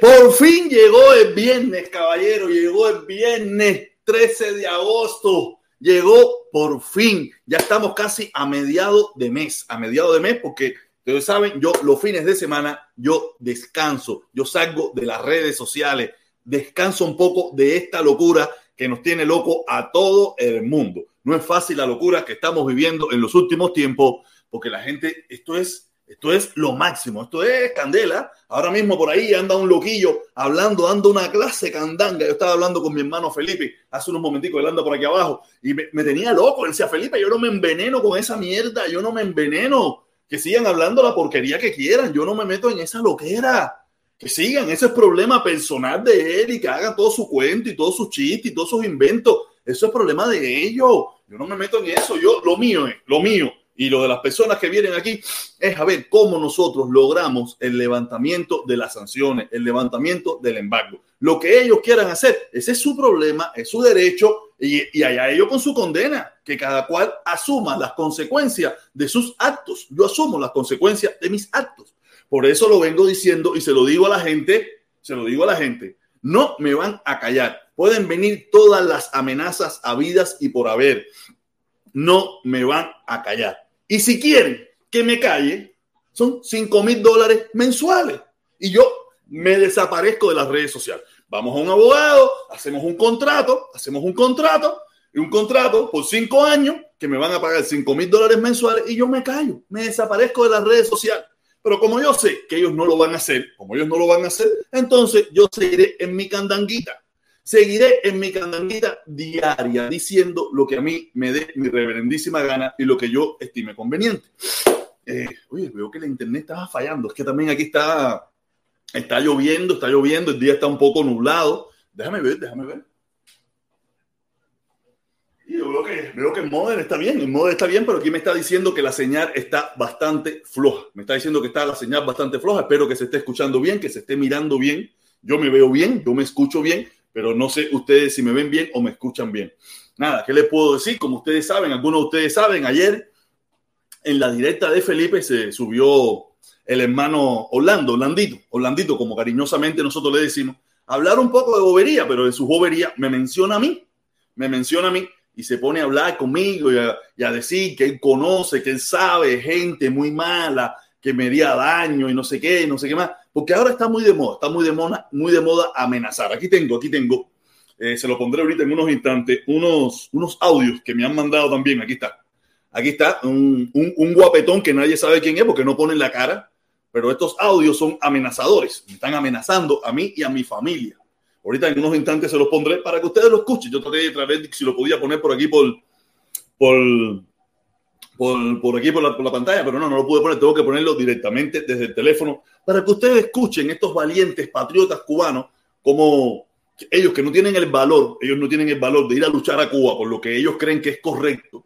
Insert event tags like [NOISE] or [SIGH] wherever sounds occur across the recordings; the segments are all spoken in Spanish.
Por fin llegó el viernes, caballero, llegó el viernes 13 de agosto. Llegó por fin. Ya estamos casi a mediado de mes, a mediado de mes, porque ustedes saben, yo los fines de semana yo descanso, yo salgo de las redes sociales, descanso un poco de esta locura que nos tiene loco a todo el mundo. No es fácil la locura que estamos viviendo en los últimos tiempos, porque la gente, esto es esto es lo máximo, esto es candela. Ahora mismo por ahí anda un loquillo hablando, dando una clase candanga. Yo estaba hablando con mi hermano Felipe hace unos momenticos, él anda por aquí abajo y me, tenía loco. Él decía, Felipe, yo no me enveneno con esa mierda, yo no me enveneno. Que sigan hablando la porquería que quieran, yo no me meto en esa loquera. Que sigan, ese es problema personal de él y que hagan todo su cuento y todos sus chistes y todos sus inventos. Eso es problema de ellos. Yo no me meto en eso, yo lo mío es, lo mío y lo de las personas que vienen aquí es a ver cómo nosotros logramos el levantamiento de las sanciones, el levantamiento del embargo. Lo que ellos quieran hacer, ese es su problema, es su derecho y, y allá ellos con su condena, que cada cual asuma las consecuencias de sus actos. Yo asumo las consecuencias de mis actos. Por eso lo vengo diciendo y se lo digo a la gente, se lo digo a la gente, no me van a callar. Pueden venir todas las amenazas habidas y por haber. No me van a callar y si quieren que me calle, son 5 mil dólares mensuales. Y yo me desaparezco de las redes sociales. Vamos a un abogado, hacemos un contrato, hacemos un contrato y un contrato por cinco años que me van a pagar 5 mil dólares mensuales y yo me callo, me desaparezco de las redes sociales. Pero como yo sé que ellos no lo van a hacer, como ellos no lo van a hacer, entonces yo seguiré en mi candanguita Seguiré en mi candanita diaria diciendo lo que a mí me dé mi reverendísima gana y lo que yo estime conveniente. Eh, oye, veo que la internet estaba fallando. Es que también aquí está, está lloviendo, está lloviendo, el día está un poco nublado. Déjame ver, déjame ver. Y yo veo que, veo que el modem está bien, el modem está bien, pero aquí me está diciendo que la señal está bastante floja. Me está diciendo que está la señal bastante floja. Espero que se esté escuchando bien, que se esté mirando bien. Yo me veo bien, yo me escucho bien pero no sé ustedes si me ven bien o me escuchan bien. Nada, ¿qué les puedo decir? Como ustedes saben, algunos de ustedes saben, ayer en la directa de Felipe se subió el hermano Orlando, Orlandito, Orlandito, como cariñosamente nosotros le decimos, hablar un poco de bobería, pero de su bobería me menciona a mí, me menciona a mí y se pone a hablar conmigo y a, y decir que él conoce, que él sabe gente muy mala, que me haría daño y no sé qué, no sé qué más, porque ahora está muy de moda, está muy de moda, muy de moda amenazar. Aquí tengo, aquí tengo, eh, se lo pondré ahorita en unos instantes, unos, unos audios que me han mandado también, aquí está. Aquí está un, un, guapetón que nadie sabe quién es porque no ponen la cara, pero estos audios son amenazadores, me están amenazando a mí y a mi familia. Ahorita en unos instantes se los pondré para que ustedes lo escuchen. Yo traté de ver si lo podía poner por aquí por, por, por, aquí por la, por la, pantalla, pero no, no lo pude poner, tengo que ponerlo directamente desde el teléfono para que ustedes escuchen estos valientes patriotas cubanos como ellos que no tienen el valor, ellos no tienen el valor de ir a luchar a Cuba por lo que ellos creen que es correcto.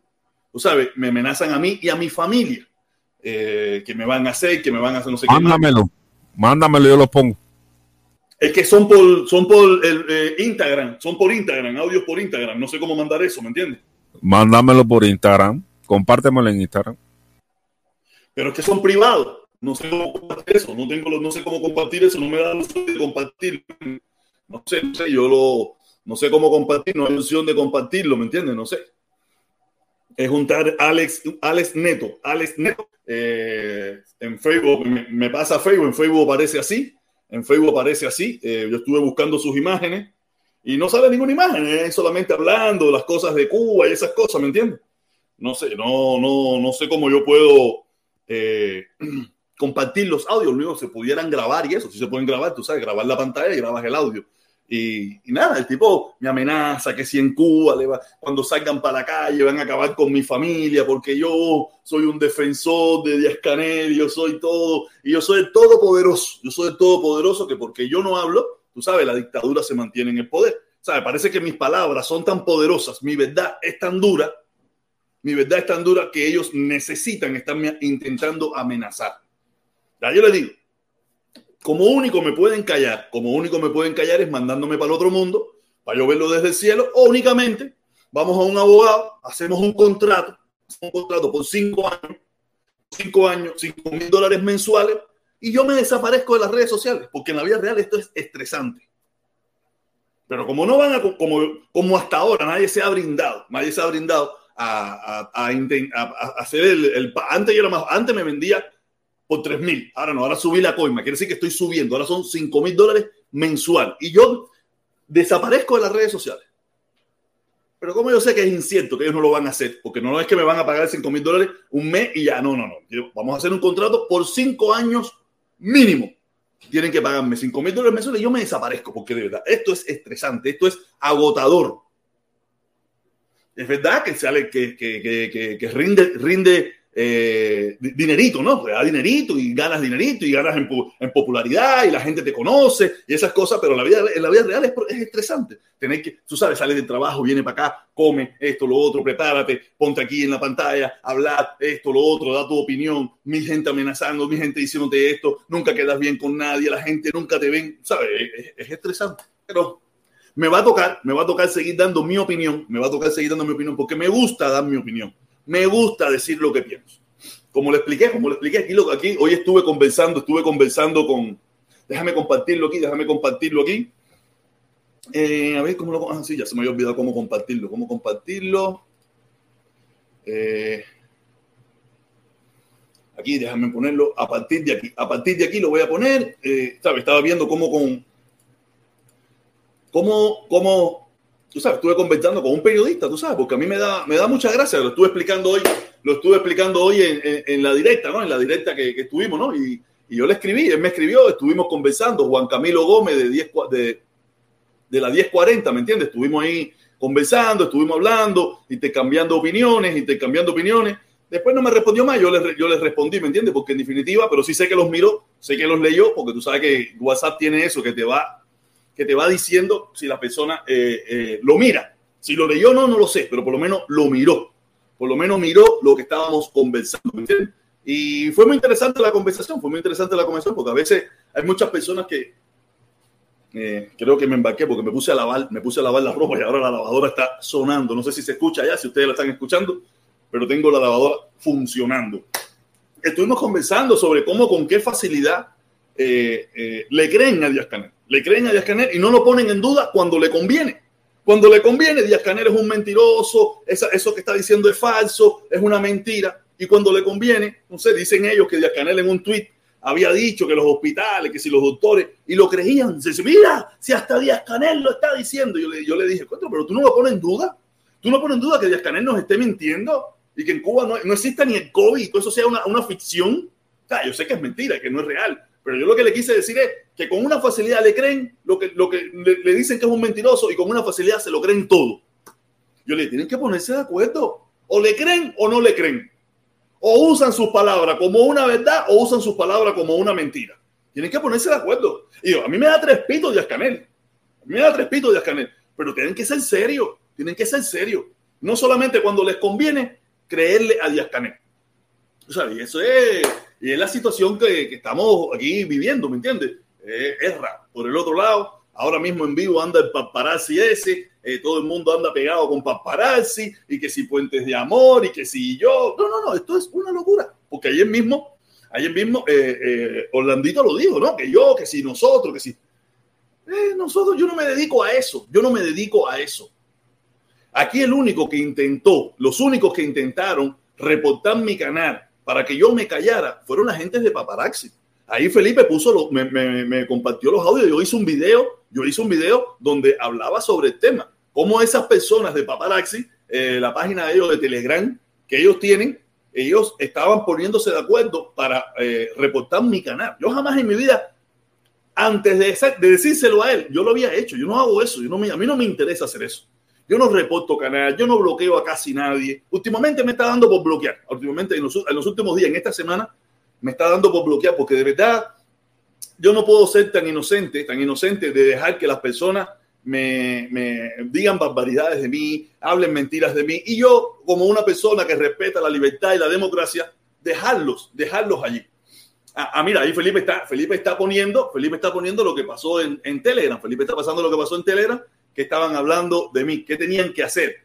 Tú sabes, me amenazan a mí y a mi familia, eh, que me van a hacer, que me van a hacer no sé mándamelo, qué. Mándamelo, yo lo pongo. Es que son por, son por el, eh, Instagram, son por Instagram, audios por Instagram. No sé cómo mandar eso, ¿me entiendes? Mándamelo por Instagram compártemelo en Instagram. Pero es que son privados. No sé cómo compartir eso. No, tengo, no sé cómo compartir eso. No me da la opción de compartir. No sé, no sé. Yo lo, no sé cómo compartir. No hay opción de compartirlo, ¿me entiendes? No sé. Es juntar Alex, Alex Neto. Alex Neto. Eh, en Facebook, me, pasa Facebook. En Facebook aparece así. En Facebook aparece así. Eh, yo estuve buscando sus imágenes y no sale ninguna imagen. Es solamente hablando de las cosas de Cuba y esas cosas, ¿me entiendes? No sé, no, no, no sé cómo yo puedo eh, [CLEARS THROAT] compartir los audios, luego se pudieran grabar y eso, si se pueden grabar, tú sabes, grabar la pantalla y grabas el audio. Y, nada, el tipo me amenaza que si en Cuba le va, cuando salgan para la calle van a acabar con mi familia porque yo soy un defensor de Díaz Canel, yo soy todo, y yo soy el todopoderoso, yo soy el todopoderoso que porque yo no hablo, tú sabes, la dictadura se mantiene en el poder. ¿Sabes? Parece que mis palabras son tan poderosas, mi verdad es tan dura mi verdad es tan dura que ellos necesitan estar intentando amenazar. Ya yo les digo, como único me pueden callar, como único me pueden callar es mandándome para el otro mundo, para yo verlo desde el cielo, o únicamente vamos a un abogado, hacemos un contrato, un contrato por cinco años, cinco años, cinco mil dólares mensuales, y yo me desaparezco de las redes sociales, porque en la vida real esto es estresante. Pero como no van a, como, como hasta ahora nadie se ha brindado, nadie se ha brindado a, a, a, hacer el, el, antes yo era más, antes me vendía por 3 mil, ahora no, ahora subí la coima, quiere decir que estoy subiendo, ahora son 5 mil dólares mensual y yo desaparezco de las redes sociales. Pero como yo sé que es incierto que ellos no lo van a hacer, porque no es que me van a pagar 5 mil dólares un mes y ya, no, no, no. Vamos a hacer un contrato por 5 años mínimo tienen que pagarme 5 mil dólares mensuales y yo me desaparezco, porque de verdad, esto es estresante, esto es agotador. Es verdad que sale, que, que, que, que rinde, rinde eh, dinerito, ¿no? Te da dinerito y ganas dinerito y ganas en, en, popularidad y la gente te conoce y esas cosas, pero la vida, en la vida real es, es estresante. Tener que, tú sabes, sales del trabajo, viene para acá, come esto, lo otro, prepárate, ponte aquí en la pantalla, hablar esto, lo otro, da tu opinión, mi gente amenazando, mi gente diciéndote esto, nunca quedas bien con nadie, la gente nunca te ven, ¿sabes? Es, es estresante, pero me va a tocar, me va a tocar seguir dando mi opinión, me va a tocar seguir dando mi opinión porque me gusta dar mi opinión me gusta decir lo que pienso. Como le expliqué, como le expliqué aquí, aquí hoy estuve conversando, estuve conversando con, déjame compartirlo aquí, déjame compartirlo aquí. Eh, a ver cómo lo, ah, sí, ya se me había olvidado cómo compartirlo, cómo compartirlo. Eh, aquí, déjame ponerlo a partir de aquí. A partir de aquí lo voy a poner. Eh, Estaba viendo cómo con, cómo, cómo tú sabes, estuve conversando con un periodista, tú sabes, porque a mí me da, me da mucha gracia, lo estuve explicando hoy, lo estuve explicando hoy en, la directa, ¿no? En la directa que, estuvimos, ¿no? Y, yo le escribí, él me escribió, estuvimos conversando, Juan Camilo Gómez de, 10, de, de la 1040, ¿me entiendes? Estuvimos ahí conversando, estuvimos hablando, intercambiando opiniones, intercambiando opiniones. Después no me respondió más, yo le, yo le respondí, ¿me entiendes? Porque en definitiva, pero sí sé que los miró, sé que los leyó, porque tú sabes que WhatsApp tiene eso, que te va que te va diciendo si la persona eh, eh, lo mira. Si lo leyó no, no lo sé, pero por lo menos lo miró. Por lo menos miró lo que estábamos conversando. Y fue muy interesante la conversación, fue muy interesante la conversación, porque a veces hay muchas personas que eh, creo que me embarqué porque me puse a lavar, me puse a lavar la ropa y ahora la lavadora está sonando. No sé si se escucha ya, si ustedes la están escuchando, pero tengo la lavadora funcionando. Estuvimos conversando sobre cómo, con qué facilidad le creen a Díaz Canel le creen a Díaz Canel y no lo ponen en duda cuando le conviene. Cuando le conviene, Díaz Canel es un mentiroso, eso que está diciendo es falso, es una mentira. Y cuando le conviene, no sé, dicen ellos que Díaz Canel en un tuit había dicho que los hospitales, que si los doctores, y lo creían. Se dice, mira, si hasta Díaz Canel lo está diciendo. Yo le, yo le dije, pero tú no lo pones en duda. Tú no pones en duda que Díaz Canel nos esté mintiendo y que en Cuba no, no exista ni el COVID todo eso sea una, una ficción. O yo sé que es mentira, que no es real, pero yo lo que le quise decir es que con una facilidad le creen lo que, lo que le, dicen que es un mentiroso y con una facilidad se lo creen todo. Yo le tienen que ponerse de acuerdo. O le creen o no le creen. O usan sus palabras como una verdad o usan sus palabras como una mentira. Tienen que ponerse de acuerdo. Y yo, a mí me da tres pitos de Ascanel. A mí me da tres pitos de Ascanel. Pero tienen que ser serios. Tienen que ser serios. No solamente cuando les conviene creerle a Díaz Canel. O sea, y eso es y es la situación que, que estamos aquí viviendo, ¿me entiendes? Eh, es. Por el otro lado, ahora mismo en vivo anda el paparazzi ese, eh, todo el mundo anda pegado con paparazzi, y que si puentes de amor, y que si yo. No, no, no, esto es una locura. Porque ayer mismo, ayer mismo, eh, eh Orlandito lo dijo, ¿no? Que yo, que si nosotros, que si. Eh, nosotros, yo no me dedico a eso, yo no me dedico a eso. Aquí el único que intentó, los únicos que intentaron reportar mi canal para que yo me callara fueron las gentes de paparazzi. Ahí Felipe puso, lo, me, me, compartió los audios. Yo hice un video, yo hice un video donde hablaba sobre el tema. Cómo esas personas de paparazzi, eh, la página de ellos de Telegram que ellos tienen, ellos estaban poniéndose de acuerdo para eh, reportar mi canal. Yo jamás en mi vida, antes de, de, decírselo a él, yo lo había hecho. Yo no hago eso. Yo no a mí no me interesa hacer eso. Yo no reporto canal, yo no bloqueo a casi nadie. Últimamente me está dando por bloquear. Últimamente, en los, en los últimos días, en esta semana, me está dando por bloquear porque de verdad yo no puedo ser tan inocente, tan inocente de dejar que las personas me, me, digan barbaridades de mí, hablen mentiras de mí y yo como una persona que respeta la libertad y la democracia, dejarlos, dejarlos allí. Ah, ah, mira, ahí Felipe está, Felipe está poniendo, Felipe está poniendo lo que pasó en, en Telegram, Felipe está pasando lo que pasó en Telegram que estaban hablando de mí. ¿Qué tenían que hacer?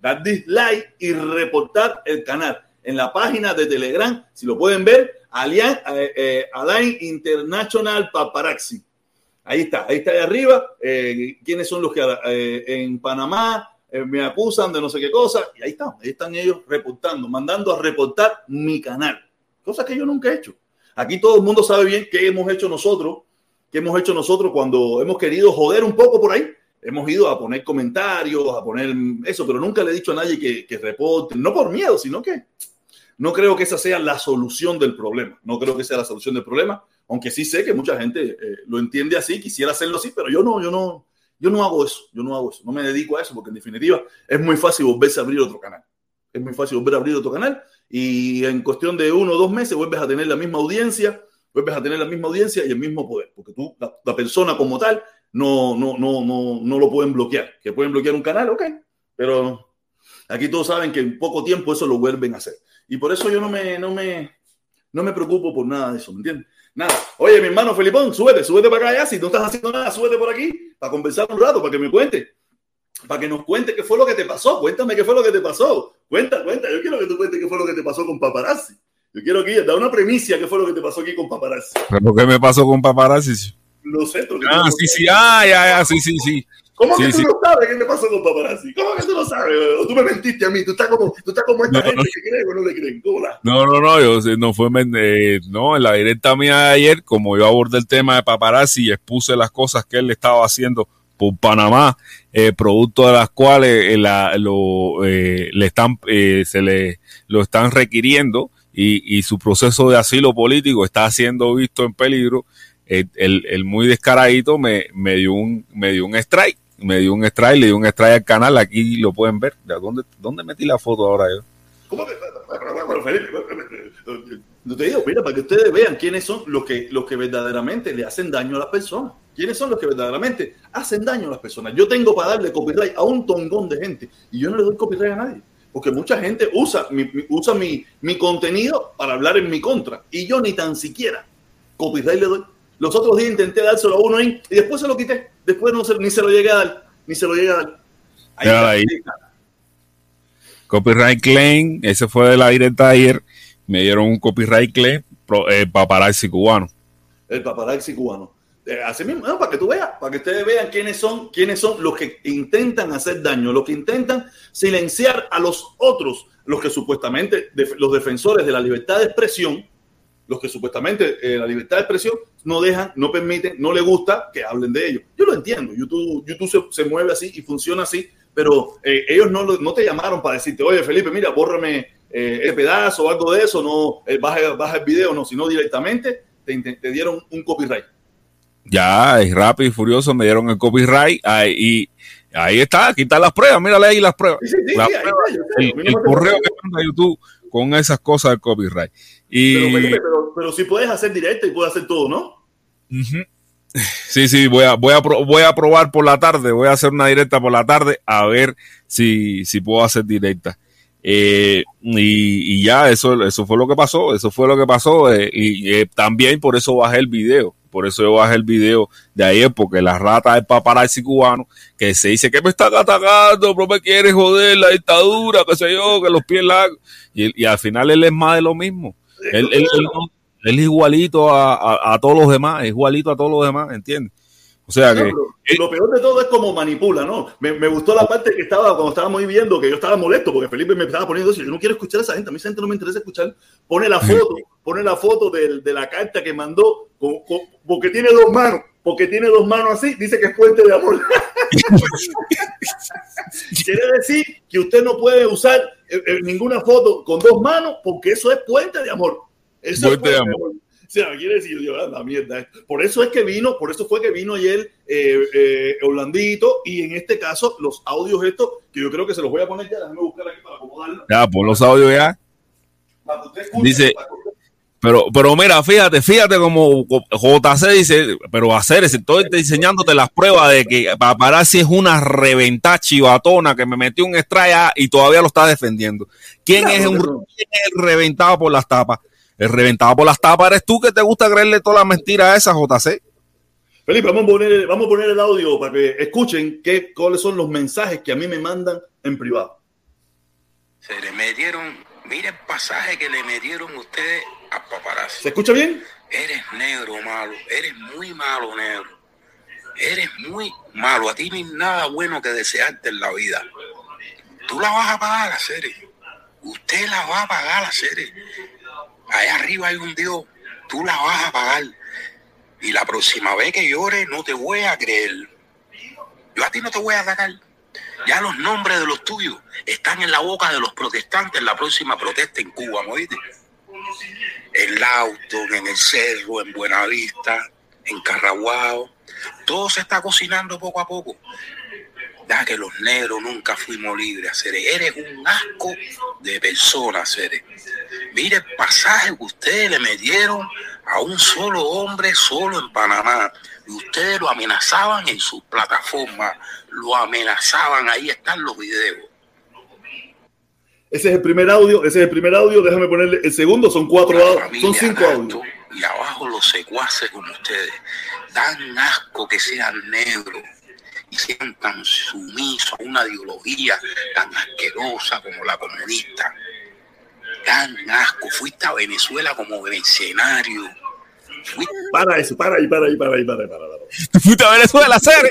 Dar dislike y reportar el canal. en la página de Telegram, si lo pueden ver, Alian, eh, eh, International Paparazzi. Ahí está, ahí está ahí arriba. Eh, ¿Quiénes son los que eh, en Panamá eh, me acusan de no sé qué cosa? Y ahí están, ahí están ellos reportando, mandando a reportar mi canal. Cosa que yo nunca he hecho. Aquí todo el mundo sabe bien qué hemos hecho nosotros, qué hemos hecho nosotros cuando hemos querido joder un poco por ahí. Hemos ido a poner comentarios, a poner eso, pero nunca le he dicho a nadie que, que reporte, no por miedo, sino que no creo que esa sea la solución del problema. No creo que sea la solución del problema, aunque sí sé que mucha gente eh, lo entiende así, quisiera hacerlo así, pero yo no, yo no, yo no hago eso, yo no hago eso, no me dedico a eso, porque en definitiva es muy fácil volverse a abrir otro canal. Es muy fácil volver a abrir otro canal y en cuestión de uno o dos meses vuelves a tener la misma audiencia, vuelves a tener la misma audiencia y el mismo poder, porque tú, la, la persona como tal, no, no, no, no, no lo pueden bloquear. Que pueden bloquear un canal, ok, pero aquí todos saben que en poco tiempo eso lo vuelven a hacer. Y por eso yo no me, no me, no me preocupo por nada de eso, ¿me entiendes? Nada. Oye, mi hermano Felipón, súbete, súbete para acá ya. Si no estás haciendo nada, súbete por aquí para conversar un rato, para que me cuente. Para que nos cuente qué fue lo que te pasó. Cuéntame qué fue lo que te pasó. Cuenta, cuenta. Yo quiero que tú cuentes qué fue lo que te pasó con paparazzi. Yo quiero que da una premicia qué fue lo que te pasó aquí con paparazzi. ¿Pero qué me pasó con paparazzi? No sé. Ah, sí, sí, ah, ya, ya, sí, sí, sí. ¿Cómo Sí, que tú sí. no sabes qué me pasó con paparazzi? ¿Cómo que tú no sabes? O tú me mentiste a mí. Tú estás como, tú estás como esta No, gente no. que cree o no le creen. No, no, no, yo no fue, eh, no, en la directa mía de ayer, como yo abordé el tema de paparazzi y expuse las cosas que él estaba haciendo por Panamá, eh, producto de las cuales eh, la- lo, eh, le están, se le, lo están requiriendo y, y su proceso de asilo político está siendo visto en peligro, el, el muy descaradito me, me dio un, me dio un strike, me dio un strike, le dio un strike al canal, aquí lo pueden ver. ¿De ¿Dónde, dónde metí la foto ahora yo? ¿Cómo te digo, mira, para que ustedes vean quiénes son los que, los que verdaderamente le hacen daño a las personas. ¿Quiénes son los que verdaderamente hacen daño a las personas? Yo tengo para darle copyright a un tongón de gente y yo no le doy copyright a nadie. Porque mucha gente usa mi- usa mi, mi contenido para hablar en mi contra y yo ni tan siquiera copyright le doy. Los otros días intenté dárselo a uno ahí y después se lo quité. Después no se, ni se lo llegué a dar, ni se lo llegué a dar. Ahí está. ahí. Copyright claim, ese fue de la directa de ayer. Me dieron un copyright claim pro- eh, paparazzi cubano. El paparazzi cubano. Eh, así mismo, no, para que tú veas, para que ustedes vean quiénes son, quiénes son los que intentan hacer daño, los que intentan silenciar a los otros, los que supuestamente, def- los defensores de la libertad de expresión, los que supuestamente eh, la libertad de expresión no dejan, no permiten, no le gusta que hablen de ellos. Yo lo entiendo, YouTube, YouTube se, se mueve así y funciona así, pero eh, ellos no, no te llamaron para decirte, oye Felipe, mira, bórrame eh, ese pedazo o algo de eso, no, eh, baja, baja el video, no, sino directamente te, te dieron un copyright. Ya, es rápido y furioso, me dieron el copyright. ahí- y ahí está, aquí están las pruebas. Mírale ahí las pruebas. Sí, sí, sí, La sí, ahí prueba, está, yo sé, el, el correo que manda YouTube con esas cosas del copyright. Y Pero, Felipe, pero, pero si puedes hacer directo y puedes hacer todo, ¿no? Sí, sí, voy a, voy, a, voy a probar por la tarde, voy a hacer una directa por la tarde a ver si, si puedo hacer directa. Eh, y, y ya, eso, eso fue lo que pasó, eso fue lo que pasó. eh, y eh, también por eso bajé el video, por eso yo bajé el video de ayer, porque la rata del paparazzi cubano, que se dice que me están atacando, pero me quiere joder la dictadura, qué sé yo, que los pies largos. Y, y al final él es más de lo mismo. Él, él- él no- él es igualito a, a- a todos los demás, es igualito a todos los demás, ¿entiendes? O sea que lo peor de todo es como manipula, ¿no? Me, me gustó la parte que estaba cuando estábamos ahí viendo, que yo estaba molesto porque Felipe me estaba poniendo eso. Yo no quiero escuchar a esa gente, a mí esa gente no me interesa escuchar. Pone la foto, pone la foto del- de, la carta que mandó, con- con- porque tiene dos manos, porque tiene dos manos así, dice que es puente de amor. [LAUGHS] [LAUGHS] Quiere decir que usted no puede usar eh, eh, ninguna foto con dos manos porque eso es puente de amor. Eso es Puente de amor. O sea, quiere decir, yo, la mierda. Por eso es que vino, por eso fue que vino ayer eh, eh, Orlandito y en este caso los audios estos, que yo creo que se los voy a poner ya, déjame buscar aquí para acomodarlo. ya, por los audios ya. Dice- Pero, pero mira, fíjate, fíjate como JC dice, pero hacer ese, estoy enseñándote las pruebas de que paparazzi es una reventada chivatona que me metió un estrella y todavía lo está defendiendo. ¿Quién Claro, es, un, pero- quién es el reventado por las tapas? El reventado por las tapas eres tú que te gusta creerle todas las mentiras a esas JC. Felipe, vamos a, poner, vamos a poner el audio para que escuchen qué, cuáles son los mensajes que a mí me mandan en privado. Se le metieron Mire el pasaje que le metieron ustedes a paparazzi. ¿Se escucha bien? Eres negro malo, eres muy malo negro. Eres muy malo, a ti no hay nada bueno que desearte en la vida. Tú la vas a pagar la serie. Usted la va a pagar la serie. Allá arriba hay un Dios, tú la vas a pagar. Y la próxima vez que llore no te voy a creer. Yo a ti no te voy a atacar. Ya los nombres de los tuyos están en la boca de los protestantes en la próxima protesta en Cuba, ¿me oíste? En Lauton, en el Cerro, en Buenavista, en Carraguao. Todo se está cocinando poco a poco. Ya que los negros nunca fuimos libres, Cere. Eres un asco de persona, Cere. Mire el pasaje que ustedes le metieron a un solo hombre solo en Panamá. Y ustedes lo amenazaban en sus plataformas. Lo amenazaban. Ahí están los videos. Ese es el primer audio, ese es el primer audio, déjame ponerle el segundo, son cuatro audios, son cinco audios. Y abajo los secuaces como ustedes, dan asco que sean negros y sean tan sumisos a una ideología tan asquerosa como la comunista. Dan asco, fuiste a Venezuela como mercenario. Fuiste... Para eso, para ahí, para ahí, para ahí, para ahí, para ahí. [LAUGHS] Fuiste a Venezuela, hacer.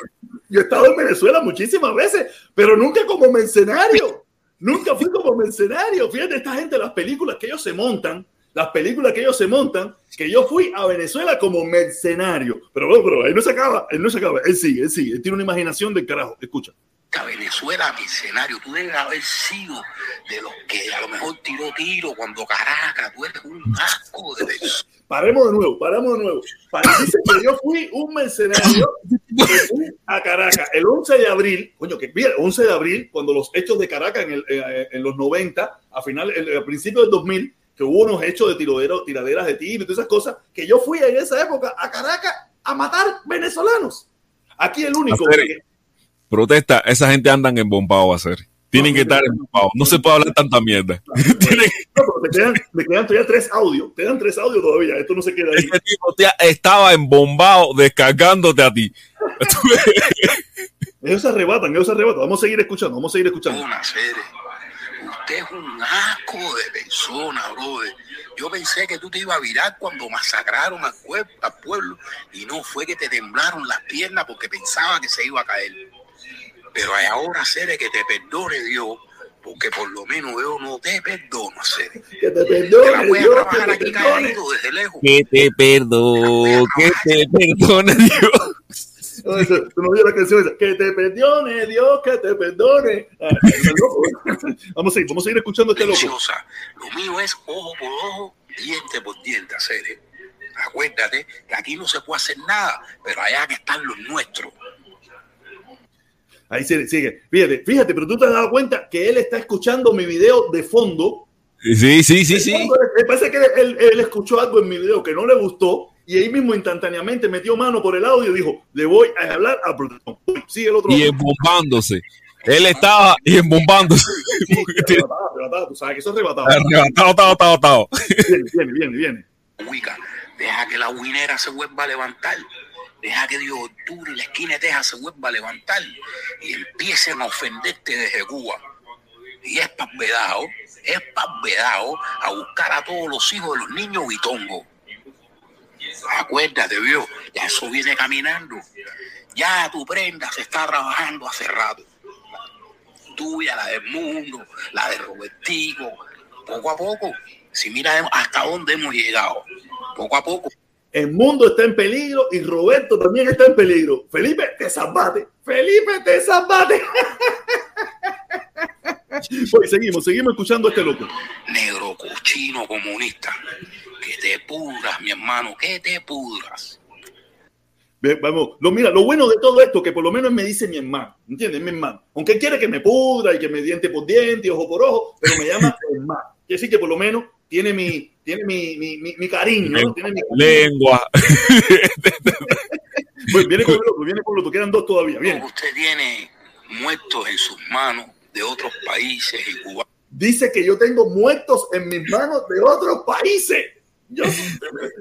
Yo he estado en Venezuela muchísimas veces, pero nunca como mercenario. Nunca fui como mercenario. Fíjate, esta gente, las películas que ellos se montan, las películas que ellos se montan, que yo fui a Venezuela como mercenario. Pero bueno, pero ahí no se acaba, él no se acaba. Él sigue, él sigue. Él tiene una imaginación del carajo. Escucha. A Venezuela, mercenario, tú debes haber sido de los que a lo mejor tiró tiro cuando Caracas, tú eres un asco de eso. Paremos de nuevo, paramos de nuevo. Parece que yo fui un mercenario a Caracas el 11 de abril, coño, que bien, 11 de abril, cuando los hechos de Caracas en, el, eh, en los 90, a final, a principios del 2000, que hubo unos hechos de tiradero, tiraderas de tiro y todas esas cosas, que yo fui en esa época a Caracas a matar venezolanos. Aquí el único. Que... Protesta, esa gente andan en bombao a hacer. Tienen no, que estar embobados. No se puede hablar tanta mierda. [LAUGHS] No, Tienen... te, quedan, me quedan todavía tres audios. Te dan tres audios todavía. Esto no se queda ahí. Este tipo te, estaba embombado descargándote a ti. [LAUGHS] ellos se arrebatan, ellos se arrebatan. Vamos a seguir escuchando, vamos a seguir escuchando. Una serie. Usted es un asco de persona, brother. Yo pensé que tú te ibas a virar cuando masacraron al pueblo, al pueblo y no fue que te temblaron las piernas porque pensaba que se iba a caer. Pero ahora, Cere, que te perdone Dios, porque por lo menos yo no te perdono, Cere. Que te perdone Te la voy a Dios, trabajar que te aquí perdone. calladito desde lejos. Que te perdo, que te perdone Dios. No, eso, tú no oyes la canción esa. Que te perdone Dios, que te perdone. Ah, [LAUGHS] vamos a seguir, vamos a seguir escuchando a este loco. Preciosa. Lo mío es ojo por ojo, diente por diente, Cere. Acuérdate que aquí no se puede hacer nada, pero allá que están los nuestros. Ahí sigue, sigue. Fíjate, fíjate, pero tú te has dado cuenta que él está escuchando mi video de fondo. Sí, sí, sí, sí. Me parece que él, él escuchó algo en mi video que no le gustó y ahí mismo instantáneamente metió mano por el audio y dijo, le voy a hablar a protección. Sigue el otro. Y embombándose. Él estaba y embombándose. Sí, arrebatado, arrebatado, tú sabes que eso es arrebatado. Arrebatado, atado, atado, atado. Viene, viene, viene, viene. Deja que la winera se vuelva a levantar. Deja que Dios y la esquina de Texas se vuelva a levantar y empiecen a ofenderte desde Cuba. Y es pasvedado, es pasvedado a buscar a todos los hijos de los niños bitongos. Acuérdate, vio, ya eso viene caminando. Ya tu prenda se está trabajando hace rato. Tuya, la del mundo, la de Robertico. Poco a poco, si mira hasta dónde hemos llegado. Poco a poco. El mundo está en peligro y Roberto también está en peligro. Felipe, te zambate. Felipe, te zambate. Pues [LAUGHS] seguimos, seguimos escuchando a este loco. negro cochino comunista. Que te pudras, mi hermano, que te pudras. Vamos, lo, mira, lo bueno de todo esto que por lo menos me dice mi hermano, ¿entiendes? Mi hermano. Aunque él quiere que me pudra y que me diente por diente, ojo por ojo, pero me llama [LAUGHS] hermano. Quiere decir que por lo menos tiene mi, tiene mi, mi, mi, mi cariño, ¿no? Tiene mi Lengua. [LAUGHS] Pues viene con el otro, viene con el otro, quedan dos todavía. Viene. Usted tiene muertos en sus manos de otros países y Cuba. Dice que yo tengo muertos en mis manos de otros países. Yo,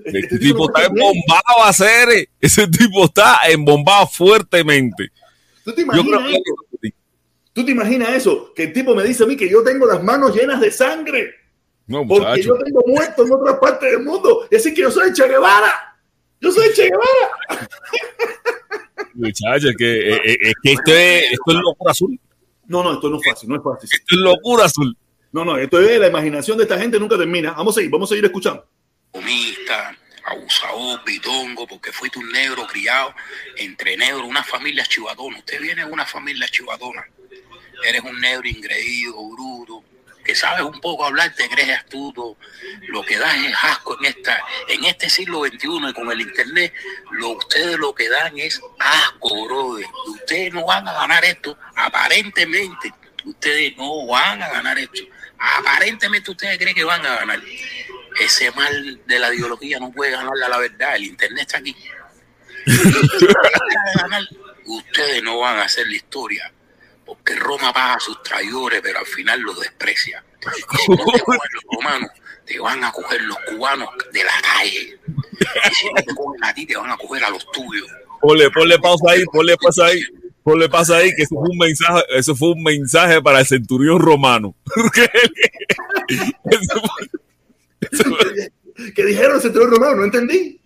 Este tipo está embombado a hacer. Ese tipo está embombado fuertemente. ¿Tú te Yo creo imaginas eso? ¿Tú te imaginas eso? Que el tipo me dice a mí que yo tengo las manos llenas de sangre. No, Porque yo tengo muertos en otras partes del mundo. Es decir, que yo soy Che Guevara. Yo soy Che Guevara. Muchachos, es que, eh, eh, es que esto, es, esto es locura azul. No, no, esto no es fácil, no es fácil. Esto es locura azul. No, no, esto es la imaginación de esta gente, nunca termina. Vamos a seguir, vamos a seguir escuchando. Comista, abusador, bidongo, porque fuiste un negro criado entre negros, una familia chivadona. Usted viene de una familia chivadona. Eres un negro ingreído, bruto, que sabes un poco hablar, te crees astuto, lo que das es asco en esta, en este siglo XXI y con el internet, lo ustedes lo que dan es asco, brother. Ustedes no van a ganar esto, aparentemente, ustedes no van a ganar esto. Aparentemente ustedes creen que van a ganar. Ese mal de la ideología no puede ganarle a la verdad, el internet está aquí. [LAUGHS] ustedes no van a hacer la historia porque Roma paga a sus traidores, pero al final los desprecia. Y si no te cogen los romanos, te van a coger los cubanos de la calle. Y si no te cogen a ti, te van a coger a los tuyos. Ponle, ponle pausa ahí, ponle pausa ahí. Ponle pausa ahí que eso fue un mensaje, eso fue un mensaje para el centurión romano. [LAUGHS] ¿Qué dijeron el centurión romano? No entendí.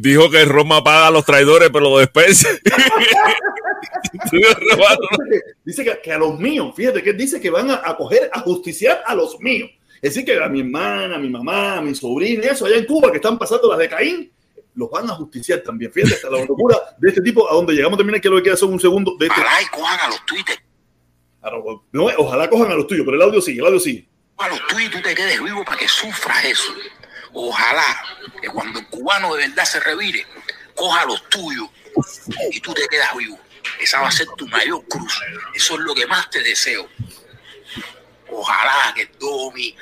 Dijo que Roma paga a los traidores, pero lo desprecia. [LAUGHS] dice que, a los míos, fíjate que dice que van a, coger a justiciar a los míos. Es decir, que a mi hermana, a mi mamá, a mi sobrina, eso allá en Cuba que están pasando las de Caín, los van a justiciar también. Fíjate hasta la locura de este tipo, a donde llegamos también, que lo que queda son un segundo. De este... Ojalá cojan a los Twitter. No, ojalá cojan a los tuyos, pero el audio sigue, el audio sigue. A los tuyos tú te quedes vivo para que sufras eso. Ojalá que cuando el cubano de verdad se revire, coja los tuyos y tú te quedas vivo. Esa va a ser tu mayor cruz. Eso es lo que más te deseo. Ojalá que Domi,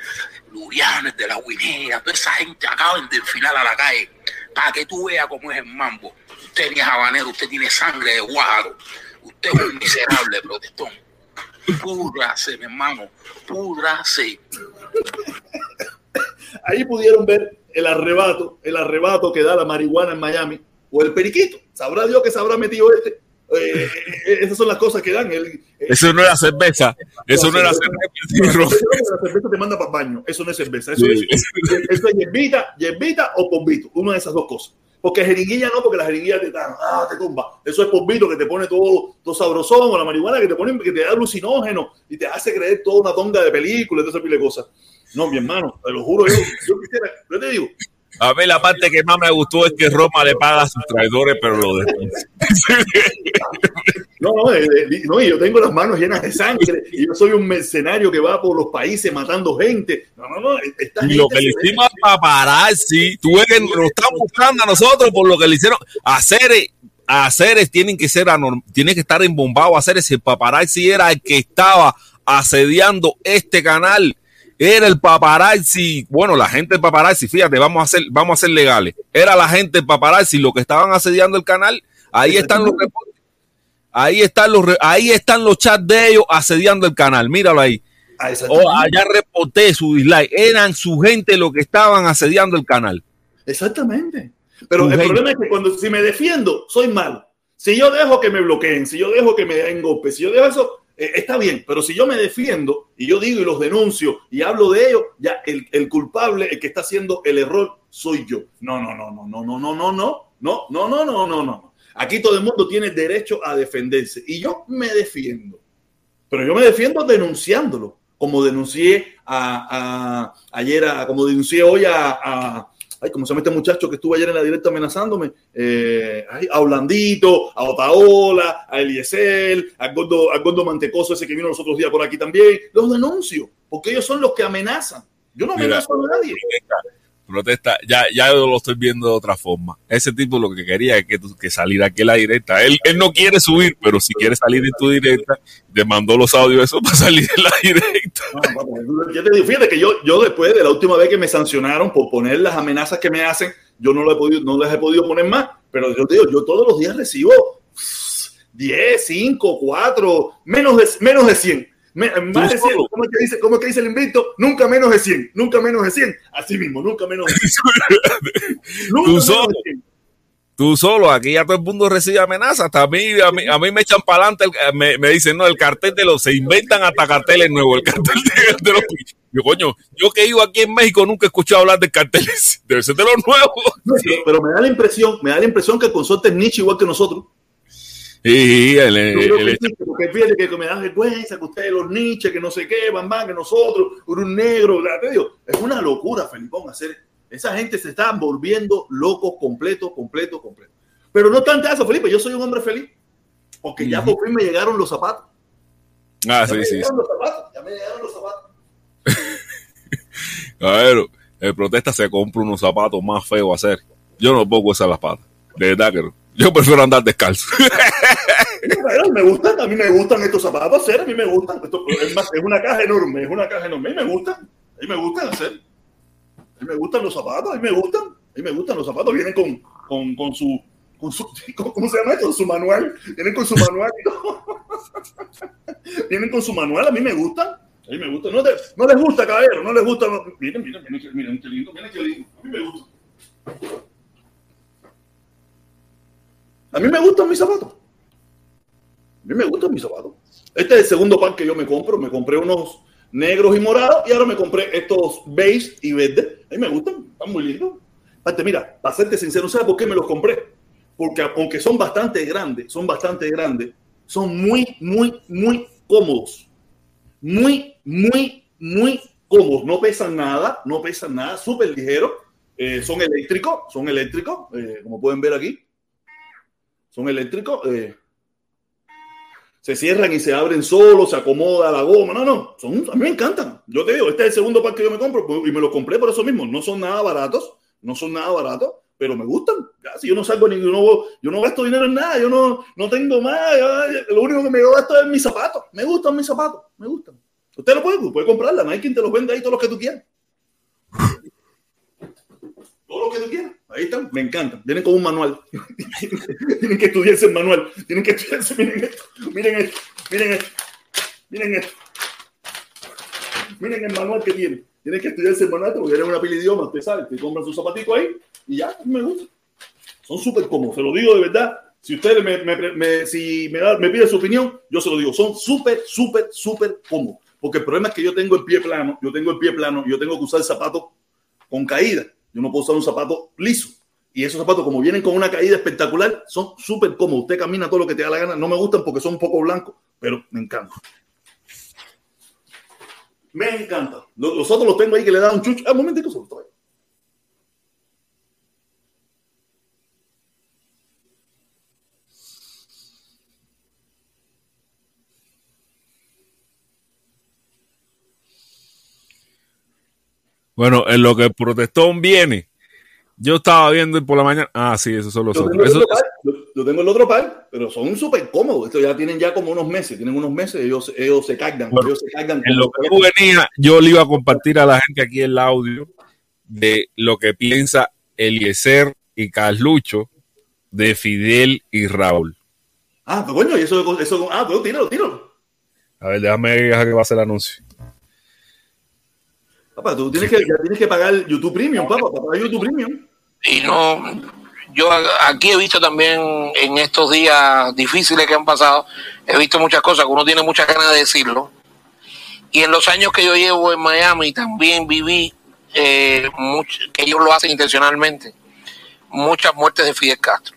Lurianes de la Guinea, toda esa gente acaben de enfilar a la calle para que tú veas cómo es el mambo. Usted ni es habanero, usted tiene sangre de guaro. Usted es un miserable protestón. Púdrase, mi hermano, púdrase. Ahí pudieron ver el arrebato, el arrebato que da la marihuana en Miami o el periquito. Sabrá Dios que se habrá metido este eh, eh, esas son las cosas que dan. El, eso no era cerveza. Eso no, era cerveza. La cerveza te manda para el baño. Eso no es cerveza. Eso, es, eso es yerbita, yerbita o pombito. Una de esas dos cosas. Porque jeringuilla no, porque la jeringuilla te, ah, te tumba. Eso es pombito que te pone todo, todo sabrosón, o la marihuana que te pone, que te da alucinógeno y te hace creer toda una tonga de películas, de esa pile de cosas. No, mi hermano, te lo juro, yo, yo quisiera, yo te digo, a ver, la parte que más me gustó es que Roma le paga a sus traidores, pero lo después. No, no, no, yo tengo las manos llenas de sangre y yo soy un mercenario que va por los países matando gente. No, no, no. y lo que le hicimos a paparazzi, tú ves que nos están buscando a nosotros por lo que le hicieron a Ceres. A Ceres tienen que ser tiene que estar embombado a Ceres. El paparazzi era el que estaba asediando este canal era el paparazzi, bueno, la gente del paparazzi, fíjate, vamos a ser, vamos a ser legales. Era la gente del paparazzi lo que estaban asediando el canal. Ahí están los reportes. Ahí están los, ahí están los chats de ellos asediando el canal. Míralo ahí. Ah, o allá reporté su dislike. Eran su gente lo que estaban asediando el canal. Exactamente. Pero el problema es que cuando si me defiendo, soy malo. Si yo dejo que me bloqueen, si yo dejo que me den golpes, si yo dejo eso, eh, está bien, pero si yo me defiendo y yo digo y los denuncio y hablo de ello, ya el, el, culpable, el que está haciendo el error, soy yo. No, no, no, no, no, no, no, no, no, no, no, no, no, no, no. Aquí todo el mundo tiene derecho a defenderse y yo me defiendo. Pero yo me defiendo denunciándolo, como denuncié a, ayer, a, como denuncié hoy a ay, ¿cómo se llama este muchacho que estuvo ayer en la directa amenazándome? Eh, a Orlandito, a Otaola, a Eliezer, a Gordo, a Gordo Mantecoso, ese que vino los otros días por aquí también. Los denuncio, porque ellos son los que amenazan. Yo no amenazo a nadie protesta, ya, ya lo estoy viendo de otra forma. Ese tipo lo que quería es que, que saliera aquí la directa. Él, él no quiere subir, pero si quiere salir en tu directa, te mandó los audios eso para salir en la directa. yo te digo, fíjate que yo, yo después de la última vez que me sancionaron por poner las amenazas que me hacen, yo no, lo he podido, no les he podido poner más, pero yo te digo, yo todos los días recibo 10, 5, 4, menos de, menos de 100 más de 100, ¿cómo es, que dice, ¿cómo es que dice el invito? Nunca menos de 100, nunca menos de 100. Así mismo, nunca menos de 100. [LAUGHS] nunca Tú solo. Tú solo, aquí ya todo el mundo recibe amenazas. Hasta a mí, a mí, a mí me echan para adelante, me, me, dicen, no, el cartel de los, se inventan hasta carteles nuevos, el cartel de, [LAUGHS] los, Yo, coño, yo que iba aquí en México nunca he escuchado hablar de carteles. [LAUGHS] Debe ser de los nuevos. pero, me da la impresión, me da la impresión que el consorte es nicho igual que nosotros. Sí, el, el, porque fíjate que me da vergüenza que ustedes los niches, que no sé qué, van más que nosotros, un negro, te digo, es una locura, Felipón, hacer esa gente se está volviendo locos completo, completo, completo. Pero no tanto eso, Felipe, yo soy un hombre feliz, porque ya por fin me llegaron los zapatos. Ah, ya sí, sí. Los zapatos, ya me llegaron los zapatos. [LAUGHS] a ver, el protesta se compra unos zapatos más feos a hacer. Yo no puedo usar las patas. De verdad que no. Yo prefiero andar descalzo. me gustan, a mí me gustan estos zapatos, hacer, a mí me gustan. Esto, es, más, es una caja enorme, es una caja enorme. A mí me gustan, a mí me gustan hacer. A mí me gustan los zapatos, a mí me gustan, a mí me gustan los zapatos. Vienen con, con, con su, con su, ¿cómo se llama esto? Su manual. Vienen con su manual y todo. Vienen con su manual, a mí me gustan. A mí me gustan. No, no les gusta, caballero, no les gusta. Miren, miren, miren, miren, qué lindo, miren qué lindo. A mí me gusta. A mí me gustan mis zapatos. A mí me gustan mis zapatos. Este es el segundo par que yo me compro. Me compré unos negros y morados y ahora me compré estos beige y verde. A mí me gustan, están muy lindos. Aparte, mira, para serte sincero, ¿sabes por qué me los compré? Porque aunque son bastante grandes, son bastante grandes, son muy, muy, muy cómodos. Muy, muy, muy cómodos. No pesan nada, no pesan nada, súper ligeros. Eh, son eléctricos, son eléctricos, eh, como pueden ver aquí son eléctricos, eh, se cierran y se abren solos, se acomoda la goma. No, no, son, a mí me encantan. Yo te digo, este es el segundo par que yo me compro pues, y me los compré por eso mismo. No son nada baratos, no son nada baratos, pero me gustan. Casi yo no salgo ninguno, yo no gasto dinero en nada, yo no, no tengo más. lo único que me gasto es mis zapatos. Me gustan mis zapatos, me gustan. Usted lo puede, puede comprarla, no hay quien te los venda ahí todos los que tú quieras. Lo que tú quieras. Ahí están, me encantan. Vienen con un manual. [LAUGHS] tienen que estudiarse el manual. Tienen que estudiarse. Miren esto. Miren esto. Miren esto. Miren esto. Miren el manual que tienen. Tienen que estudiarse el manual porque tienen una pila de idiomas. Usted sabe, te compran su zapatito ahí y ya, me gusta. Son súper cómodos. Se lo digo de verdad. Si ustedes me, si me, me piden su opinión, yo se lo digo. Son súper, súper, súper cómodos. Porque el problema es que yo tengo el pie plano. Yo tengo el pie plano. Yo tengo que usar zapatos con caída. Yo no puedo usar un zapato liso. Y esos zapatos, como vienen con una caída espectacular, son súper cómodos. Usted camina todo lo que te da la gana. No me gustan porque son un poco blancos, pero me encantan. Me encantan. Los, otros los tengo ahí que le dan un chucho. Ah, un momentito, solo Bueno, en lo que el protestón viene, yo estaba viendo por la mañana. Ah, sí, esos son los yo otros. Tengo yo, tengo el otro par, pero son súper cómodos. Esto ya tienen ya como unos meses. Tienen unos meses, ellos, ellos se cargan. ellos se cargan en lo que tú venías, yo le iba a compartir a la gente aquí el audio de lo que piensa Eliezer y Carlucho de Fidel y Raúl. Ah, bueno, y eso, eso ah, pues tíralo, tíralo. A ver, déjame dejar que va a hacer el anuncio. Papá, tú tienes que, ya tienes que pagar YouTube Premium, papá, para pagar YouTube Premium. Y no, yo aquí he visto también en estos días difíciles que han pasado, he visto muchas cosas que uno tiene muchas ganas de decirlo. Y en los años que yo llevo en Miami también viví, eh, que ellos lo hacen intencionalmente, muchas muertes de Fidel Castro.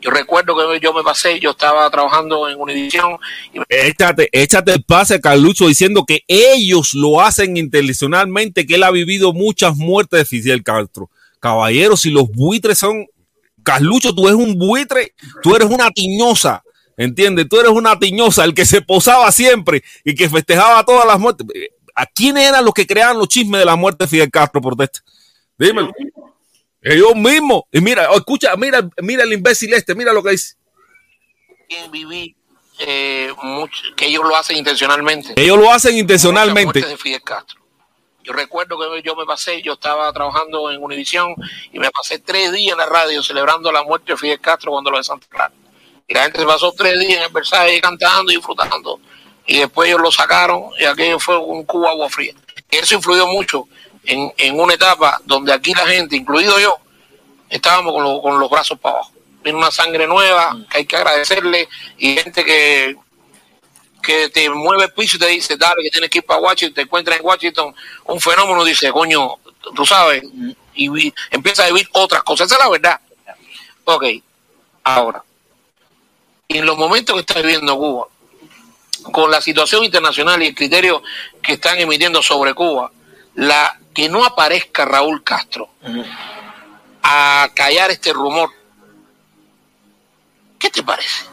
Yo recuerdo que yo me pasé, yo estaba trabajando en Univision. Y... Échate, échate el pase, Carlucho, diciendo que ellos lo hacen intencionalmente, que él ha vivido muchas muertes de Fidel Castro. Caballeros, si los buitres son. Carlucho, tú eres un buitre, tú eres una tiñosa, ¿entiendes? Tú eres una tiñosa, el que se posaba siempre y que festejaba todas las muertes. ¿A quiénes eran los que creaban los chismes de la muerte de Fidel Castro, protesta? Dímelo. Ellos mismos. Y mira, oh, escucha, mira, mira el imbécil este, mira lo que dice. Viví eh, que ellos lo hacen intencionalmente. Ellos lo hacen intencionalmente. De Fidel Castro. Yo recuerdo que yo me pasé, yo estaba trabajando en Univisión y me pasé tres días en la radio celebrando la muerte de Fidel Castro cuando lo de Santa Clara. Y la gente se pasó tres días en el Versailles cantando y disfrutando. Y después ellos lo sacaron y aquello fue un cubo agua fría. Eso influyó mucho en, en, una etapa donde aquí la gente, incluido yo, estábamos con, con los brazos para abajo. Viene una sangre nueva que hay que agradecerle y gente que, que te mueve el piso y te dice, dale, que tienes que ir para Washington, te encuentras en Washington un fenómeno, dice, coño, tú sabes, y, empieza a vivir otras cosas. Esa es la verdad. Ok, ahora, en los momentos que está viviendo Cuba, con la situación internacional y el criterio que están emitiendo sobre Cuba, la que no aparezca Raúl Castro a callar este rumor, ¿qué te parece?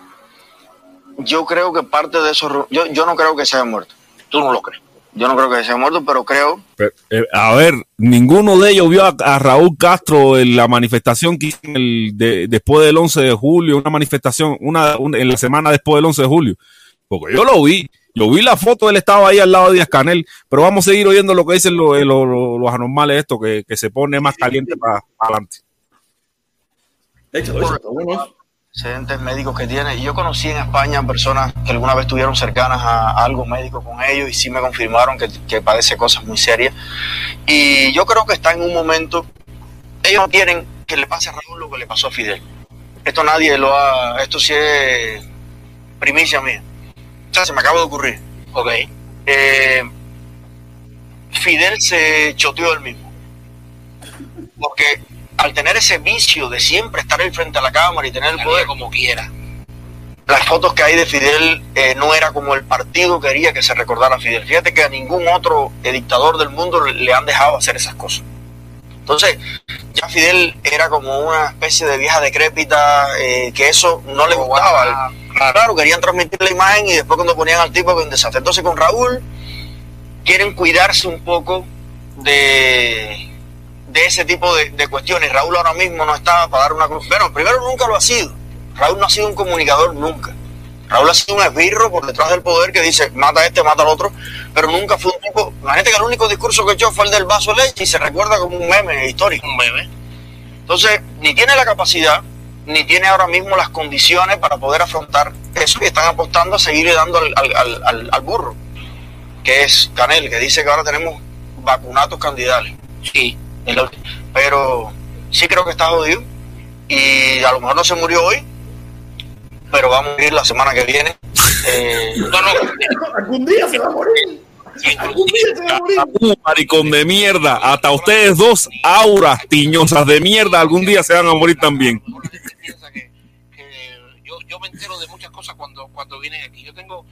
Yo creo que parte de eso, yo, yo no creo que se haya muerto. ¿Tú no lo crees? Yo no creo que se haya muerto, pero creo. Eh, a ver, ninguno de ellos vio a, Raúl Castro en la manifestación que hizo después del 11 de julio, una manifestación una, en la semana después del 11 de julio. Porque yo lo vi. Yo vi la foto, él estaba ahí al lado de Díaz Canel, pero vamos a seguir oyendo lo que dicen los, los, anormales, esto, que, se pone más caliente para, adelante. De hecho, eso está bueno antecedentes médicos que tiene. Y yo conocí en España personas que alguna vez estuvieron cercanas a, algo médico con ellos y sí me confirmaron que, que, padece cosas muy serias. Y yo creo que está en un momento, ellos no quieren que le pase a Raúl lo que le pasó a Fidel. Esto nadie lo ha, esto sí es primicia mía. Se me acaba de ocurrir. Ok. Eh, Fidel se choteó él mismo. Porque al tener ese vicio de siempre estar ahí frente a la cámara y tener el poder como quiera. Las fotos que hay de Fidel eh, no era como el partido quería que se recordara a Fidel. Fíjate que a ningún otro dictador del mundo le han dejado hacer esas cosas. Entonces, ya Fidel era como una especie de vieja decrépita, eh, que eso no le gustaba. Claro, querían transmitir la imagen y después cuando ponían al tipo un desastre. Entonces con Raúl quieren cuidarse un poco de, de ese tipo de, cuestiones. Raúl ahora mismo no estaba para dar una cruz. Bueno, primero nunca lo ha sido. Raúl no ha sido un comunicador nunca. Raúl ha sido un esbirro por detrás del poder que dice mata a este, mata al otro, pero nunca fue un tipo. Imagínate que el único discurso que echó fue el del vaso de leche y se recuerda como un meme histórico. Un meme. Entonces, ni tiene la capacidad, ni tiene ahora mismo las condiciones para poder afrontar eso y están apostando a seguirle dando al, al burro, que es Canel, que dice que ahora tenemos vacunatos candidatos. Sí. Pero sí creo que está jodido y a lo mejor no se murió hoy, pero va a morir la semana que viene. [LAUGHS] Eh, no, no. Algún día se va a morir. Algún día se va a morir. Maricón de mierda. Hasta ustedes dos, auras tiñosas de mierda, algún día se van a morir también. yo, yo me entero de muchas cosas cuando, cuando vienen aquí. Yo tengo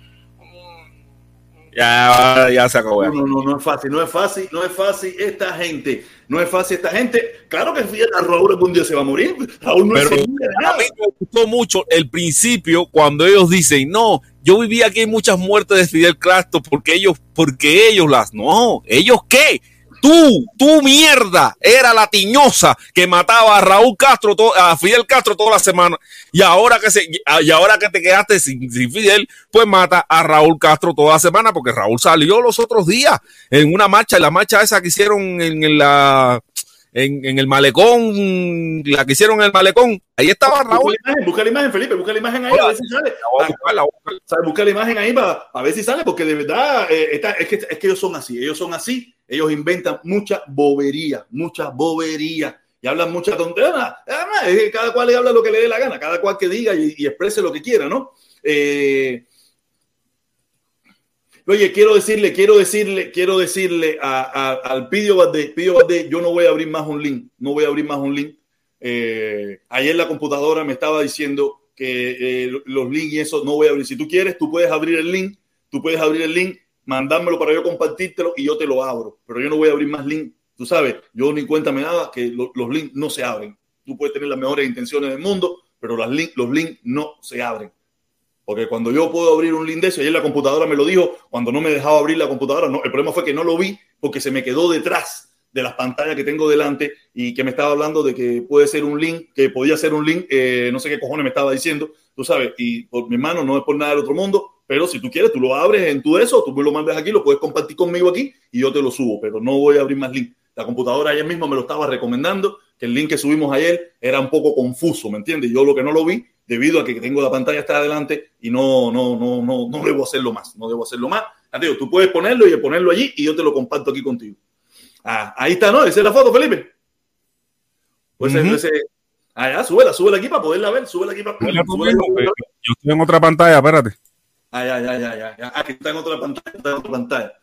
ya, ya se acabó. No, no, no, es fácil, no es fácil, no es fácil esta gente, no es fácil esta gente. Claro que a Raúl algún día se va a morir. Raúl no Pero a mí me gustó mucho el principio cuando ellos dicen, no, yo viví aquí muchas muertes de Fidel Castro porque ellos, porque ellos las, no, ellos qué, Tú, tú mierda, era la tiñosa que mataba a Raúl Castro, a Fidel Castro toda la semana. Y ahora que se, y ahora que te quedaste sin, Fidel, pues mata a Raúl Castro toda la semana porque Raúl salió los otros días en una marcha, en la marcha esa que hicieron en la, en, el malecón, la que hicieron en el malecón. Ahí estaba Raúl. Busca la imagen, Felipe, busca la imagen ahí, a ver si sale. Busca la imagen ahí para, a ver si sale, porque de verdad eh, es, que, es que ellos son así, ellos son así ellos inventan mucha bobería, mucha bobería y hablan mucha tontería. Además, cada cual le habla lo que le dé la gana, cada cual que diga y, exprese lo que quiera, ¿no? Eh, oye, quiero decirle, quiero decirle, quiero decirle al Pidio Valdés, Pidio Valdés, yo no voy a abrir más un link, no voy a abrir más un link. Eh, ayer la computadora me estaba diciendo que eh, los links y eso no voy a abrir. Si tú quieres, tú puedes abrir el link, tú puedes abrir el link mandármelo para yo compartírtelo y yo te lo abro. Pero yo no voy a abrir más links. Tú sabes, yo ni cuéntame nada que los links no se abren. Tú puedes tener las mejores intenciones del mundo, pero las link, los links no se abren. Porque cuando yo puedo abrir un link de eso, ayer la computadora me lo dijo, cuando no me dejaba abrir la computadora, no, el problema fue que no lo vi porque se me quedó detrás de las pantallas que tengo delante y que me estaba hablando de que puede ser un link, que podía ser un link, eh, no sé qué cojones me estaba diciendo, tú sabes, y por mi mano no es por nada del otro mundo, pero si tú quieres, tú lo abres en tu eso, tú me lo mandas aquí, lo puedes compartir conmigo aquí y yo te lo subo, pero no voy a abrir más link. La computadora ayer mismo me lo estaba recomendando, que el link que subimos ayer era un poco confuso, ¿me entiendes? Yo lo que no lo vi, debido a que tengo la pantalla está adelante y no, no, no, no, no debo hacerlo más, no debo hacerlo más. Digo, tú puedes ponerlo y ponerlo allí y yo te lo comparto aquí contigo. Ah, ahí está, ¿no? Esa es la foto, Felipe. Pues ese, ah, ya, súbela, súbela aquí para poderla ver, súbela aquí para poderla. Yo estoy en otra pantalla, espérate. Ah, ya, ya, ya, ya. Ah, que está en otra pantalla. Está en otra pantalla.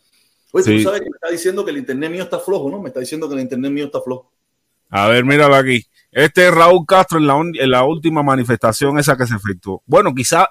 Oye, tú sabes que me está diciendo que el internet mío está flojo, ¿no? Me está diciendo que el internet mío está flojo. A ver, míralo aquí. Este es Raúl Castro en la, un- en la última manifestación esa que se efectuó. Bueno, quizás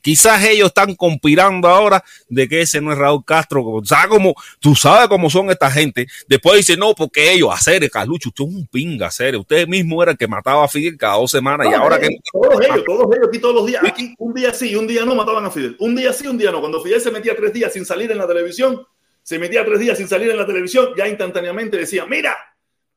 quizás ellos están conspirando ahora de que ese no es Raúl Castro. ¿Sabes cómo, tú sabes cómo son esta gente? Después dice, no, porque ellos, hacer Carlucho, usted es un pinga, hacer. Usted mismo era el que mataba a Fidel cada dos semanas y ahora eh, que... Todos ellos, todos ellos, aquí todos los días. Aquí un día sí y un día no mataban a Fidel. Un día sí, un día no. Cuando Fidel se metía tres días sin salir en la televisión, se metía tres días sin salir en la televisión, ya instantáneamente decía, mira,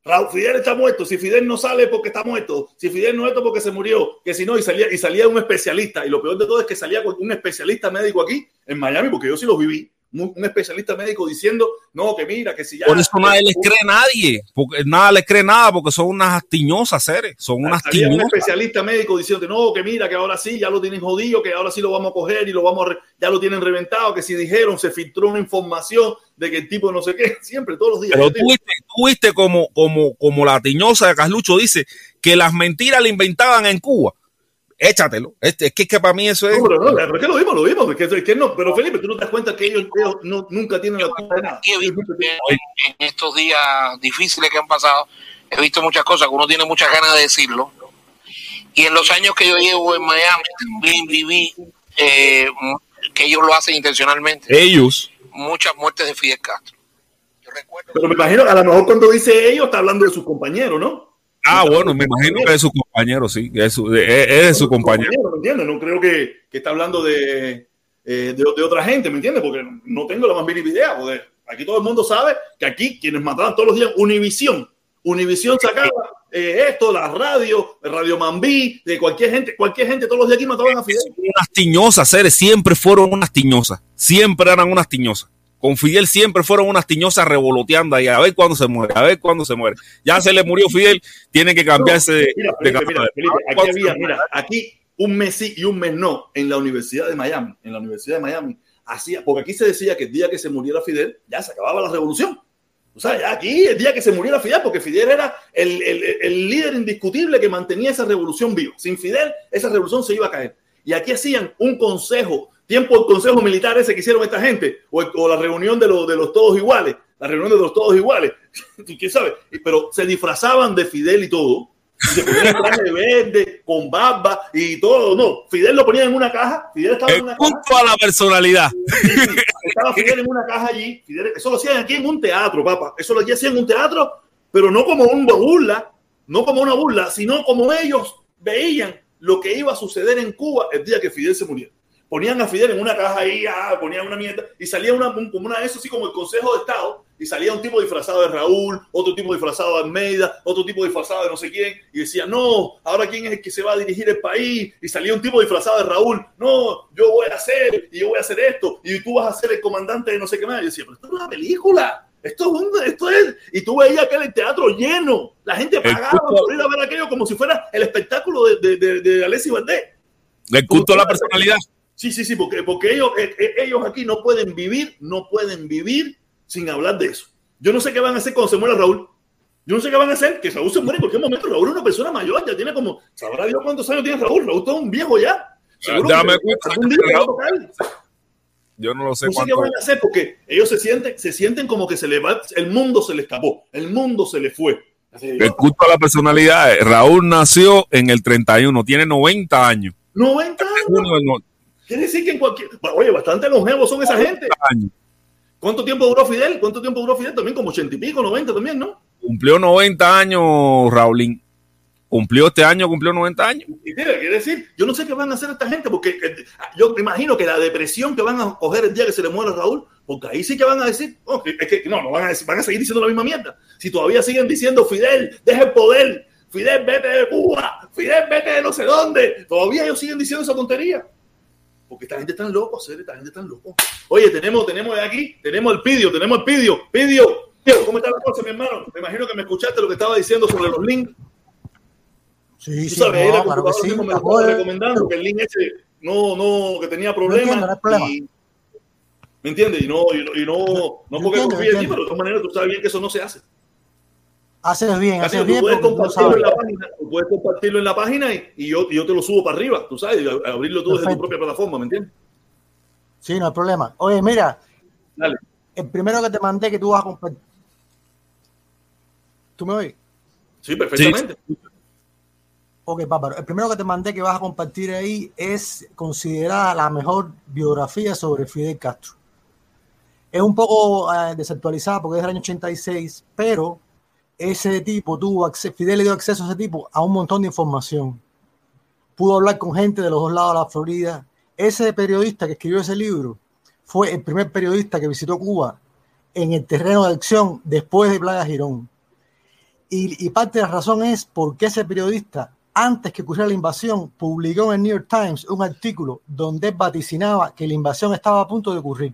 Raúl Fidel está muerto. Si Fidel no sale porque está muerto. Si Fidel no esto porque se murió. Que si no, y salía, y salía un especialista. Y lo peor de todo es que salía un especialista médico aquí en Miami, porque yo sí lo viví. Un, especialista médico diciendo, no, que mira, que si ya. Por eso nadie les cree a nadie, porque nada les cree nada, porque son unas astiñosas seres, son unas Salía un especialista médico diciendo no, que mira, que ahora sí, ya lo tienen jodido, que ahora sí lo vamos a coger y lo vamos a ya lo tienen reventado, que si dijeron, se filtró una información de que el tipo no sé qué, [LAUGHS] siempre, todos los días. Pero tú viste, tú viste como, como, como la tiñosa de Carlucho dice que las mentiras le inventaban en Cuba. Échatelo. Este, es que, que para mí eso es. no, pero no, pero es que lo vimos, lo vimos, es que, es que no, pero Felipe, tú no te das cuenta que ellos, ellos no, nunca tienen la culpa de nada. En, en estos días difíciles que han pasado, he visto muchas cosas que uno tiene muchas ganas de decirlo. Y en los años que yo llevo en Miami, también viví eh, que ellos lo hacen intencionalmente. Ellos. Muchas muertes de Fidel Castro. Yo recuerdo Pero me imagino que a lo mejor cuando dice ellos está hablando de sus compañeros, ¿no? Ah, bueno, me imagino que es su compañero, sí. Es, su- es- es de su compañero. ¿Me entiendes? No creo que, que está hablando de, eh, de, de otra gente, ¿me entiendes? Porque no tengo la más mínima idea. porque aquí todo el mundo sabe que aquí quienes mataban todos los días, Univisión. Univisión sacaba eh, esto, la radio, Radio Mambí, de cualquier gente, cualquier gente todos los días aquí mataban a Fidel. Unas tiñosas, seres, siempre fueron unas tiñosas. Siempre eran unas tiñosas. Con Fidel siempre fueron unas tiñosas revoloteando ahí, a ver cuándo se muere, a ver cuándo se muere. Ya se le murió Fidel, tiene que cambiarse de, Mira, de. Felipe, aquí había, mira, un mes sí y un mes no en la Universidad de Miami, en la Universidad de Miami, hacía, porque aquí se decía que el día que se muriera Fidel, ya se acababa la revolución. O sea, aquí el día que se muriera Fidel, porque Fidel era el, el- el líder indiscutible que mantenía esa revolución viva. Sin Fidel, esa revolución se iba a caer. Y aquí hacían un consejo, tiempo el consejo militar ese que hicieron esta gente, o, o la reunión de, los de los todos iguales, la reunión de los todos iguales, [LAUGHS] ¿quién sabe? Pero se disfrazaban de Fidel y todo, y se ponían [LAUGHS] traje verde, con barba y todo. No, Fidel lo ponía en una caja, Fidel estaba en El una caja. punto a la personalidad. Estaba Fidel en una caja allí. Fidel- eso lo hacían aquí en un teatro, papá. Eso lo hacían en un teatro, pero no como una burla, no como una burla, sino como ellos veían lo que iba a suceder en Cuba el día que Fidel se muriera. Ponían a Fidel en una caja ahí, ah, ponían una mierda, y salía una, un- como una de eso, así como el Consejo de Estado, y salía un tipo disfrazado de Raúl, otro tipo disfrazado de Almeida, otro tipo disfrazado de no sé quién, y decía, no, ahora quién es el que se va a dirigir el país, y salía un tipo disfrazado de Raúl, no, yo voy a hacer, y yo voy a hacer esto, y tú vas a ser el comandante de no sé qué más. Y decía, pero esto es una película, esto es, un- esto es, y tú veías aquel el teatro lleno, la gente pagaba por ir a ver aquello como si fuera el espectáculo de, de, de, de Alessi Valdés. El culto a la personalidad. Sí, sí, sí, porque, porque ellos, eh, eh, ellos aquí no pueden vivir, no pueden vivir sin hablar de eso. Yo no sé qué van a hacer cuando se muera Raúl. Yo no sé qué van a hacer, que Raúl se muere en cualquier momento. Raúl es una persona mayor, ya tiene como, sabrá Dios cuántos años tiene Raúl. Raúl está un viejo ya. Seguro que Dame se-. Yo no lo sé No sé qué van a hacer porque ellos se sienten, se sienten como que se le va, el mundo se le escapó, el mundo se le fue. El culto a la personalidad. eh, Raúl nació en el 31, tiene 90 años. 90 años. Quiere decir que en cualquier. Oye, bastante longevos son esa gente. 90 años. ¿Cuánto tiempo duró Fidel? ¿Cuánto tiempo duró Fidel? También como 80 y pico, 90 también, ¿no? Cumplió 90 años, Raulín. Cumplió este año, cumplió 90 años. Quiere decir, yo no sé qué van a hacer esta gente, porque eh, yo me imagino que la depresión que van a coger el día que se le muera Raúl, porque ahí sí que van a decir, oh, que- es que no, no van a decir, van a seguir diciendo la misma mierda. Si todavía siguen diciendo Fidel, deja el poder, Fidel, vete de Cuba, Fidel, vete de no sé dónde, todavía ellos siguen diciendo esa tontería. Porque esta gente está loco, serio, esta gente está loco. Oye, tenemos, tenemos aquí, tenemos el pidio, tenemos el pidio, pidio. ¿Cómo está la cosa, mi hermano? Me imagino que me escuchaste lo que estaba diciendo sobre los links. Sí, sí, sabes, no, la claro que sí. me estaba recomendando que el link ese no, no, que tenía problemas. entiendo, no hay problema. y- ¿Me entiendes? Y no, y no, y no, no porque confíe en ti, pero de todas maneras tú sabes bien que eso no se hace. Haces bien, haces bien puedes compartirlo en la página, tú puedes compartirlo en la página y, y yo, y yo te lo subo para arriba, tú sabes, abrirlo tú desde tu propia plataforma, ¿me entiendes? Sí, no hay problema. Oye, mira, Dale. el primero que te mandé que tú vas a compartir. ¿Tú me oyes? Sí, perfectamente. Ok, bárbaro. El primero que te mandé que vas a compartir ahí es considerada la mejor biografía sobre Fidel Castro. Es un poco eh, desactualizada porque es del año 86, pero ese tipo tuvo acceso, Fidel le dio acceso a ese tipo a un montón de información. Pudo hablar con gente de los dos lados de la Florida. Ese periodista que escribió ese libro fue el primer periodista que visitó Cuba en el terreno de acción después de Playa Girón. Y, y parte de la razón es porque ese periodista, antes que ocurriera la invasión, publicó en el New York Times un artículo donde vaticinaba que la invasión estaba a punto de ocurrir.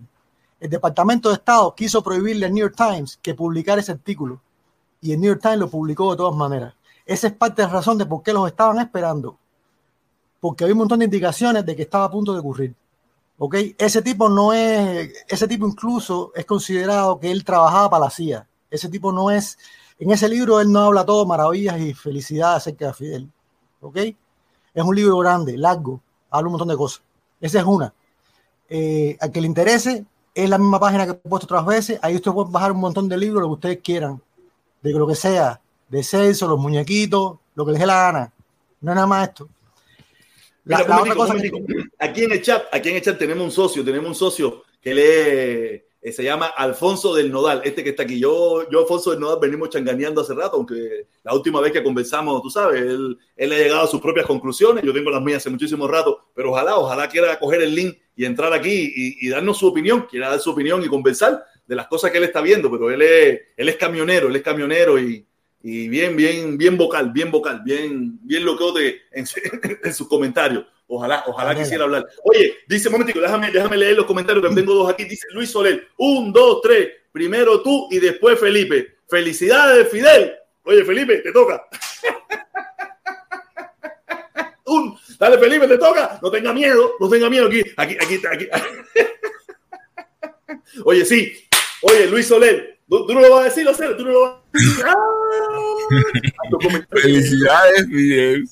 El Departamento de Estado quiso prohibirle al New York Times que publicara ese artículo y el New York Times lo publicó de todas maneras. Esa es parte de la razón de por qué los estaban esperando. Porque había un montón de indicaciones de que estaba a punto de ocurrir. ¿Ok? Ese tipo no es, ese tipo incluso es considerado que él trabajaba para la CIA. Ese tipo no es, en ese libro él no habla todo maravillas y felicidad acerca de Fidel. ¿Ok? Es un libro grande, largo, habla un montón de cosas. Esa es una. Eh, que le interese, es la misma página que he puesto otras veces. Ahí ustedes pueden bajar un montón de libros, lo que ustedes quieran, lo que sea, de Celso, los muñequitos, lo que les dé la gana. No es nada más esto. La, Mira, la momentico, otra cosa que-. Aquí en el chat, aquí en el chat tenemos un socio, tenemos un socio que lee, eh, se llama Alfonso del Nodal, este que está aquí. Yo, yo Alfonso del Nodal venimos changaneando hace rato, aunque la última vez que conversamos, tú sabes, él, él ha llegado a sus propias conclusiones, yo tengo las mías hace muchísimo rato, pero ojalá, ojalá quiera coger el link y entrar aquí y, y darnos su opinión, quiera dar su opinión y conversar de las cosas que él está viendo, pero él es, él es camionero, él es camionero y, y bien, bien, bien vocal, bien vocal, bien, bien locote en, [LAUGHS] en sus comentarios. Ojalá, ojalá quisiera hablar. Oye, dice, momentico, déjame, déjame leer los comentarios que tengo dos aquí. Dice Luis Soler, un, dos, tres, primero tú y después Felipe. Felicidades, Fidel. Oye, Felipe, te toca. [LAUGHS] Un, dale, Felipe, te toca. No tenga miedo, no tenga miedo aquí, aquí, aquí, aquí. [LAUGHS] Oye, sí. Oye, Luis Soler, ¿tú, tú no lo vas a decir, Ocelo? ¿Tú no lo vas a decir? [LAUGHS] ¡Ah! Felicidades, Fidel.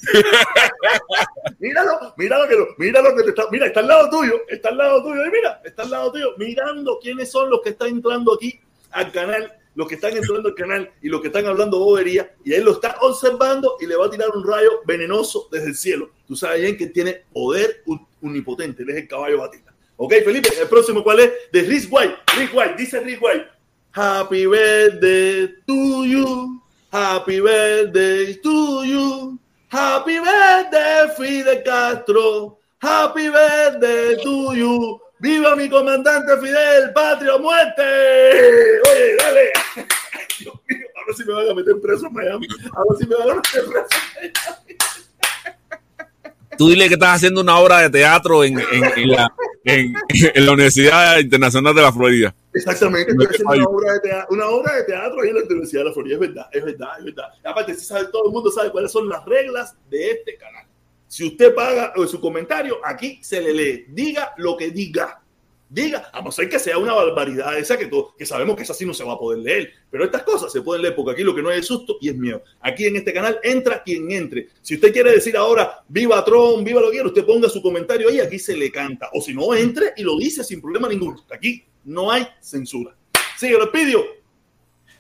Míralo, míralo que lo, míralo que te está, mira, está al lado tuyo, está al lado tuyo, y mira, está al lado tuyo, mirando quiénes son los que están entrando aquí al canal, los que están entrando al canal y los que están hablando bobería, y él lo está observando y le va a tirar un rayo venenoso desde el cielo. Tú sabes bien que tiene poder un- unipotente, él es el caballo batista. Ok, Felipe, el próximo cuál es? De Rich White, Rich White, dice Rich White. Happy birthday to you. Happy birthday to you. Happy birthday, Fidel Castro. Happy birthday to you. ¡Viva mi comandante Fidel! ¡Patria muerte! Oye, dale. [LAUGHS] Dios mío, ahora sí me van a meter preso en Miami. Ahora sí me van a meter preso en Miami. Tú dile que estás haciendo una obra de teatro en, en- en la, en- en la Universidad Internacional de la Florida. Exactamente, estoy haciendo una obra, de teatro, una obra de teatro ahí en la Universidad de la Florida. Es verdad, es verdad, es verdad. Aparte, sí sabe, todo el mundo sabe cuáles son las reglas de este canal. Si usted paga su comentario, aquí se le lee. Diga lo que diga. Diga, a no ser que sea una barbaridad esa que, todo, que sabemos que esa sí no se va a poder leer. Pero estas cosas se pueden leer porque aquí lo que no es susto y es miedo. Aquí en este canal entra quien entre. Si usted quiere decir ahora, viva Trump, viva lo que quiera, usted ponga su comentario ahí, aquí se le canta. O si no, entre y lo dice sin problema ninguno. Aquí no hay censura. Sigue, lo pidió.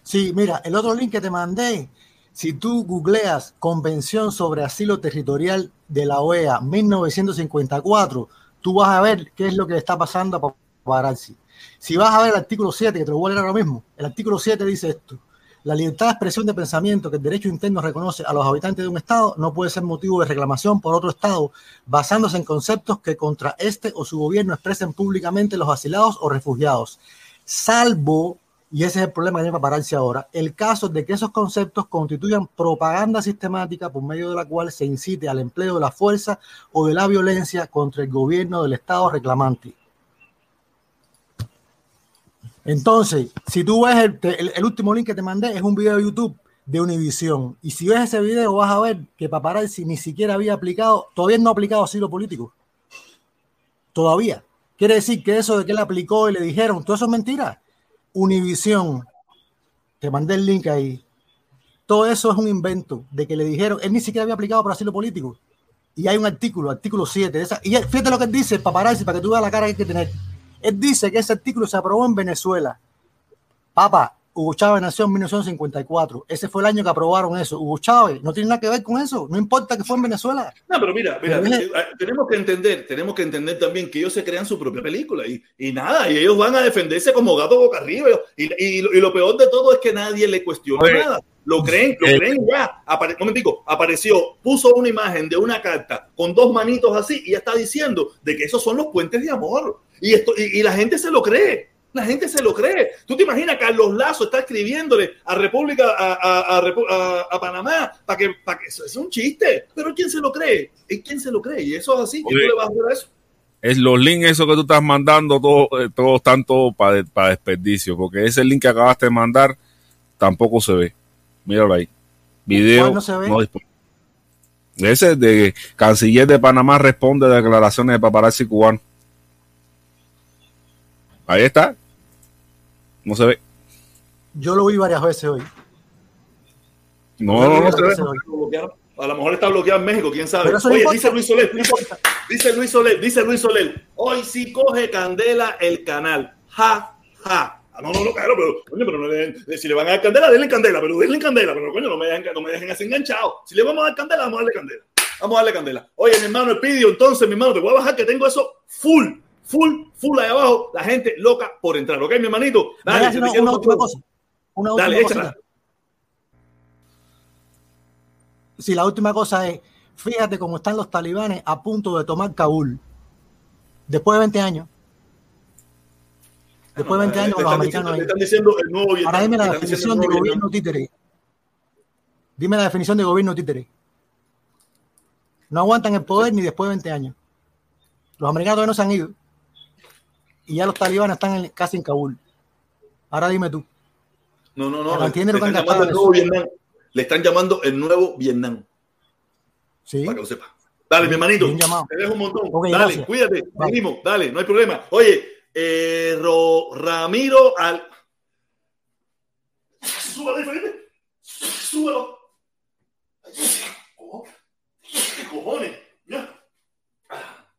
Sí, mira, el otro link que te mandé, si tú googleas Convención sobre Asilo Territorial de la OEA 1954, tú vas a ver qué es lo que le está pasando a Paparazzi. Si vas a ver el artículo 7, que te lo voy a leer ahora mismo, el artículo 7 dice esto. La libertad de expresión de pensamiento que el derecho interno reconoce a los habitantes de un Estado no puede ser motivo de reclamación por otro Estado basándose en conceptos que contra este o su gobierno expresen públicamente los asilados o refugiados, salvo y ese es el problema que tiene Paparazzi ahora, el caso de que esos conceptos constituyan propaganda sistemática por medio de la cual se incite al empleo de la fuerza o de la violencia contra el gobierno del Estado reclamante. Entonces, si tú ves el, último link que te mandé, es un video de YouTube de Univision. Y si ves ese video, vas a ver que Paparazzi ni siquiera había aplicado, todavía no ha aplicado asilo político. Todavía. Quiere decir que eso de que él aplicó y le dijeron, todo eso es mentira. Univisión, te mandé el link ahí. Todo eso es un invento de que le dijeron, él ni siquiera había aplicado para asilo político. Y hay un artículo, artículo 7. de esa- y fíjate lo que él dice, paparazzi, para que tú veas la cara que hay que tener. Él dice que ese artículo se aprobó en Venezuela. Papá, Hugo Chávez nació en 1954. Ese fue el año que aprobaron eso. Hugo Chávez no tiene nada que ver con eso. No importa que fue en Venezuela. No, pero mira, mira eh, tenemos que entender, tenemos que entender también que ellos se crean su propia película y, y nada, y ellos van a defenderse como gato boca arriba. Y, y, y lo peor de todo es que nadie le cuestiona nada. Lo creen, lo eh, creen ya. Apare momentico, apareció, puso una imagen de una carta con dos manitos así y ya está diciendo de que esos son los puentes de amor. Y, esto, y, la gente se lo cree. La gente se lo cree. ¿Tú te imaginas Carlos Lazo está escribiéndole a República, a, a, a, Panamá, para que, para que eso es un chiste? Pero ¿quién se lo cree? ¿Y quién se lo cree? Y eso es así. ¿Quién le vas a hacer a eso? Es los links esos que tú estás mandando, todos todo eh, están todos para para desperdicio, porque ese link que acabaste de mandar tampoco se ve. Míralo ahí. Video no, se ve? Ese de Canciller de Panamá responde a declaraciones de paparazzi cubano. Ahí está. No se ve. Yo lo vi varias veces hoy. No, no, no, se ve. A lo mejor está bloqueado en México, quién sabe. Oye, dice Luis Soler, dice Luis Soler, dice Luis Soler, hoy sí coge candela el canal. Ja, ja. Ah, no, no, no, claro, pero, coño, pero no le si le van a dar candela, denle candela, pero denle candela, pero coño, no me dejen, no me dejen así enganchado. Si le vamos a dar candela, vamos a darle candela. Vamos a darle candela. Oye, mi hermano, el pidio, entonces, mi hermano, te voy a bajar que tengo eso full, full, full ahí abajo, la gente loca por entrar, ¿ok, mi hermanito? Dale, una, una última cosa. Una última Dale, cosa. Sí, la última cosa es, fíjate cómo están los talibanes a punto de tomar Kabul. Después de 20 años. Después de 20 años, los americanos. Están diciendo el nuevo Ahora dime la definición de gobierno títere. Dime la definición de gobierno títere. No aguantan el poder ni después de 20 años. Los americanos todavía no se han ido. Y ya los talibanes están casi en Kabul. Ahora dime tú. No, no, no. Le, están llamando el nuevo Vietnam. Le están llamando el nuevo Vietnam. Sí. Para que lo sepa. Dale, mi hermanito. Te dejo un montón. dale, cuídate. Venimos. Dale, no hay problema. Oye, eh, Ramiro al. Súbalo, Felipe. Súbalo. ¿Qué cojones?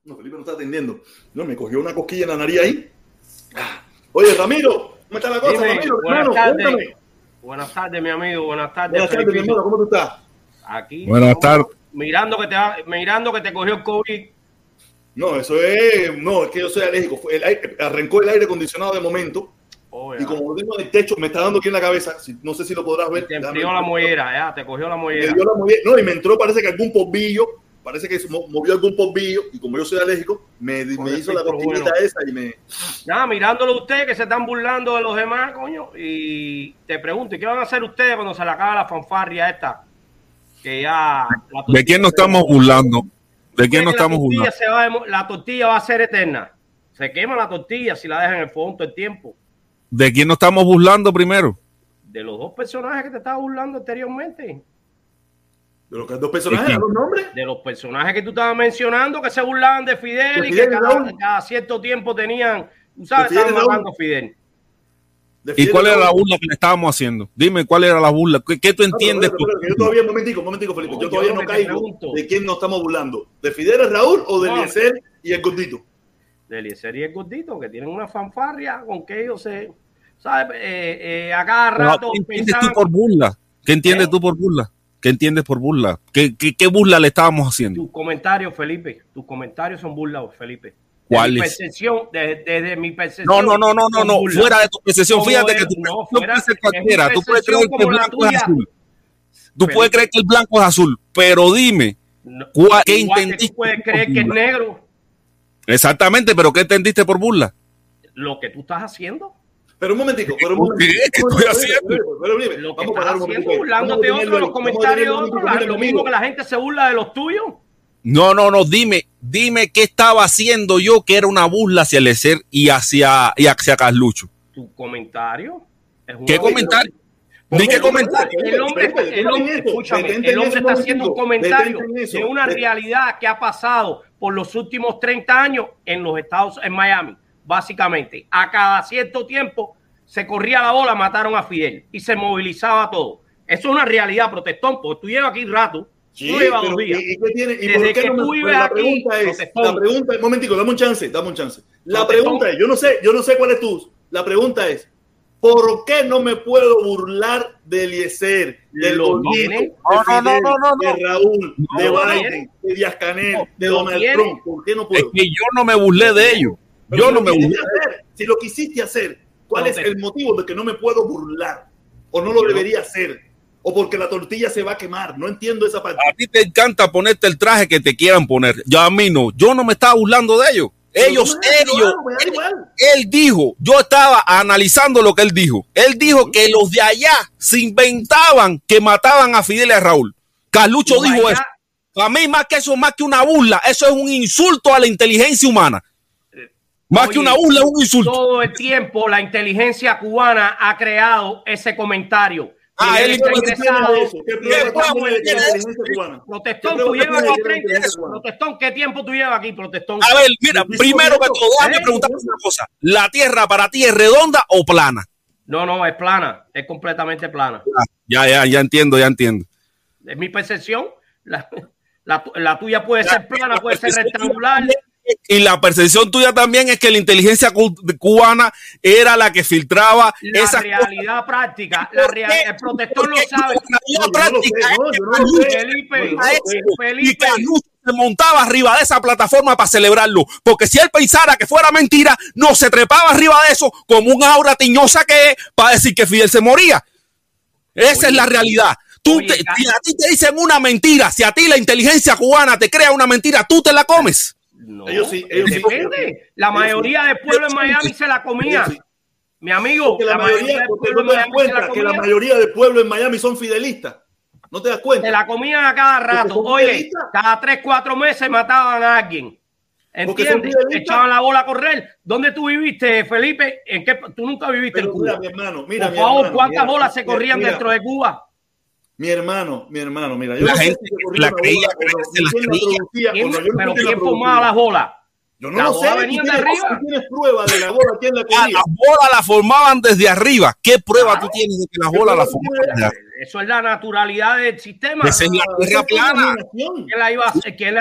No, Felipe no está atendiendo. No, me cogió una cosquilla en la nariz ahí. Oye, Ramiro, ¿cómo está la cosa, Ramiro? Buenas tardes. Buenas tardes, mi amigo. Buenas tardes. Buenas tardes, mi hermano. ¿Cómo tú estás? Aquí. Buenas tardes. Mirando que te, mirando que te cogió el COVID no, eso es. No, es que yo soy alérgico. El aire, arrancó el aire acondicionado de momento. Oh, y como tengo en el techo, me está dando aquí en la cabeza. No sé si lo podrás ver. Te entró la mollera, ya, te cogió la mollera. No, y me entró, parece que algún polvillo. Parece que movió algún polvillo. Y como yo soy alérgico, me, me hizo la cosquillita esa y me. Nada, mirándolo ustedes que se están burlando de los demás, coño. Y te pregunto, ¿qué van a hacer ustedes cuando se le acabe la fanfarria esta? Que ya. ¿De quién nos estamos burlando? ¿De quién no estamos jugando? la tortilla va a ser eterna. Se quema la tortilla si la dejan en el fondo el tiempo. ¿De quién no estamos burlando primero? De los dos personajes que te estaba burlando anteriormente. ¿De los dos personajes? los nombres? De los personajes que tú estabas mencionando que se burlaban de Fidel, y que cada, cierto tiempo tenían, tú sabes, estaban matando a Fidel. ¿Y cuál era la burla que le estábamos haciendo? Dime cuál era la burla. ¿Qué, tú entiendes? yo todavía, un momentico, un momentico, Felipe. yo todavía no caigo de quién nos estamos burlando. ¿De Fidel Raúl o de Eliezer y el Gordito? De Eliezer y el Gordito, que tienen una fanfarria con que ellos se. ¿Sabes? Eh, eh, a cada rato. ¿Qué entiendes tú por burla? ¿Qué entiendes ¿Eh? tú por burla? ¿Qué entiendes por burla? ¿Qué, qué, burla le estábamos haciendo? Tus comentarios, Felipe. Tus comentarios son burlas, Felipe. ¿Cuál mi percepción, desde, mi percepción. No, no, no, no, no, no, fuera de tu percepción. Fíjate que tú no, puedes ser cualquiera. Tú puedes creer que el blanco es azul. Tú puedes creer que el blanco es azul, pero dime, ¿qué entendiste? Tú puedes creer que es negro. Exactamente, pero ¿qué entendiste por burla? Lo que tú estás haciendo. Pero un momentico, pero un momentico. ¿Qué estoy haciendo? Lo que estás haciendo, burlándote otros, los comentarios de otros, lo mismo que la gente se burla de los tuyos. No, no, no, dime, dime qué estaba haciendo yo que era una burla hacia Lecer y hacia, y hacia Carlucho. ¿Tu comentario? ¿Qué comentario? ¿Ni qué comentario? El hombre, el hombre, escúchame, el hombre está haciendo un comentario de una realidad que ha pasado por los últimos 30 años en los Estados, en Miami, básicamente. A cada cierto tiempo se corría la bola, mataron a Fidel y se movilizaba todo. Eso es una realidad, protestón, porque tú llevas aquí rato Sí, pero, ¿y, y, qué tiene? ¿Y por qué no tú vives la pregunta es, la pregunta es, momentico, dame un chance, dame un chance. La pregunta es, yo no sé, yo no sé cuál es tu. La pregunta es, ¿por qué no me puedo burlar de Eliezer, de los de, de, Raúl, de Biden, de Díaz Canel, de Donald Trump? ¿Por qué no puedo? Es que yo no me burlé de ellos. Yo no me burlé. Hacer, si lo quisiste hacer, ¿cuál es el motivo de que no me puedo burlar? ¿O no lo debería hacer? o porque la tortilla se va a quemar. No entiendo esa parte. A ti te encanta ponerte el traje que te quieran poner. Yo a mí no. Yo no me estaba burlando de ellos. Ellos, ellos, él, él, dijo, yo estaba analizando lo que él dijo. Él dijo que los de allá se inventaban que mataban a Fidel y a Raúl. Carlucho dijo eso. A mí más que eso, más que una burla, eso es un insulto a la inteligencia humana. Más que una burla, es un insulto. Todo el tiempo la inteligencia cubana ha creado ese comentario Ah, él está ingresado. Protestón, tú llevas aquí Protestón, ¿qué tiempo tú llevas aquí, Protestón? A ver, mira, primero que todo, déjame preguntar una cosa. ¿La Tierra para ti es redonda o plana? No, no, es plana, es completamente plana. Ya, ya, ya entiendo, ya entiendo. Es mi percepción. La, la, la tuya puede ser plana, puede ser rectangular y la percepción tuya también es que la inteligencia cubana era la que filtraba la esa realidad práctica. La real, el protector lo sabe. La realidad práctica Felipe, Felipe. se montaba arriba de esa plataforma para celebrarlo. Porque si él pensara que fuera mentira, no se trepaba arriba de eso como un aura tiñosa que es para decir que Fidel se moría. Esa es la realidad. Tú te, si a ti te dicen una mentira, si a ti la inteligencia cubana te crea una mentira, tú te la comes. No, ellos sí, ellos depende. Sí, la mayoría del pueblo en Miami se la comía. Mi amigo, la, mayoría, del pueblo no te das cuenta que la mayoría del pueblo en Miami son fidelistas. ¿No te das cuenta? Se la comían a cada rato. Oye, cada tres, cuatro meses mataban a alguien. ¿Entiendes? Echaban la bola a correr. ¿Dónde tú viviste, Felipe? ¿En qué? Tú nunca viviste en Cuba. Mira, mi hermano, mira, Por favor, ¿cuántas bolas se corrían dentro de Cuba? Mi hermano, mi hermano, mira, yo la gente la creía, pero ¿quién formaba las bolas? Yo no lo sé. De arriba. ¿Tienes prueba de la bola? ¿Quién la corría? Las bolas la formaban desde arriba. ¿Qué prueba tú tienes de que las bolas la formaban? Eso es la naturalidad del sistema. Esa es la tierra plana. ¿Quién la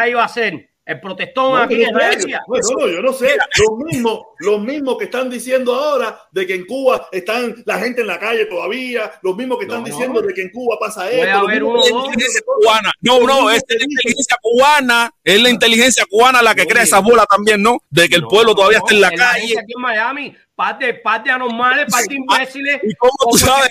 iba a hacer? ¿Quién la a? El protestón no, aquí en no, yo no sé. Lo mismo, lo mismo que están diciendo ahora de que en Cuba están la gente en la calle todavía. Lo mismo que están no, diciendo de que en Cuba pasa esto. Uno, cubana. No, no, es la inteligencia cubana. Es la inteligencia cubana la que crea esa bola también, ¿no? De que el pueblo todavía está en la calle. Aquí en Miami, parte, parte anormales, parte imbéciles. ¿Y cómo tú sabes?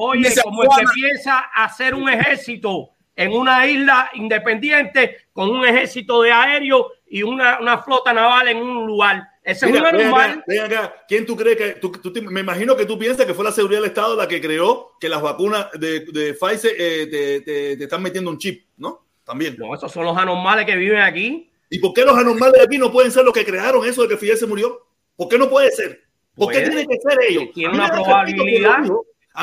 oye, como el que piensa hacer un ejército en una isla independiente con un ejército de aéreo y una, una flota naval en un lugar. Ese es normal. Ven acá, ¿Quién tú crees que.? Tú, tú, me imagino que tú piensas que fue la seguridad del Estado la que creó que las vacunas de, de Pfizer eh, te, te, te, están metiendo un chip, ¿no? También. No, esos son los anormales que viven aquí. ¿Y por qué los anormales de aquí no pueden ser los que crearon eso de que Fidel se murió? ¿Por qué no puede ser? ¿Por qué tiene que ser ellos? Tiene una probabilidad.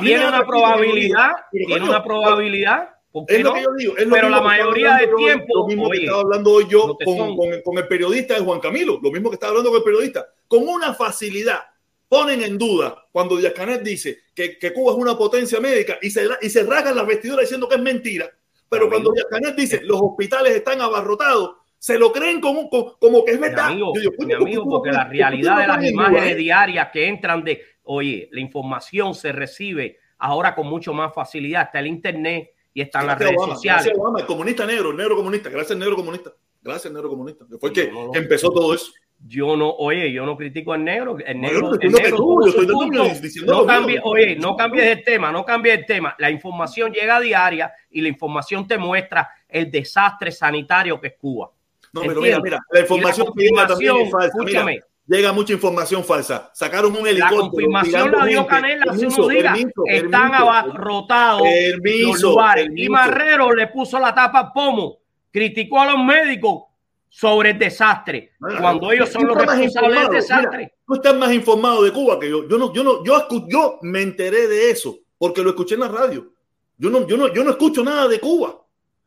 Tiene una probabilidad. Tiene una probabilidad es lo que yo digo. Es lo pero la mayoría del tiempo. Lo mismo que estaba hablando hoy yo con, con, con, el periodista de Juan Camilo. Lo mismo que estaba hablando con el periodista. Con una facilidad ponen en duda cuando Díaz Canet dice que, que, Cuba es una potencia médica y se, y se rasgan las vestiduras diciendo que es mentira. Pero cuando Díaz Canet dice los hospitales están abarrotados, se lo creen como, como, que es verdad. Amigo, digo, mi amigo porque la realidad de las imágenes diarias que entran de, oye, la información se recibe ahora con mucho más facilidad. Está el Internet y están las redes sociales. Gracias, Obama, el comunista negro, el negro comunista. Gracias, negro comunista. Gracias, negro comunista. Fue que, no, que empezó todo eso. Yo no, oye, yo no critico al negro. El negro, no, el negro tú, yo estoy no cambie, oye, no cambies el tema, no cambies el tema. La información llega a diaria y la información te muestra el desastre sanitario que es Cuba. No, pero mira, mira, la información, la información también es falsa. Escúchame, mira, llega mucha información falsa. Sacaron un helicóptero. La confirmación la dio Canela hace unos días. Están abarrotados los lugares. Y Marrero le puso la tapa a Pomo. Criticó a los médicos sobre el desastre. Cuando ellos son los responsables del desastre. Mira, tú estás más informado de Cuba que yo. Yo no, yo no, yo, yo me enteré de eso porque lo escuché en la radio. Yo no, yo no, yo no escucho nada de Cuba.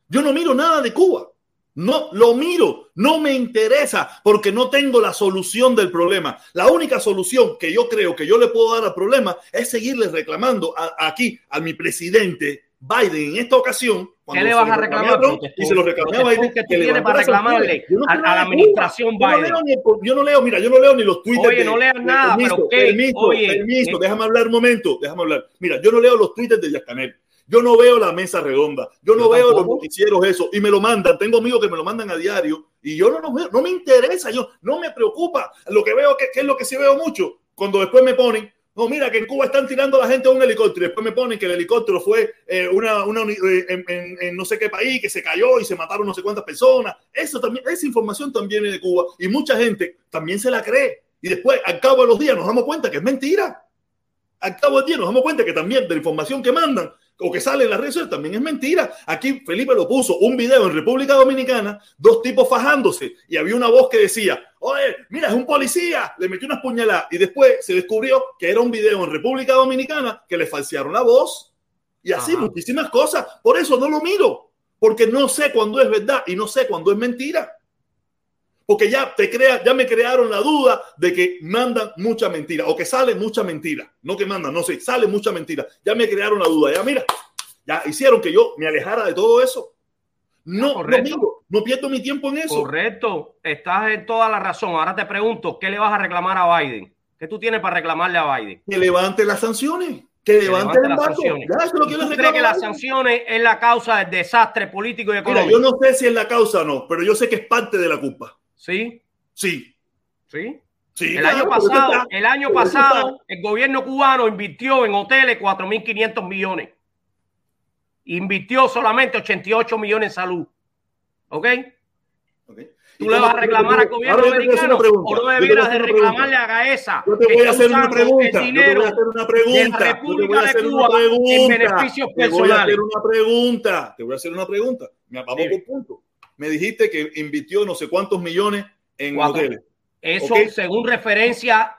Yo no miro nada de Cuba. No lo miro, no me interesa porque no tengo la solución del problema. La única solución que yo creo que yo le puedo dar al problema es seguirle reclamando a, aquí a mi presidente Biden en esta ocasión ¿Qué le vas a reclamar? y se lo reclamé a Biden. que tú tienes para reclamarle a, la administración Biden. Yo no, leo, mira, yo no leo ni los tweets. Oye, no leas nada, pero ¿qué? Permiso, Oye, permiso, eh. déjame hablar un momento, déjame hablar. Mira, yo no leo los tweets de Yacanel. Yo no veo la mesa redonda, yo no veo los noticieros eso y me lo mandan. Tengo amigos que me lo mandan a diario y yo no veo, no me interesa, yo no me preocupa. Lo que veo, que, que es lo que sí veo mucho, cuando después me ponen, no, mira que en Cuba están tirando a la gente a un helicóptero después me ponen que el helicóptero fue eh, una, una eh, en, en, no sé qué país, que se cayó y se mataron no sé cuántas personas. Eso también, esa información también viene de Cuba y mucha gente también se la cree. Y después, al cabo de los días, nos damos cuenta que es mentira. Al cabo del día nos damos cuenta que también de la información que mandan o que sale en las redes también es mentira. Aquí Felipe lo puso, un video en República Dominicana, dos tipos fajándose y había una voz que decía, oye, mira, es un policía, le metió unas puñaladas y después se descubrió que era un video en República Dominicana que le falsearon la voz y así muchísimas cosas. Por eso no lo miro, porque no sé cuándo es verdad y no sé cuándo es mentira porque ya te crea, ya me crearon la duda de que mandan mucha mentira o que sale mucha mentira. No que mandan, no sé, sale mucha mentira. Ya me crearon la duda. Ya mira, ya hicieron que yo me alejara de todo eso. No, no, no pierdo mi tiempo en eso. Correcto, estás en toda la razón. Ahora te pregunto, ¿qué le vas a reclamar a Biden? ¿Qué tú tienes para reclamarle a Biden? Que levante las sanciones. Que levante, las sanciones. ¿Tú crees que las sanciones es la causa del desastre político y económico? yo no sé si es la causa o no, pero yo sé que es parte de la culpa. ¿Sí? Sí. ¿Sí? Sí, el, año pasado, el año pasado, el gobierno cubano invirtió en hoteles 4.500 millones. Invirtió solamente 88 millones en salud. ¿Ok? okay. ¿Tú le vas a reclamar al gobierno americano o no debieras de reclamarle a Gaesa? Yo te voy a hacer una pregunta. Yo te voy a hacer una pregunta. República de Cuba en beneficios personales. Te voy a hacer una pregunta. Te voy a hacer una pregunta. Me apagó por punto me dijiste que invirtió no sé cuántos millones en hoteles. Eso según referencia.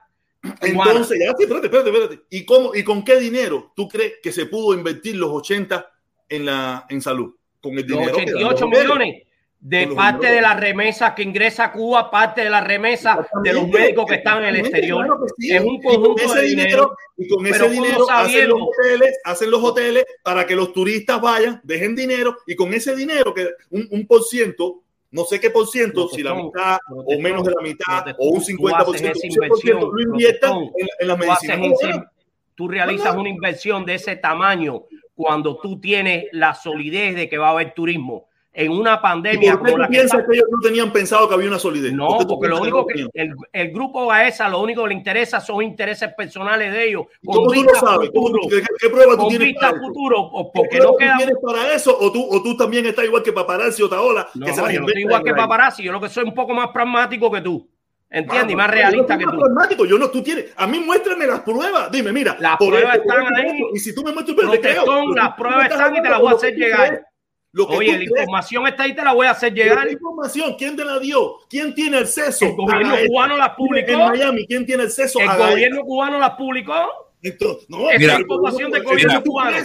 Entonces, ya, espérate, espérate, espérate. ¿Y, cómo, ¿Y con qué dinero tú crees que se pudo invertir los 80 en, la, en salud? Con el dinero. 88 millones de parte de la remesa que ingresa a Cuba, parte de la remesa de los médicos que están en el exterior. Es un conjunto de dinero. Y con ese dinero hacen los, hoteles, hacen los hoteles para que los turistas vayan, dejen dinero y con ese dinero, que un, un por ciento, no sé qué por ciento, si la mitad o menos de la mitad o un 50 por ciento, lo inviertan en, la medicina. Tú realizas una inversión de ese tamaño cuando tú tienes la solidez de que va a haber turismo en una pandemia. ¿Por qué tú piensas que, ellos no tenían pensado que había una solidez? No, porque lo único que, el, el, grupo Gaesa lo único que le interesa son intereses personales de ellos. ¿Cómo tú lo sabes? Futuro, ¿Qué, qué prueba tú tienes vista para futuro? O porque no queda... tienes para eso? ¿O tú, o tú también estás igual que Paparazzi o Taola? No, que se yo no estoy igual que Paparazzi. Yo lo que soy un poco más pragmático que tú. ¿Entiendes? y más realista que tú. Pragmático. Yo no, tú tienes. A mí muéstrame las pruebas. Dime, mira. Las pruebas están ahí. Y si tú me muestras, te creo. Las pruebas están y te las voy a hacer llegar. Oye, la información está ahí, te la voy a hacer llegar. ¿La información? ¿Quién te la dio? ¿Quién tiene acceso? El gobierno cubano la publicó. En Miami, ¿quién tiene acceso? El gobierno cubano la publicó. Entonces, no, es la información del gobierno cubano.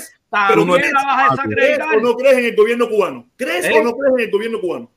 Pero no, la vas a desacreditar. ¿Crees o no crees en el gobierno cubano? ¿Crees o ¿Eh? no crees en el gobierno cubano?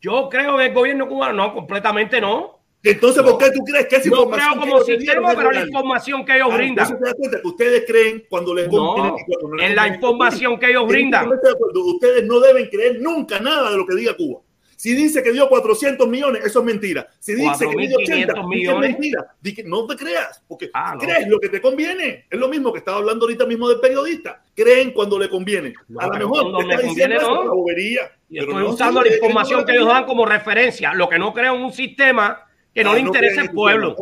Yo creo en el gobierno cubano. No, completamente no. Entonces, ¿por qué tú crees que es información? Yo creo como sistema, pero la información que ellos ah, brindan. Ustedes creen cuando les no, en la información que ellos brindan. Ustedes no deben creer nunca nada de lo que diga Cuba. Si dice que dio 400 millones, eso es mentira. Si dice que dio 80 millones, es mentira. No te creas, porque ah, crees lo que te conviene. Es lo mismo que estaba hablando ahorita mismo del periodista. Creen cuando le conviene. a lo mejor cuando me conviene no. bobería, estoy usando la información que ellos dan como referencia. Lo que no creo en un sistema que no le interesa el pueblo.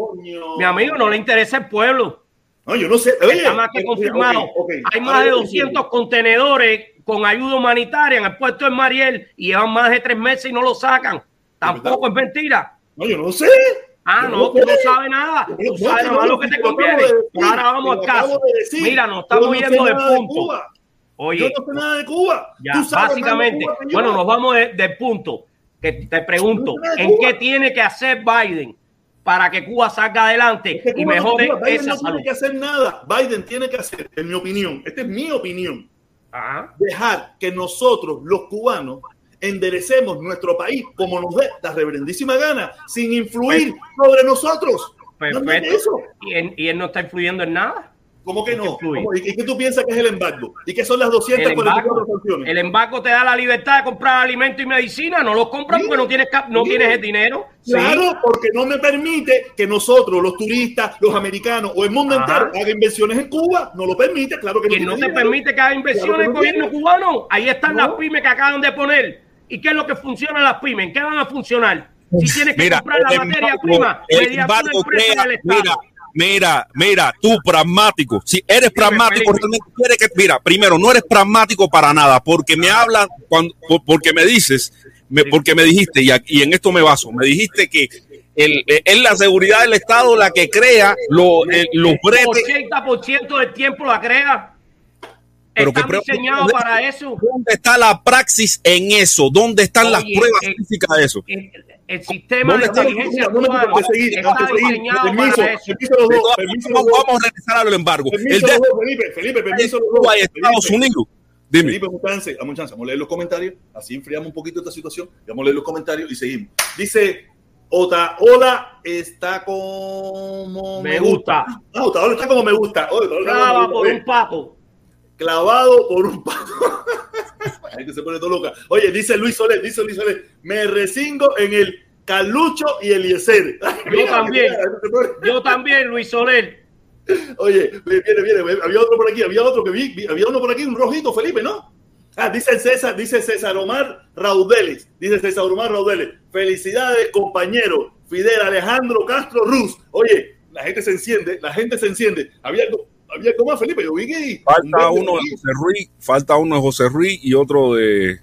Mi amigo, no le interesa el pueblo. No, yo no sé. Está más que confirmado. Hay más de 200 contenedores con ayuda humanitaria en el puerto de Mariel y llevan más de tres meses y no lo sacan. Tampoco es mentira. No, yo no sé. Ah, no, tú no sabes nada. Tú sabes nada lo que te conviene. Ahora vamos al caso. Mira, nos estamos yendo del punto. Oye, yo no sé nada de Cuba. Ya, básicamente, bueno, nos vamos del punto que te pregunto, ¿en qué tiene que hacer Biden para que Cuba salga adelante y mejore esa no tiene que hacer nada. Biden tiene que hacer, en mi opinión, esta es mi opinión, dejar que nosotros, los cubanos, enderecemos nuestro país como nos dé la reverendísima gana, sin influir sobre nosotros. Perfecto. ¿Y, él, ¿Y él no está influyendo en nada? ¿Cómo que no? ¿Y qué tú piensas que es el embargo? ¿Y qué son las 244 sanciones? El embargo te da la libertad de comprar alimentos y medicina, no los compras porque no tienes, no tienes el dinero. Claro, porque no me permite que nosotros, los turistas, los americanos o el mundo entero haga inversiones en Cuba, no lo permite, claro que no. no te permite que haga inversiones en el gobierno cubano, ahí están las pymes que acaban de poner. ¿Y qué es lo que funciona las pymes? ¿En qué van a funcionar? Si tienes que comprar la materia prima, mediante una empresa del Estado. Mira, mira, tú pragmático. Si eres pragmático, realmente que, mira, primero, no eres pragmático para nada, porque me hablan, cuando, porque me dices, porque me dijiste, y, en esto me baso, me dijiste que el, es la seguridad del Estado la que crea lo, el, los bretes. 80% del tiempo la crea. Pero está diseñado para eso. ¿Dónde está la praxis en eso? ¿Dónde están las pruebas físicas de eso? el sistema de inteligencia cubano está diseñado para eso. Vamos a regresar al embargo. Permiso el de, Felipe, Felipe, permiso los dos. Estados Unidos. Dime. Felipe, un chance, dame un chance, vamos a leer los comentarios, así enfriamos un poquito esta situación, vamos a leer los comentarios y seguimos. Dice Ota, hola, está como me gusta. Ah, Ota, está como me gusta. Clava por un pato. Clavado por un pato. Ahí que se pone todo loca. Oye, dice Luis Soler, dice Luis Soler, me resingo en el Calucho y Eliezer. [LAUGHS] Yo también. Yo también, Luis Soler. [LAUGHS] Oye, viene, viene, había otro por aquí, había otro que vi, había uno por aquí, un rojito, Felipe, ¿no? Ah, dice César, dice César Omar Raudeles, dice César Omar Raudeles. Felicidades, compañero Fidel Alejandro Castro Ruz. Oye, la gente se enciende, la gente se enciende. Había algo, había algo más, Felipe, yo vi que... Falta uno de José Ruiz, falta uno de José Ruiz y otro de...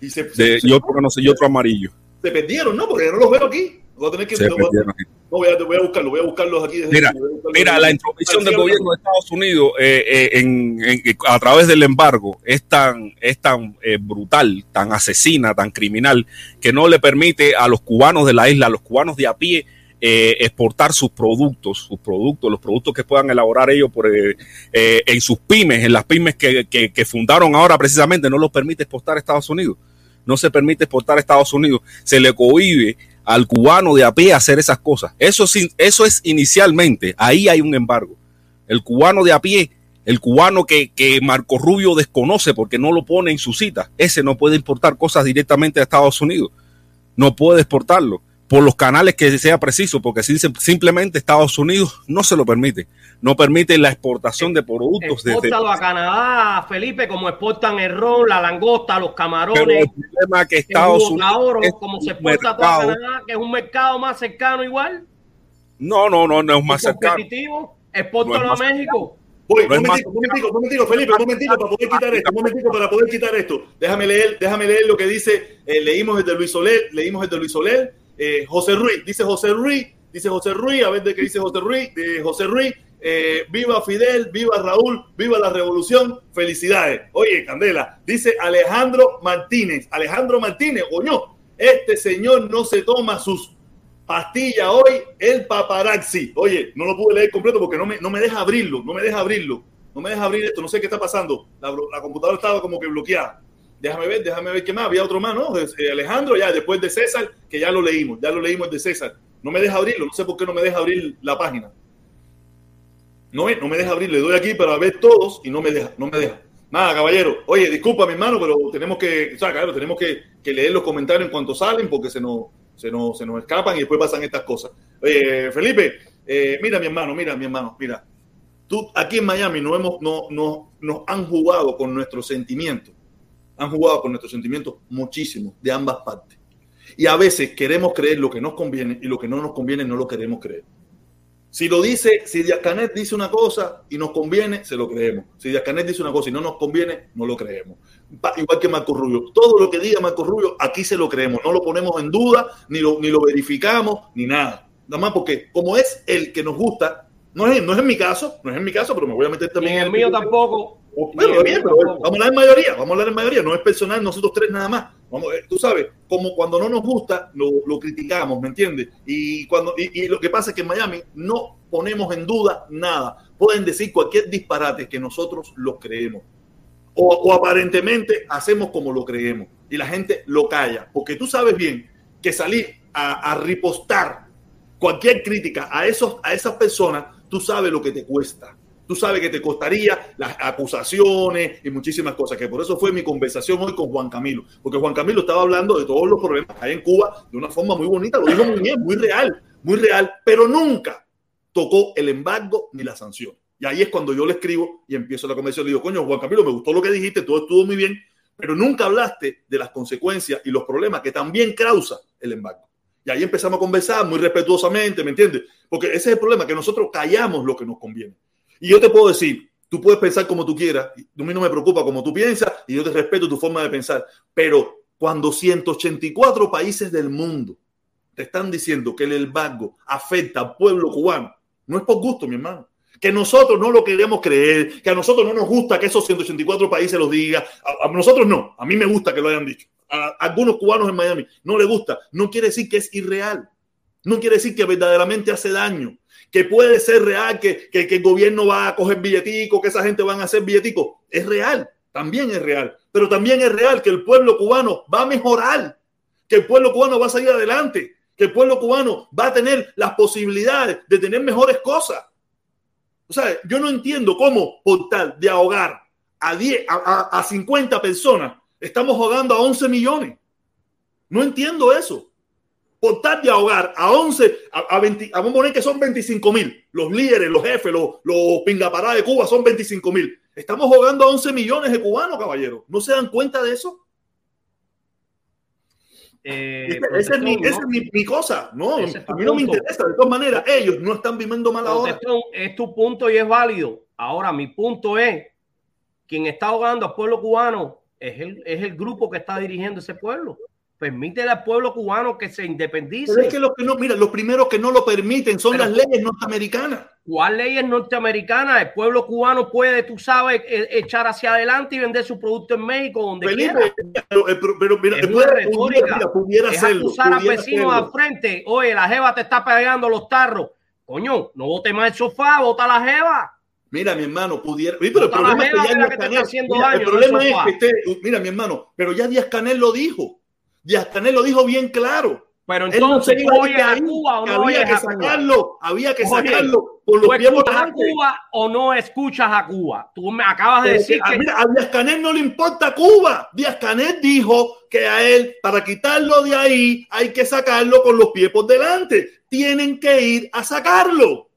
Y, se, y otro no sé, y otro amarillo se perdieron, ¿no? Porque no los veo aquí. Voy a tener que. Se voy, a, no, voy, a, voy a buscarlo, voy a buscarlos aquí. mira, mira la intromisión del gobierno de Estados Unidos eh, eh, en, en, a través del embargo es tan, es tan eh, brutal, tan asesina, tan criminal, que no le permite a los cubanos de la isla, a los cubanos de a pie, eh, exportar sus productos, sus productos, los productos que puedan elaborar ellos por, eh, en sus pymes, en las pymes que, que, fundaron ahora precisamente, no los permite exportar a Estados Unidos no se permite exportar a Estados Unidos, se le cohibe al cubano de a pie hacer esas cosas. Eso, eso es inicialmente, ahí hay un embargo. El cubano de a pie, el cubano que, que Marco Rubio desconoce porque no lo pone en su cita, ese no puede importar cosas directamente a Estados Unidos. No puede exportarlo por los canales que sea preciso, porque simplemente Estados Unidos no se lo permite. No permite la exportación de productos. Exportado a Canadá, Felipe, como exportan el ron, la langosta, los camarones. Pero el problema es que Estados Unidos. como se exporta a Canadá, que es un mercado más cercano igual. No, no, no, no es más cercano. Exportalo a México. Voy, un momentico, un momentico, Felipe, un momentico para poder quitar esto, un momentico para poder quitar esto. Déjame leer, déjame leer lo que dice, eh, leímos el de Luis Soler, leímos el de Luis Soler, eh, José Ruiz, dice José Ruiz, dice José Ruiz, a ver de qué dice José Ruiz, de José Ruiz, eh, viva Fidel, viva Raúl, viva la revolución, felicidades. Oye, Candela, dice Alejandro Martínez, Alejandro Martínez, coño, este señor no se toma sus pastillas hoy, el paparazzi. Oye, no lo pude leer completo porque no me, no me deja abrirlo, no me deja abrirlo, no me deja abrir esto, no sé qué está pasando. La, la computadora estaba como que bloqueada. Déjame ver, déjame ver qué más. Había otro más, ¿no? Eh, Alejandro, ya después de César, que ya lo leímos, ya lo leímos de César. No me deja abrirlo, no sé por qué no me deja abrir la página. No, no me deja abrir, le doy aquí para ver todos y no me deja, no me deja. Nada, caballero. Oye, disculpa, mi hermano, pero tenemos que, o sea, claro, tenemos que, leer los comentarios en cuanto salen porque se nos, se nos, se nos escapan y después pasan estas cosas. Felipe, eh, mira, mi hermano, mira, mi hermano, mira. Tú, aquí en Miami no hemos, no, no, nos han jugado con nuestros sentimientos han jugado con nuestros sentimientos muchísimo de ambas partes. Y a veces queremos creer lo que nos conviene y lo que no nos conviene no lo queremos creer. Si lo dice, si Díaz Canet dice una cosa y nos conviene, se lo creemos. Si Díaz Canet dice una cosa y no nos conviene, no lo creemos. Igual que Marco Rubio. Todo lo que diga Marco Rubio, aquí se lo creemos. No lo ponemos en duda, ni lo, ni lo verificamos, ni nada. Nada más porque como es el que nos gusta, no es, no es en mi caso, no es en mi caso, pero me voy a meter también. en el mío tampoco bueno, bien, pero vamos a hablar en mayoría, vamos a hablar en mayoría, no es personal, nosotros tres nada más. Vamos, eh, tú sabes, como cuando no nos gusta, lo, criticamos, ¿me entiendes? Y, cuando, y, lo que pasa es que en Miami no ponemos en duda nada. Pueden decir cualquier disparate que nosotros lo creemos. O, aparentemente hacemos como lo creemos. Y la gente lo calla. Porque tú sabes bien que salir a, a ripostar cualquier crítica a, esos, a esas personas, tú sabes lo que te cuesta Tú sabes que te costaría las acusaciones y muchísimas cosas, que por eso fue mi conversación hoy con Juan Camilo, porque Juan Camilo estaba hablando de todos los problemas que en Cuba de una forma muy bonita, lo dijo muy bien, muy real, muy real, pero nunca tocó el embargo ni la sanción. Y ahí es cuando yo le escribo y empiezo la conversación. Le digo, coño, Juan Camilo, me gustó lo que dijiste, todo estuvo muy bien, pero nunca hablaste de las consecuencias y los problemas que también causa el embargo. Y ahí empezamos a conversar muy respetuosamente, ¿me entiendes? Porque ese es el problema, que nosotros callamos lo que nos conviene. Y yo te puedo decir, tú puedes pensar como tú quieras, a mí no me preocupa como tú piensas y yo te respeto tu forma de pensar, pero cuando 184 países del mundo te están diciendo que el embargo afecta al pueblo cubano, no es por gusto, mi hermano. Que nosotros no lo queremos creer, que a nosotros no nos gusta que esos 184 países lo digan. A, a nosotros no, a mí me gusta que lo hayan dicho. A, a algunos cubanos en Miami no le gusta. No quiere decir que es irreal. No quiere decir que verdaderamente hace daño que puede ser real, que, que, que, el gobierno va a coger billetico, que esa gente van a hacer billetico. Es real, también es real. Pero también es real que el pueblo cubano va a mejorar, que el pueblo cubano va a salir adelante, que el pueblo cubano va a tener las posibilidades de tener mejores cosas. O sea, yo no entiendo cómo por tal de ahogar a, 10, a, a, a 50 personas, estamos ahogando a 11 millones. No entiendo eso por tal de ahogar a 11, a, a 20, a, poner que son 25 mil, los líderes, los jefes, los, los pingapará de Cuba son 25 mil. Estamos ahogando a 11 millones de cubanos, caballero. ¿No se dan cuenta de eso? Eh, esa es, mi, ¿no? esa es mi, mi, cosa, no, es a mí no me interesa, de todas maneras, ellos no están viviendo mal ahora. Es tu punto y es válido. Ahora, mi punto es, quien está ahogando al pueblo cubano es el, es el grupo que está dirigiendo ese pueblo permite al pueblo cubano que se independice. Pero es que los que no, mira, los primeros que no lo permiten son Pero, las leyes norteamericanas. ¿Cuál leyes norteamericanas? El pueblo cubano puede, tú sabes, e, echar hacia adelante y vender su producto en México donde Felipe, quiera. Pero, pero mira, es pudiera, retórica. Pudiera, pudiera es hacerlo, acusar al vecino al frente. Oye, la jeva te está pegando los tarros. Coño, no bote más el sofá, bota la jeva. Mira, mi hermano, pudiera. Pero el problema es que ya Díaz Canel, mira, el problema es que mira, mi hermano, pero ya Díaz Canel lo dijo. Canel lo dijo bien claro. Pero entonces, no oye a Cuba o no había que sacarlo, había que sacarlo por los pies a Cuba o no escuchas a Cuba. Tú me acabas de decir que, que... Mira, a Díaz Canel no le importa Cuba. Díaz Canel dijo que a él, para quitarlo de ahí, hay que sacarlo con los pies por delante. Tienen que ir a sacarlo.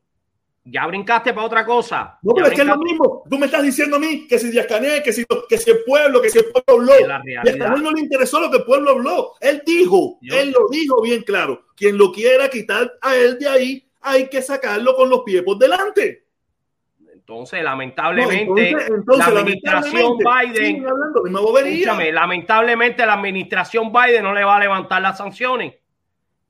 Ya brincaste para otra cosa. No, pero es que es lo mismo. Tú me estás diciendo a mí que si Díaz que si, que si el pueblo, que si el pueblo habló. Díaz no le interesó lo que el pueblo habló. Él dijo, él lo dijo bien claro. Quien lo quiera quitar a él de ahí, hay que sacarlo con los pies por delante. Entonces, lamentablemente, no, entonces, entonces, la administración Biden, hablando, lamentablemente la administración Biden no le va a levantar las sanciones.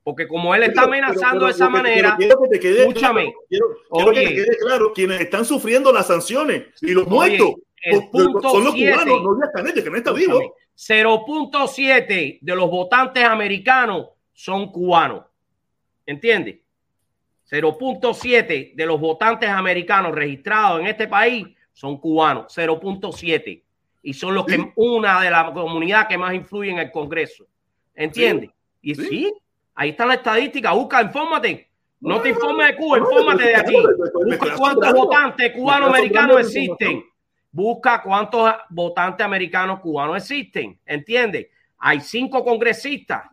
Porque como él está amenazando de esa manera, quiero que te quede escúchame, claro, quiero, que te quede claro, quienes están sufriendo las sanciones y los oye, muertos el punto son los 7, cubanos, no Canel, que no está vivo. 0.7 de los votantes americanos son cubanos. ¿Entiendes? 0.7 de los votantes americanos registrados en este país son cubanos. 0.7. Y son los que ¿Sí? una de las comunidades que más influyen en el Congreso. ¿Entiendes? ¿Sí? Y sí, Ahí está la estadística, busca, infórmate. No te informes de Cuba, infórmate de aquí. Busca cuántos votantes cubanos americanos existen. Busca cuántos votantes americanos cubanos existen. ¿Entiendes? Hay cinco congresistas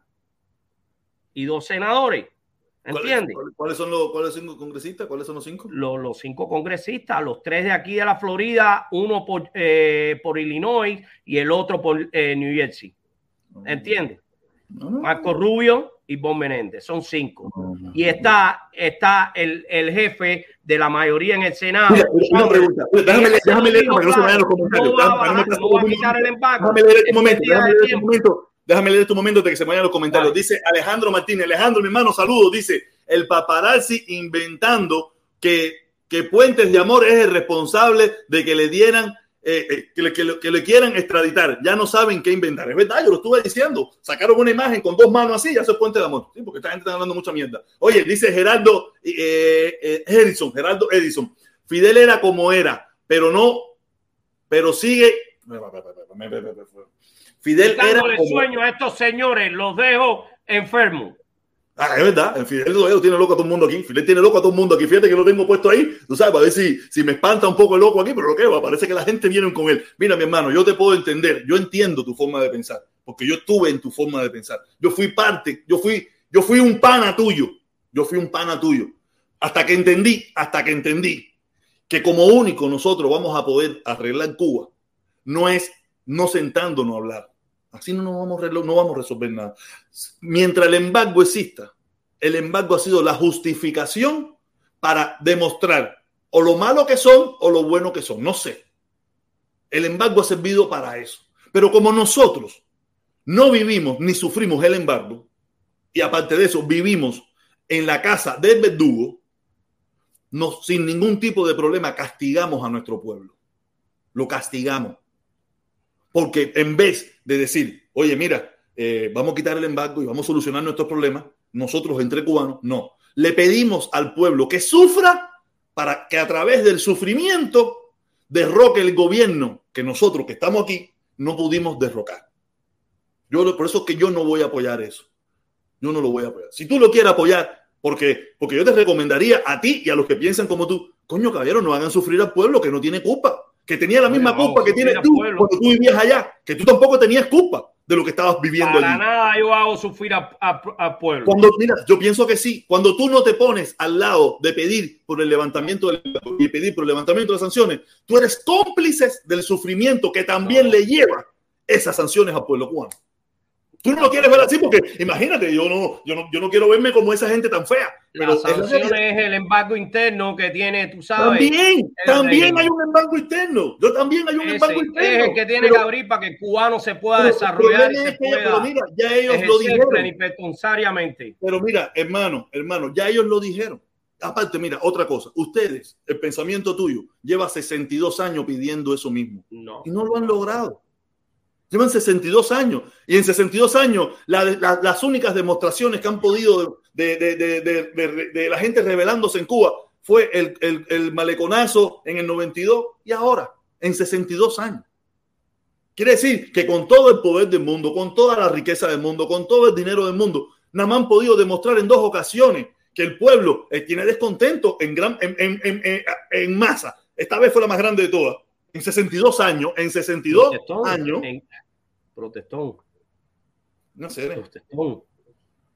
y dos senadores. ¿Entiendes? ¿Cuáles, ¿Cuáles, son los cuáles cinco congresistas? ¿Cuáles son los cinco? Los, los cinco congresistas, los tres de aquí de la Florida, uno por, eh, por Illinois y el otro por eh, New Jersey. ¿Entiendes? Marco Rubio, y Bon Menéndez, son cinco. Y está, está el, el, jefe de la mayoría en el Senado. Mira, una pregunta, déjame, déjame leer para que no se vayan los comentarios. No va, déjame, no va a quitar el embargo. Déjame leer este momento, déjame leer este momento. Déjame leer este momento de que se vayan los comentarios. Vale. Dice Alejandro Martínez, Alejandro, mi hermano, saludos. Dice, el paparazzi inventando que, que Puentes de Amor es el responsable de que le dieran eh, eh, que, le, que, le, que, le, quieran extraditar, ya no saben qué inventar. Es verdad, yo lo estuve diciendo. Sacaron una imagen con dos manos así, ya se puente de amor. ¿sí? Porque esta gente está hablando mucha mierda. Oye, dice Gerardo eh, Edison, Gerardo Edison. Fidel era como era, pero no, pero sigue. Fidel era. Como... sueño a estos señores, los dejo enfermos. Ah, es verdad, Fidel Toledo tiene loco a todo el mundo aquí. Fidel tiene loco a todo el mundo aquí. Fíjate que lo tengo puesto ahí, tú sabes, para ver si, si me espanta un poco el loco aquí, pero lo que va, parece que la gente viene con él. Mira, mi hermano, yo te puedo entender, yo entiendo tu forma de pensar, porque yo estuve en tu forma de pensar. Yo fui parte, yo fui, yo fui un pana tuyo, yo fui un pana tuyo. Hasta que entendí, hasta que entendí que como único nosotros vamos a poder arreglar Cuba, no es no sentándonos a hablar Así no, vamos, no vamos a resolver nada. Mientras el embargo exista, el embargo ha sido la justificación para demostrar o lo malo que son o lo bueno que son. No sé. El embargo ha servido para eso. Pero como nosotros no vivimos ni sufrimos el embargo, y aparte de eso vivimos en la casa del verdugo, sin ningún tipo de problema castigamos a nuestro pueblo. Lo castigamos. Porque en vez de decir, oye, mira, eh, vamos a quitar el embargo y vamos a solucionar nuestros problemas, nosotros entre cubanos, no. Le pedimos al pueblo que sufra para que a través del sufrimiento derroque el gobierno que nosotros que estamos aquí no pudimos derrocar. Yo, por eso es que yo no voy a apoyar eso. Yo no lo voy a apoyar. Si tú lo quieres apoyar, porque, porque yo te recomendaría a ti y a los que piensan como tú, coño, caballero, no hagan sufrir al pueblo que no tiene culpa que tenía la misma culpa que tienes tú cuando tú vivías allá, que tú tampoco tenías culpa de lo que estabas viviendo Para nada yo hago sufrir al pueblo. Cuando, mira, yo pienso que sí. Cuando tú no te pones al lado de pedir por el levantamiento y pedir por el levantamiento de sanciones, tú eres cómplice del sufrimiento que también le lleva esas sanciones al pueblo cubano. Tú no lo quieres ver así porque imagínate, yo no, yo no, yo no quiero verme como esa gente tan fea. Pero la sanción es, el embargo interno que tiene, tú sabes. También, también hay un embargo interno. Yo también hay un embargo interno. Es el que tiene que abrir para que el cubano se pueda desarrollar y se pueda pero mira, ya ellos lo dijeron. Pero mira, hermano, hermano, ya ellos lo dijeron. Aparte, mira, otra cosa. Ustedes, el pensamiento tuyo, lleva 62 años pidiendo eso mismo. No. Y no lo han logrado. Llevan 62 años y en 62 años las únicas demostraciones que han podido de, la gente rebelándose en Cuba fue el, el, maleconazo en el 92 y ahora, en 62 años. Quiere decir que con todo el poder del mundo, con toda la riqueza del mundo, con todo el dinero del mundo, nada más han podido demostrar en dos ocasiones que el pueblo eh, tiene descontento en, gran, en, en, en, masa. Esta vez fue la más grande de todas en 62 años, en 62 años. En, protestón. No sé. Protestón.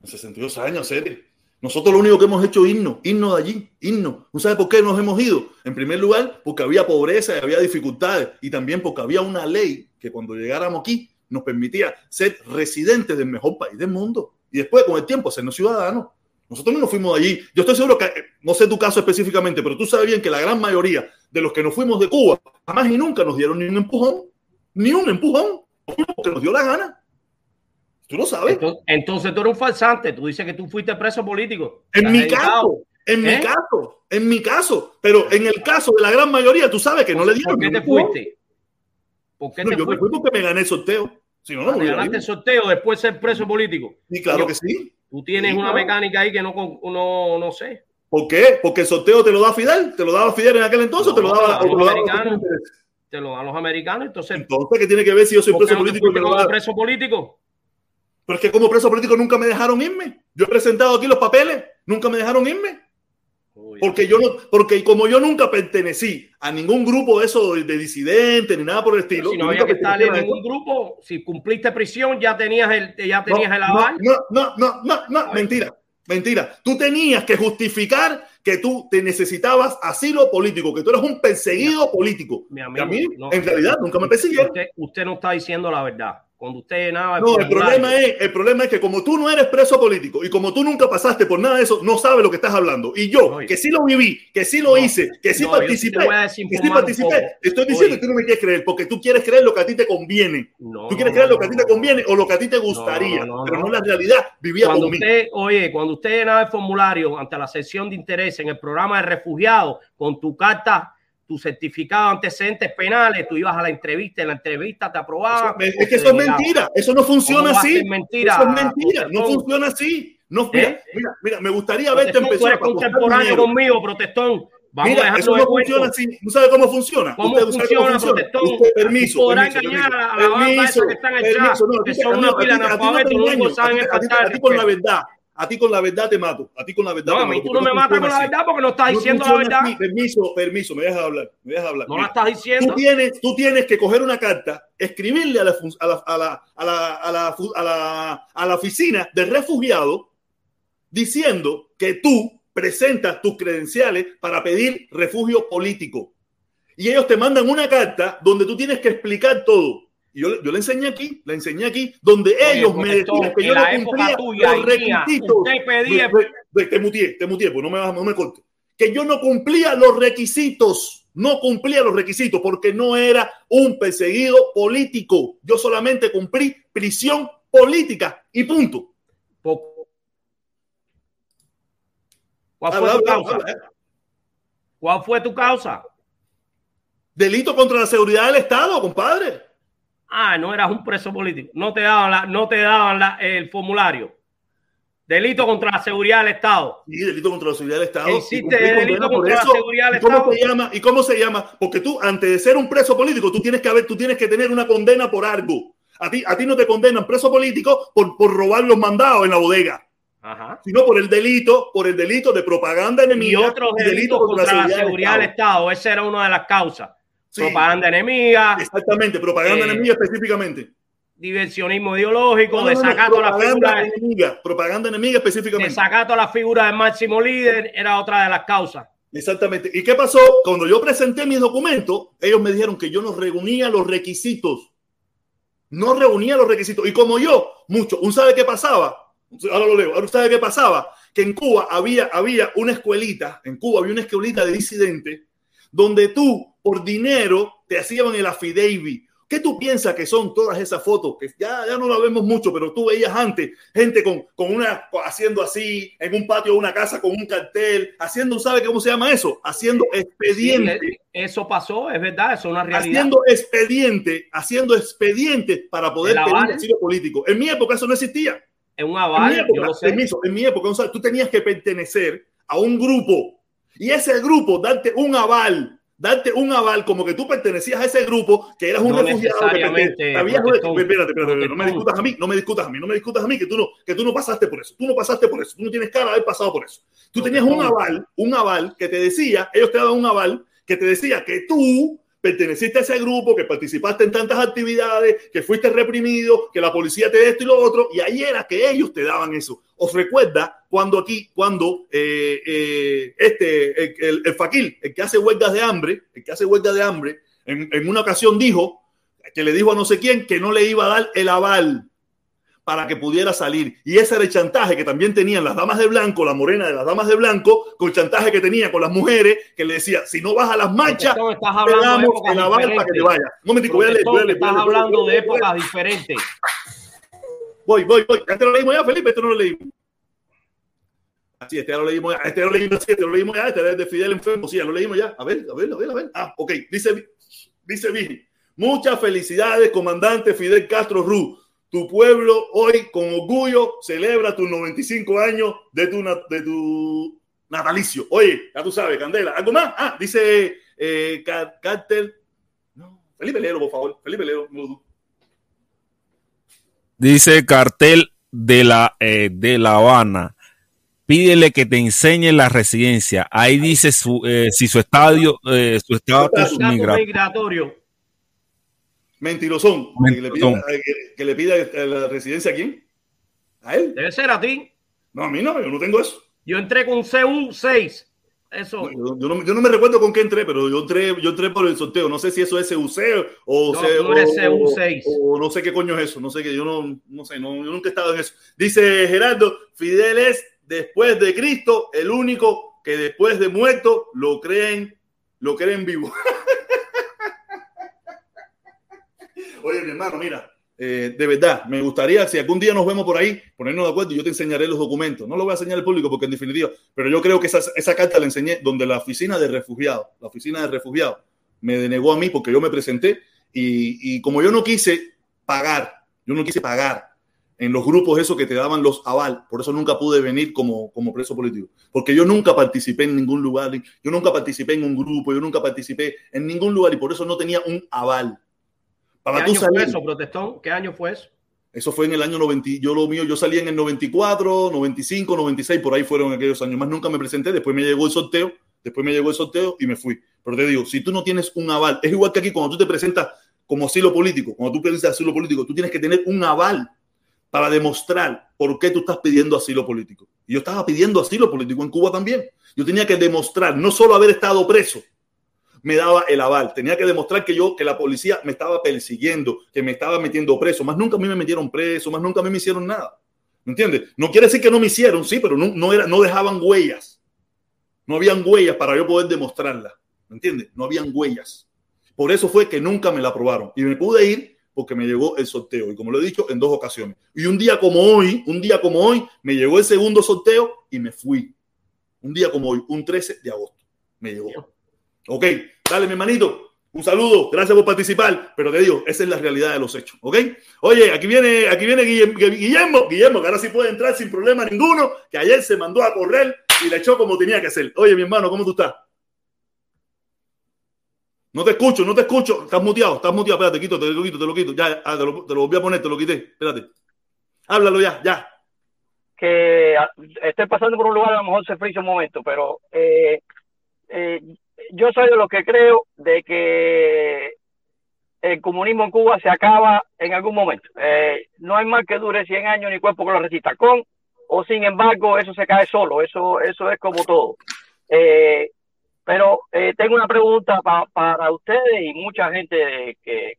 En 62 años, serio. Nosotros lo único que hemos hecho es irnos, irnos de allí, irnos. ¿No sabe por qué nos hemos ido? En primer lugar, porque había pobreza y había dificultades. Y también porque había una ley que cuando llegáramos aquí nos permitía ser residentes del mejor país del mundo. Y después, con el tiempo, sernos ciudadanos. Nosotros no nos fuimos de allí. Yo estoy seguro que, no sé tu caso específicamente, pero tú sabes bien que la gran mayoría de los que nos fuimos de Cuba jamás y nunca nos dieron ni un empujón, ni un empujón, porque nos dio la gana. Tú lo sabes. Entonces, tú eres un falsante. Tú dices que tú fuiste preso político. En mi caso, en mi ¿Eh? caso, en mi caso. Pero en el caso de la gran mayoría, tú sabes que no le dieron. ¿Por qué te fuiste? ¿Por qué te yo fuiste? me fui porque me gané el sorteo. Si no, no me ganaste el sorteo después de ser preso político. Sí, claro que sí. Tú tienes una mecánica ahí que no, no, no sé. ¿Por qué? Porque el sorteo te lo da Fidel, te lo daba Fidel en aquel entonces, te lo daba, a los americanos. Te lo dan los americanos, entonces. Entonces, ¿qué tiene que ver si yo soy preso político? como preso político? Pero es que como preso político nunca me dejaron irme. Yo he presentado aquí los papeles, nunca me dejaron irme. Porque yo no, porque como yo nunca pertenecí a ningún grupo de eso de, disidentes ni nada por el estilo. si no había que estar en ningún grupo, si cumpliste prisión, ya tenías el, ya tenías el aval. No, no, no, no, no, mentira, mentira. Tú tenías que justificar que tú te necesitabas asilo político, que tú eres un perseguido político. Mi amigo, a mí, en realidad, nunca me persiguieron. usted no está diciendo la verdad cuando usted nada. No, el problema, es, el problema es que como tú no eres preso político y como tú nunca pasaste por nada de eso, no sabes lo que estás hablando. Y yo, que sí lo viví, que sí lo hice, que sí participé, que sí participé, estoy diciendo que tú no me quieres creer porque tú quieres creer lo que a ti te conviene. tú quieres creer lo que a ti te conviene o lo que a ti te gustaría, pero no la realidad. Vivía cuando usted, Oye, cuando usted llenaba el formulario ante la sesión de interés en el programa de refugiados con tu carta tu certificado de antecedentes penales, tú ibas a la entrevista, en la entrevista te aprobaban. es que eso es mentira, eso no funciona así. Mentira, eso es mentira, no funciona así. No, mira, ¿Eh? mira, mira, me gustaría verte empezar. Tú eres contemporáneo conmigo, protestón. Vamos mira, eso no funciona así. ¿No sabe cómo funciona? ¿Cómo Usted funciona? Usted, permiso. Podrá engañar a la banda esa que están echadas, que son una pila de analfabetos, no saben espantar. A ti por la verdad, a ti con la verdad te mato. A ti con la verdad. No, a mí tú no me matas con la verdad porque no estás diciendo la verdad. Permiso, permiso, me dejas hablar. Me dejas hablar. No la estás diciendo. Tú tienes, tú tienes que coger una carta, escribirle a la, a la, a la, a la, a la, a la, a la oficina de refugiados diciendo que tú presentas tus credenciales para pedir refugio político. Y ellos te mandan una carta donde tú tienes que explicar todo. Y yo, yo le enseñé aquí, le enseñé aquí, donde ellos me decían que yo no cumplía tuya, los requisitos. Pedía... Te mutié, te mutié, pues no me, no me corte. Que yo no cumplía los requisitos, no cumplía los requisitos porque no era un perseguido político. Yo solamente cumplí prisión política y punto. ¿Cuál fue tu causa? ¿Cuál fue tu causa? Delito contra la seguridad del Estado, compadre. Ah, no eras un preso político. No te daban, la, no te daban la, el formulario. Delito contra la seguridad del Estado. Sí, delito contra la seguridad del Estado. Existe delito contra la seguridad del ¿Y cómo Estado. Se llama, ¿Y cómo se llama? Porque tú, antes de ser un preso político, tú tienes que haber, tú tienes que tener una condena por algo. A ti, a ti no te condenan preso político por, por robar los mandados en la bodega. Ajá. sino por el delito, por el delito de propaganda enemiga. Y otros delitos contra, contra, la seguridad, seguridad del, Estado. del Estado. Esa era una de las causas. Sí, propaganda enemiga. Exactamente, propaganda eh, enemiga específicamente. Diversionismo ideológico, no, no, desacato no, a la figura. Enemiga, propaganda enemiga específicamente. Desacato a la figura del máximo líder era otra de las causas. Exactamente. ¿Y qué pasó? Cuando yo presenté mis documentos, ellos me dijeron que yo no reunía los requisitos. No reunía los requisitos. Y como yo, mucho, ¿un sabe qué pasaba? Ahora lo leo. Ahora sabe qué pasaba? Que en Cuba había, había una escuelita, en Cuba había una escuelita de disidentes, donde tú, por dinero, te hacían el affidavit. ¿Qué tú piensas que son todas esas fotos? Que ya, ya no la vemos mucho, pero tú veías antes gente con, con una, haciendo así, en un patio de una casa con un cartel, haciendo, ¿sabe cómo se llama eso? Haciendo expediente. Sí, eso pasó, es verdad, eso es una realidad. Haciendo expediente, haciendo expediente para poder tener un asilo político. En mi época eso no existía. En un aval, en mi época, yo sé. Permiso, en mi época, o sea, tú tenías que pertenecer a un grupo y ese grupo darte un aval, darte un aval como que tú pertenecías a ese grupo, que eras un no refugiado. Que habías, espérate, espérate, espérate, no me discutas a mí, no me discutas a mí, no me discutas a mí, que tú no, que tú no pasaste por eso, tú no pasaste por eso, tú no tienes cara de haber pasado por eso. Tú no tenías un aval, un aval que te decía, ellos te daban un aval que te decía que tú perteneciste a ese grupo, que participaste en tantas actividades, que fuiste reprimido, que la policía te de esto y lo otro, y ahí era que ellos te daban eso. ¿Os recuerda cuando aquí, cuando eh, eh, este, el, el, el, Faquil, el que hace huelgas de hambre, el que hace huelgas de hambre, en, en una ocasión dijo, que le dijo a no sé quién, que no le iba a dar el aval para que pudiera salir. Y ese era el chantaje que también tenían las damas de blanco, la morena de las damas de blanco, con el chantaje que tenía con las mujeres, que le decía, si no vas a las marchas, te damos el aval para que te vayas. Un momentico, voy a leer. Voy a leer estás hablando de épocas diferentes. Voy, voy, voy. Este lo leímos ya, Felipe, este no lo leímos. Así, este ya lo leímos ya. Este lo leímos, este lo leímos ya. Este es de Fidel Enfermo. Sí, ya lo leímos ya. A ver, a ver, a ver, a ver. Ah, ok. Dice, dice Vigi. Muchas felicidades, comandante Fidel Castro Ruz tu pueblo hoy con orgullo celebra tus 95 años de tu, de tu natalicio. Oye, ya tú sabes, Candela. ¿Algo más? Ah, dice eh, Cartel. No, Felipe Lero, por favor. Felipe Lero. No. Dice Cartel de la, eh, de La Habana. Pídele que te enseñe la residencia. Ahí dice su, eh, si su estadio, eh, su estatus migratorio. Mentirosón. Que le, pida, que, le pida la residencia a quién? ¿A él? Debe ser a ti. No, a mí no, yo no tengo eso. Yo entré con CU6. Eso. No, yo, no, yo, no, me recuerdo con qué entré, pero yo entré, yo entré por el sorteo. No sé si eso es CUC o, no, C, no eres CU6. O, o, no sé qué coño es eso. No sé qué, yo no, no sé, no, yo nunca he estado en eso. Dice Gerardo, Fidel es después de Cristo el único que después de muerto lo creen, lo creen vivo. [LAUGHS] Oye, mi hermano, mira, eh, de verdad, me gustaría, si algún día nos vemos por ahí, ponernos de acuerdo y yo te enseñaré los documentos. No lo voy a enseñar al público porque en definitiva, pero yo creo que esa, esa carta la enseñé donde la oficina de refugiados, la oficina de refugiados, me denegó a mí porque yo me presenté y, y como yo no quise pagar, yo no quise pagar en los grupos esos que te daban los aval, por eso nunca pude venir como, como preso político, porque yo nunca participé en ningún lugar, yo nunca participé en un grupo, yo nunca participé en ningún lugar y por eso no tenía un aval. Para ¿Qué año salir. fue eso, protestón? ¿Qué año fue eso? Eso fue en el año 90, yo lo mío, yo salí en el 94, 95, 96, por ahí fueron aquellos años. Más nunca me presenté, después me llegó el sorteo, después me llegó el sorteo y me fui. Pero te digo, si tú no tienes un aval, es igual que aquí cuando tú te presentas como asilo político, cuando tú piensas asilo político, tú tienes que tener un aval para demostrar por qué tú estás pidiendo asilo político. Y yo estaba pidiendo asilo político en Cuba también. Yo tenía que demostrar no solo haber estado preso, me daba el aval. Tenía que demostrar que yo, que la policía me estaba persiguiendo, que me estaba metiendo preso. Más nunca a mí me metieron preso, más nunca a mí me hicieron nada. ¿Me entiendes? No quiere decir que no me hicieron, sí, pero no, no, era, no dejaban huellas. No habían huellas para yo poder demostrarla. ¿Me entiendes? No habían huellas. Por eso fue que nunca me la aprobaron. Y me pude ir porque me llegó el sorteo. Y como lo he dicho, en dos ocasiones. Y un día como hoy, un día como hoy, me llegó el segundo sorteo y me fui. Un día como hoy, un 13 de agosto. Me llegó. Ok, dale, mi hermanito. Un saludo, gracias por participar, pero te digo, esa es la realidad de los hechos, ¿ok? Oye, aquí viene, aquí viene Guillermo, Guillermo, que ahora sí puede entrar sin problema ninguno, que ayer se mandó a correr y le echó como tenía que hacer. Oye, mi hermano, ¿cómo tú estás? No te escucho, no te escucho. Estás muteado, estás muteado. Espérate, quito, te lo quito, te lo quito. Ya, ah, te, lo, te, lo, volví a poner, te lo quité. Espérate. Háblalo ya, ya. Que ah, estoy pasando por un lugar, a lo mejor se frisa un momento, pero eh, eh, yo soy de los que creo de que el comunismo en Cuba se acaba en algún momento. Eh, no hay más que dure 100 años ni cuerpo que lo resista. Con o sin embargo, eso se cae solo. Eso, eso es como todo. Eh, pero eh, tengo una pregunta para ustedes y mucha gente que,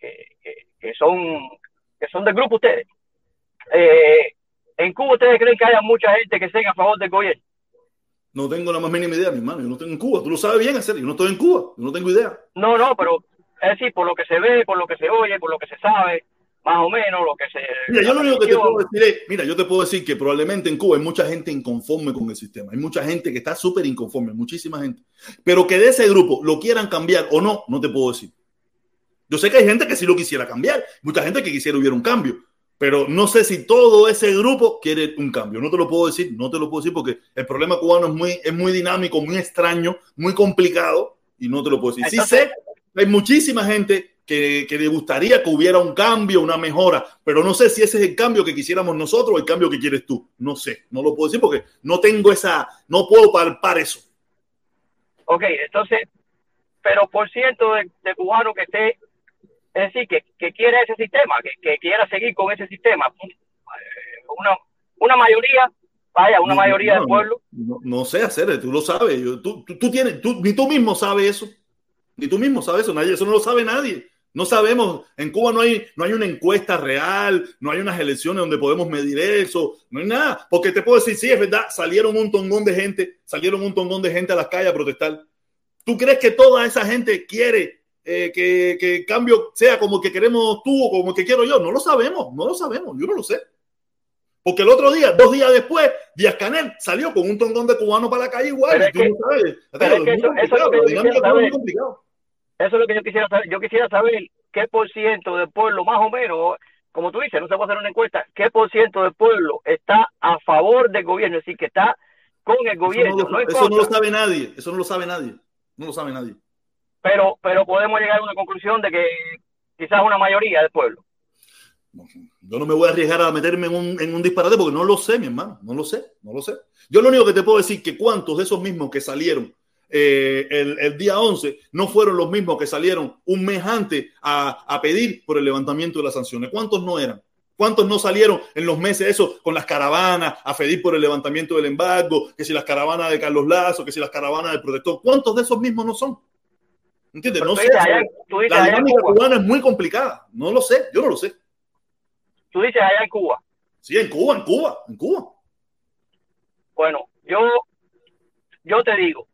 que, son que son del grupo ustedes. Eh, ¿En Cuba ustedes creen que haya mucha gente que esté a favor del gobierno? No tengo la más mínima idea, mi hermano. Yo no estoy en Cuba. Tú lo sabes bien, hacer. Yo no estoy en Cuba. Yo no tengo idea. No, no, pero es decir, por lo que se ve, por lo que se oye, por lo que se sabe, más o menos lo que se. Mira, yo lo único que te puedo decir es, mira, yo te puedo decir que probablemente en Cuba hay mucha gente inconforme con el sistema, hay mucha gente que está súper inconforme, muchísima gente, pero que de ese grupo lo quieran cambiar o no, no te puedo decir. Yo sé que hay gente que sí lo quisiera cambiar, mucha gente que quisiera hubiera un cambio, pero no sé si todo ese grupo quiere un cambio. No te lo puedo decir, no te lo puedo decir porque el problema cubano es muy, es muy dinámico, muy extraño, muy complicado y no te lo puedo decir. Sí sé, hay muchísima gente que, le gustaría que hubiera un cambio, una mejora, pero no sé si ese es el cambio que quisiéramos nosotros o el cambio que quieres tú. No sé, no lo puedo decir porque no tengo esa, no puedo palpar eso. Ok, entonces, pero por ciento de, de cubano que esté, es decir, que, que quiere ese sistema, que, que, quiera seguir con ese sistema, una, una mayoría, vaya, una mayoría del pueblo. No, sé hacer, tú lo sabes, tú, tú, tú, tienes, tú, ni tú mismo sabes eso, ni tú mismo sabes eso, nadie, eso no lo sabe nadie. No sabemos, en Cuba no hay, no hay una encuesta real, no hay unas elecciones donde podemos medir eso, no hay nada. Porque te puedo decir, sí, es verdad, salieron un tongón de gente, salieron un tongón de gente a las calles a protestar. ¿Tú crees que toda esa gente quiere eh, que, que, el cambio sea como que queremos tú o como que quiero yo? No lo sabemos, no lo sabemos, yo no lo sé. Porque el otro día, dos días después, Díaz Canel salió con un tongón de cubano para la calle igual. complicado. Eso es lo que yo quisiera saber. Yo quisiera saber qué por ciento del pueblo, más o menos, como tú dices, no se puede hacer una encuesta, qué por ciento del pueblo está a favor del gobierno, es decir, que está con el gobierno. Eso no, lo, eso no lo sabe nadie, eso no lo sabe nadie, no lo sabe nadie. Pero, pero podemos llegar a una conclusión de que quizás una mayoría del pueblo. Yo no me voy a arriesgar a meterme en un, disparate porque no lo sé, mi hermano, no lo sé, no lo sé. Yo lo único que te puedo decir que cuántos de esos mismos que salieron eh, el, día 11 no fueron los mismos que salieron un mes antes a, pedir por el levantamiento de las sanciones. ¿Cuántos no eran? ¿Cuántos no salieron en los meses eso con las caravanas a pedir por el levantamiento del embargo? Que si las caravanas de Carlos Lazo, que si las caravanas del protector. ¿Cuántos de esos mismos no son? ¿Entiendes? No sé. la dinámica cubana es muy complicada. No lo sé. Yo no lo sé. Tú dices allá en Cuba. Sí, en Cuba, en Cuba, en Cuba. Bueno, yo, yo te digo,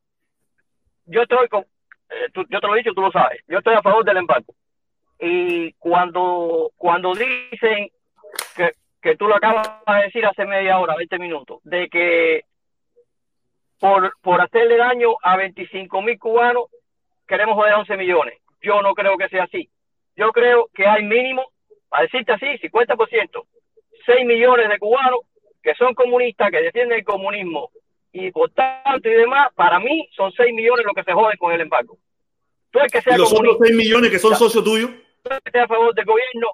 yo estoy con, eh, yo te lo he dicho, tú lo sabes, yo estoy a favor del embargo. Y cuando, cuando dicen que, que tú lo acabas de decir hace media hora, 20 minutos, de que por, por hacerle daño a 25 mil cubanos queremos joder a 11 millones. Yo no creo que sea así. Yo creo que hay mínimo, a decirte así, 50%, 6 millones de cubanos que son comunistas, que defienden el comunismo y por tanto y demás, para mí son 6 millones los que se joden con el embargo. Tú es que sea ¿Y los otros 6 millones que son socios tuyos? Tú que a favor del gobierno,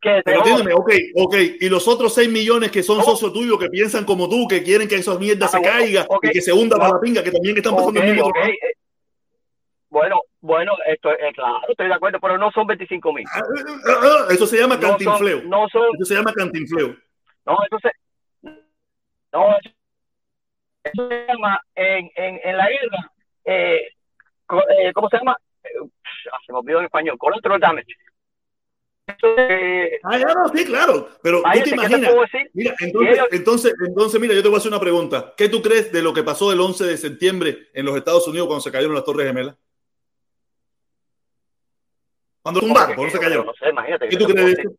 Pero entiéndeme, ok, ok. Y los otros 6 millones que son socios tuyos, que piensan como tú, que quieren que esas mierdas ah, se caigan y que se hunda para la pinga, que también están pasando el mismo okay. Bueno, bueno, esto es claro, estoy de acuerdo, pero no son 25 mil. Ah, ah, eso se llama cantinfleo. No son, eso se llama cantinfleo. No, entonces, no, eso se llama en, en, en la guerra, eh, eh ¿cómo se llama? Eh, se me olvidó en español, collateral damage. Ah, ya no, sí, claro, pero tú te imaginas. mira, entonces, entonces, entonces, mira, yo te voy a hacer una pregunta. ¿Qué tú crees de lo que pasó el 11 de septiembre en los Estados Unidos cuando se cayeron las Torres Gemelas? Cuando tumbaron, cuando se cayeron. No sé, imagínate. ¿Qué tú crees de? No,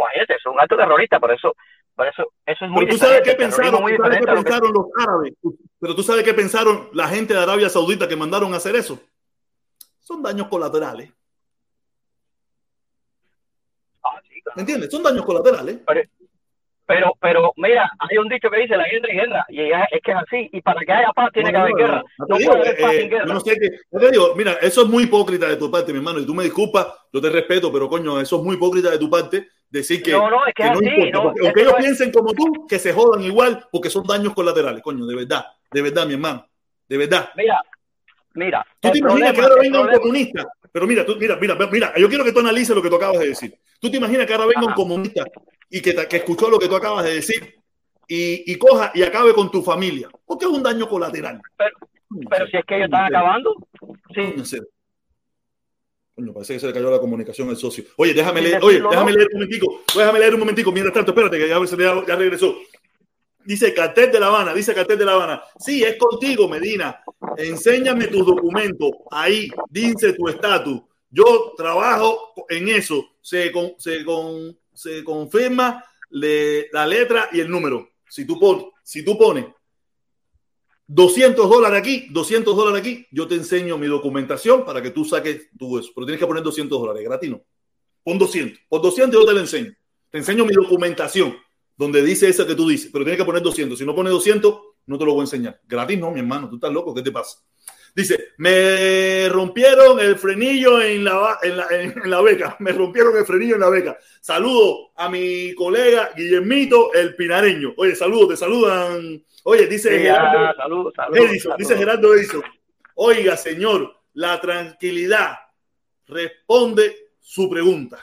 imagínate, es un acto terrorista, por eso, por eso, eso es muy Pero tú sabes qué pensaron, tú sabes qué pensaron los árabes, pero tú sabes qué pensaron la gente de Arabia Saudita que mandaron a hacer eso. Son daños colaterales. ¿Me entiendes? Son daños colaterales. Pero, pero, mira, hay un dicho que dice la guerra es guerra, y es, que es así, y para que haya paz tiene que haber guerra. No, puede haber paz sin guerra. no sé qué, yo te digo, mira, eso es muy hipócrita de tu parte, mi hermano, y tú me disculpas, yo te respeto, pero coño, eso es muy hipócrita de tu parte, decir que no, no, es que, que no así, importa, porque, aunque ellos piensen como tú, que se jodan igual, porque son daños colaterales, coño, de verdad, de verdad, mi hermano, de verdad. Mira, mira. ¿Tú te imaginas que ahora venga un comunista pero mira, tú, mira, mira, mira, yo quiero que tú analices lo que tú acabas de decir. Tú te imaginas que ahora venga un comunista y que, que escuchó lo que tú acabas de decir y, y, coja y acabe con tu familia. Porque es un daño colateral. Pero, pero si es que ellos están acabando. Sí. Coño, parece que se le cayó la comunicación al socio. Oye, déjame leer, oye, déjame leer un momentico. Déjame leer un momentico. Mientras tanto, espérate, que ya, ya, ya regresó. Dice Cartel de La Habana, dice Cartel de La Habana. Sí, es contigo, Medina. Enséñame tus documentos. Ahí, dice tu estatus. Yo trabajo en eso. Se, se, se confirma la letra y el número. Si tú, pon, si tú pones 200 dólares aquí, 200 dólares aquí, yo te enseño mi documentación para que tú saques tu eso. Pero tienes que poner 200 dólares, gratis no. Pon 200. Por 200 yo te lo enseño. Te enseño mi documentación donde dice esa que tú dices, pero tienes que poner 200. Si no pones 200, no te lo voy a enseñar. Gratis no, mi hermano, tú estás loco, ¿qué te pasa? Dice, me rompieron el frenillo en la, en la, beca, me rompieron el frenillo en la beca. Saludo a mi colega Guillermito, el pinareño. Oye, saludos, te saludan. Oye, dice Gerardo, Edison, dice Gerardo Edison. Oiga, señor, la tranquilidad responde su pregunta.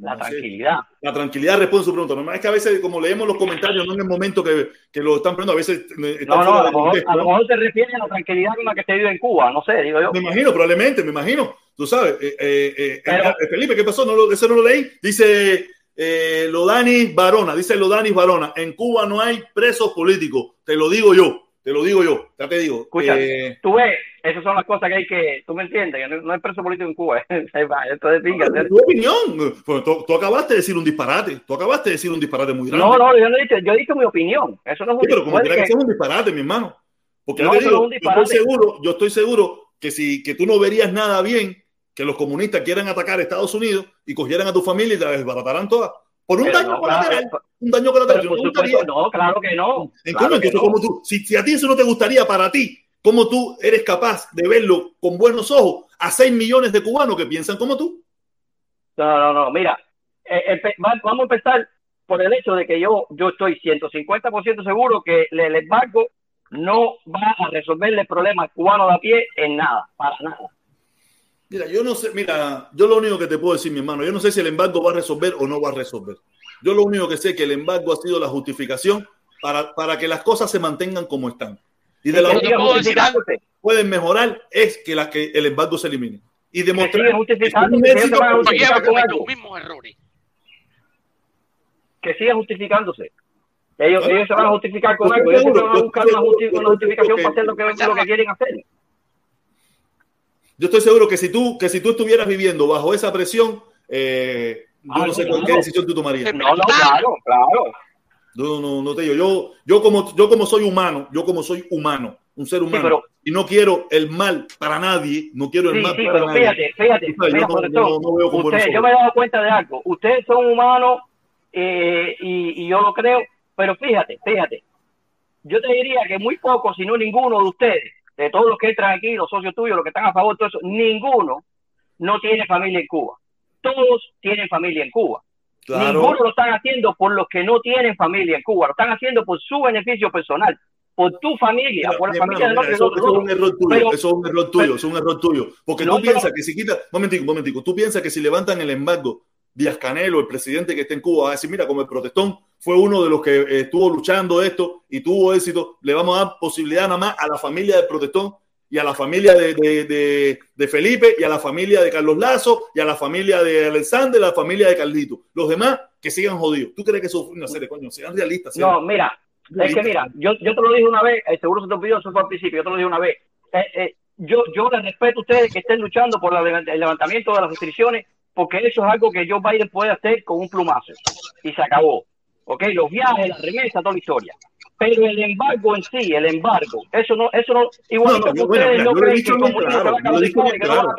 La tranquilidad. La tranquilidad responde su pregunta. Normal es que a veces, como leemos los comentarios, no en el momento que, que lo están poniendo, a veces. Eh, no, no, a lo, mejor, a lo mejor se refiere a la tranquilidad con la que se vive en Cuba, no sé, digo yo. Me imagino, probablemente, me imagino. Tú sabes, eh, eh, eh Felipe, ¿qué pasó? No lo, eso no lo leí. Dice eh, Lodanis Varona, dice Lodanis Varona, en Cuba no hay presos políticos, te lo digo yo. Te lo digo yo, ya te digo. Escucha, eh, tú ves, esas son las cosas que hay que, tú me entiendes, que no, hay preso político en Cuba. [LAUGHS] Esto es pinga, tu opinión. Pues, tú, acabaste de decir un disparate. Tú acabaste de decir un disparate muy grande. No, no, yo no he dicho, yo he dicho mi opinión. Eso no es un sí, pero como que, que es un disparate, mi hermano. Porque no, yo, digo, yo estoy seguro, yo estoy seguro que si que tú no verías nada bien que los comunistas quieran atacar a Estados Unidos y cogieran a tu familia y te desbaratarán todas. Por un daño colateral. un daño colateral. no, claro que no. Entonces, como tú, si, si, a ti eso no te gustaría para ti, ¿cómo tú eres capaz de verlo con buenos ojos a 6 millones de cubanos que piensan como tú? No, no, no. Mira, eh, vamos a empezar por el hecho de que yo, yo estoy 150% seguro que el embargo no va a resolverle el problema cubano de a pie en nada, para nada. Mira, yo no sé, mira, yo lo único que te puedo decir, mi hermano, yo no sé si el embargo va a resolver o no va a resolver. Yo lo único que sé es que el embargo ha sido la justificación para, para que las cosas se mantengan como están. Y de la otra cosa que pueden mejorar es que, la, que el embargo se elimine. Y demostrar que, que los mismos errores. Que siga justificándose. Ellos, ellos se van a justificar con algo. Ellos se van a buscar una, justificación para hacer lo que, lo que quieren hacer. Yo estoy seguro que si tú, que si tú estuvieras viviendo bajo esa presión, eh, yo no sé con qué decisión tú tomarías. No, no, claro, claro. No, no, no te digo. Yo, yo, como, yo como soy humano, yo como soy humano, un ser humano, y no quiero el mal para nadie, no quiero el mal sí, para pero Fíjate, fíjate, yo, no, veo usted, yo me he dado cuenta de algo. Ustedes son humanos eh, y, y yo lo creo, pero fíjate, fíjate. Yo te diría que muy pocos, si no ninguno de ustedes, de todos los que entran aquí, los socios tuyos, los que están a favor de todo eso, ninguno no tiene familia en Cuba. todos tienen familia en Cuba. Ninguno lo están haciendo por los que no tienen familia en Cuba, lo están haciendo por su beneficio personal, por tu familia, por la familia de los eso, eso, es un error tuyo, eso es un error tuyo, es un error tuyo. Porque tú piensas que si quita, momentico, momentico, tú piensas que si levantan el embargo, Díaz Canelo, el presidente que está en Cuba, va a decir, mira, como el protestón fue uno de los que eh, estuvo luchando esto y tuvo éxito, le vamos a dar posibilidad nada más a la familia del protestón y a la familia de, de, de, Felipe y a la familia de Carlos Lazo y a la familia de Alexander y a la familia de Carlito. Los demás que sigan jodidos. ¿Tú crees que eso fue una serie, coño? Sean realistas. No, mira, es que mira, yo, yo te lo dije una vez, eh, seguro se te olvidó, eso fue al principio, yo te lo dije una vez. Eh, eh, yo, yo les respeto a ustedes que estén luchando por el levantamiento de las restricciones, porque eso es algo que Joe Biden puede hacer con un plumazo. Y se acabó. ¿Ok? Los viajes, la remesa, toda la historia pero el embargo en sí, el embargo, eso no, eso no, igual no, no, yo, bueno, no yo lo he dicho bien claro, yo lo he dicho bien claro.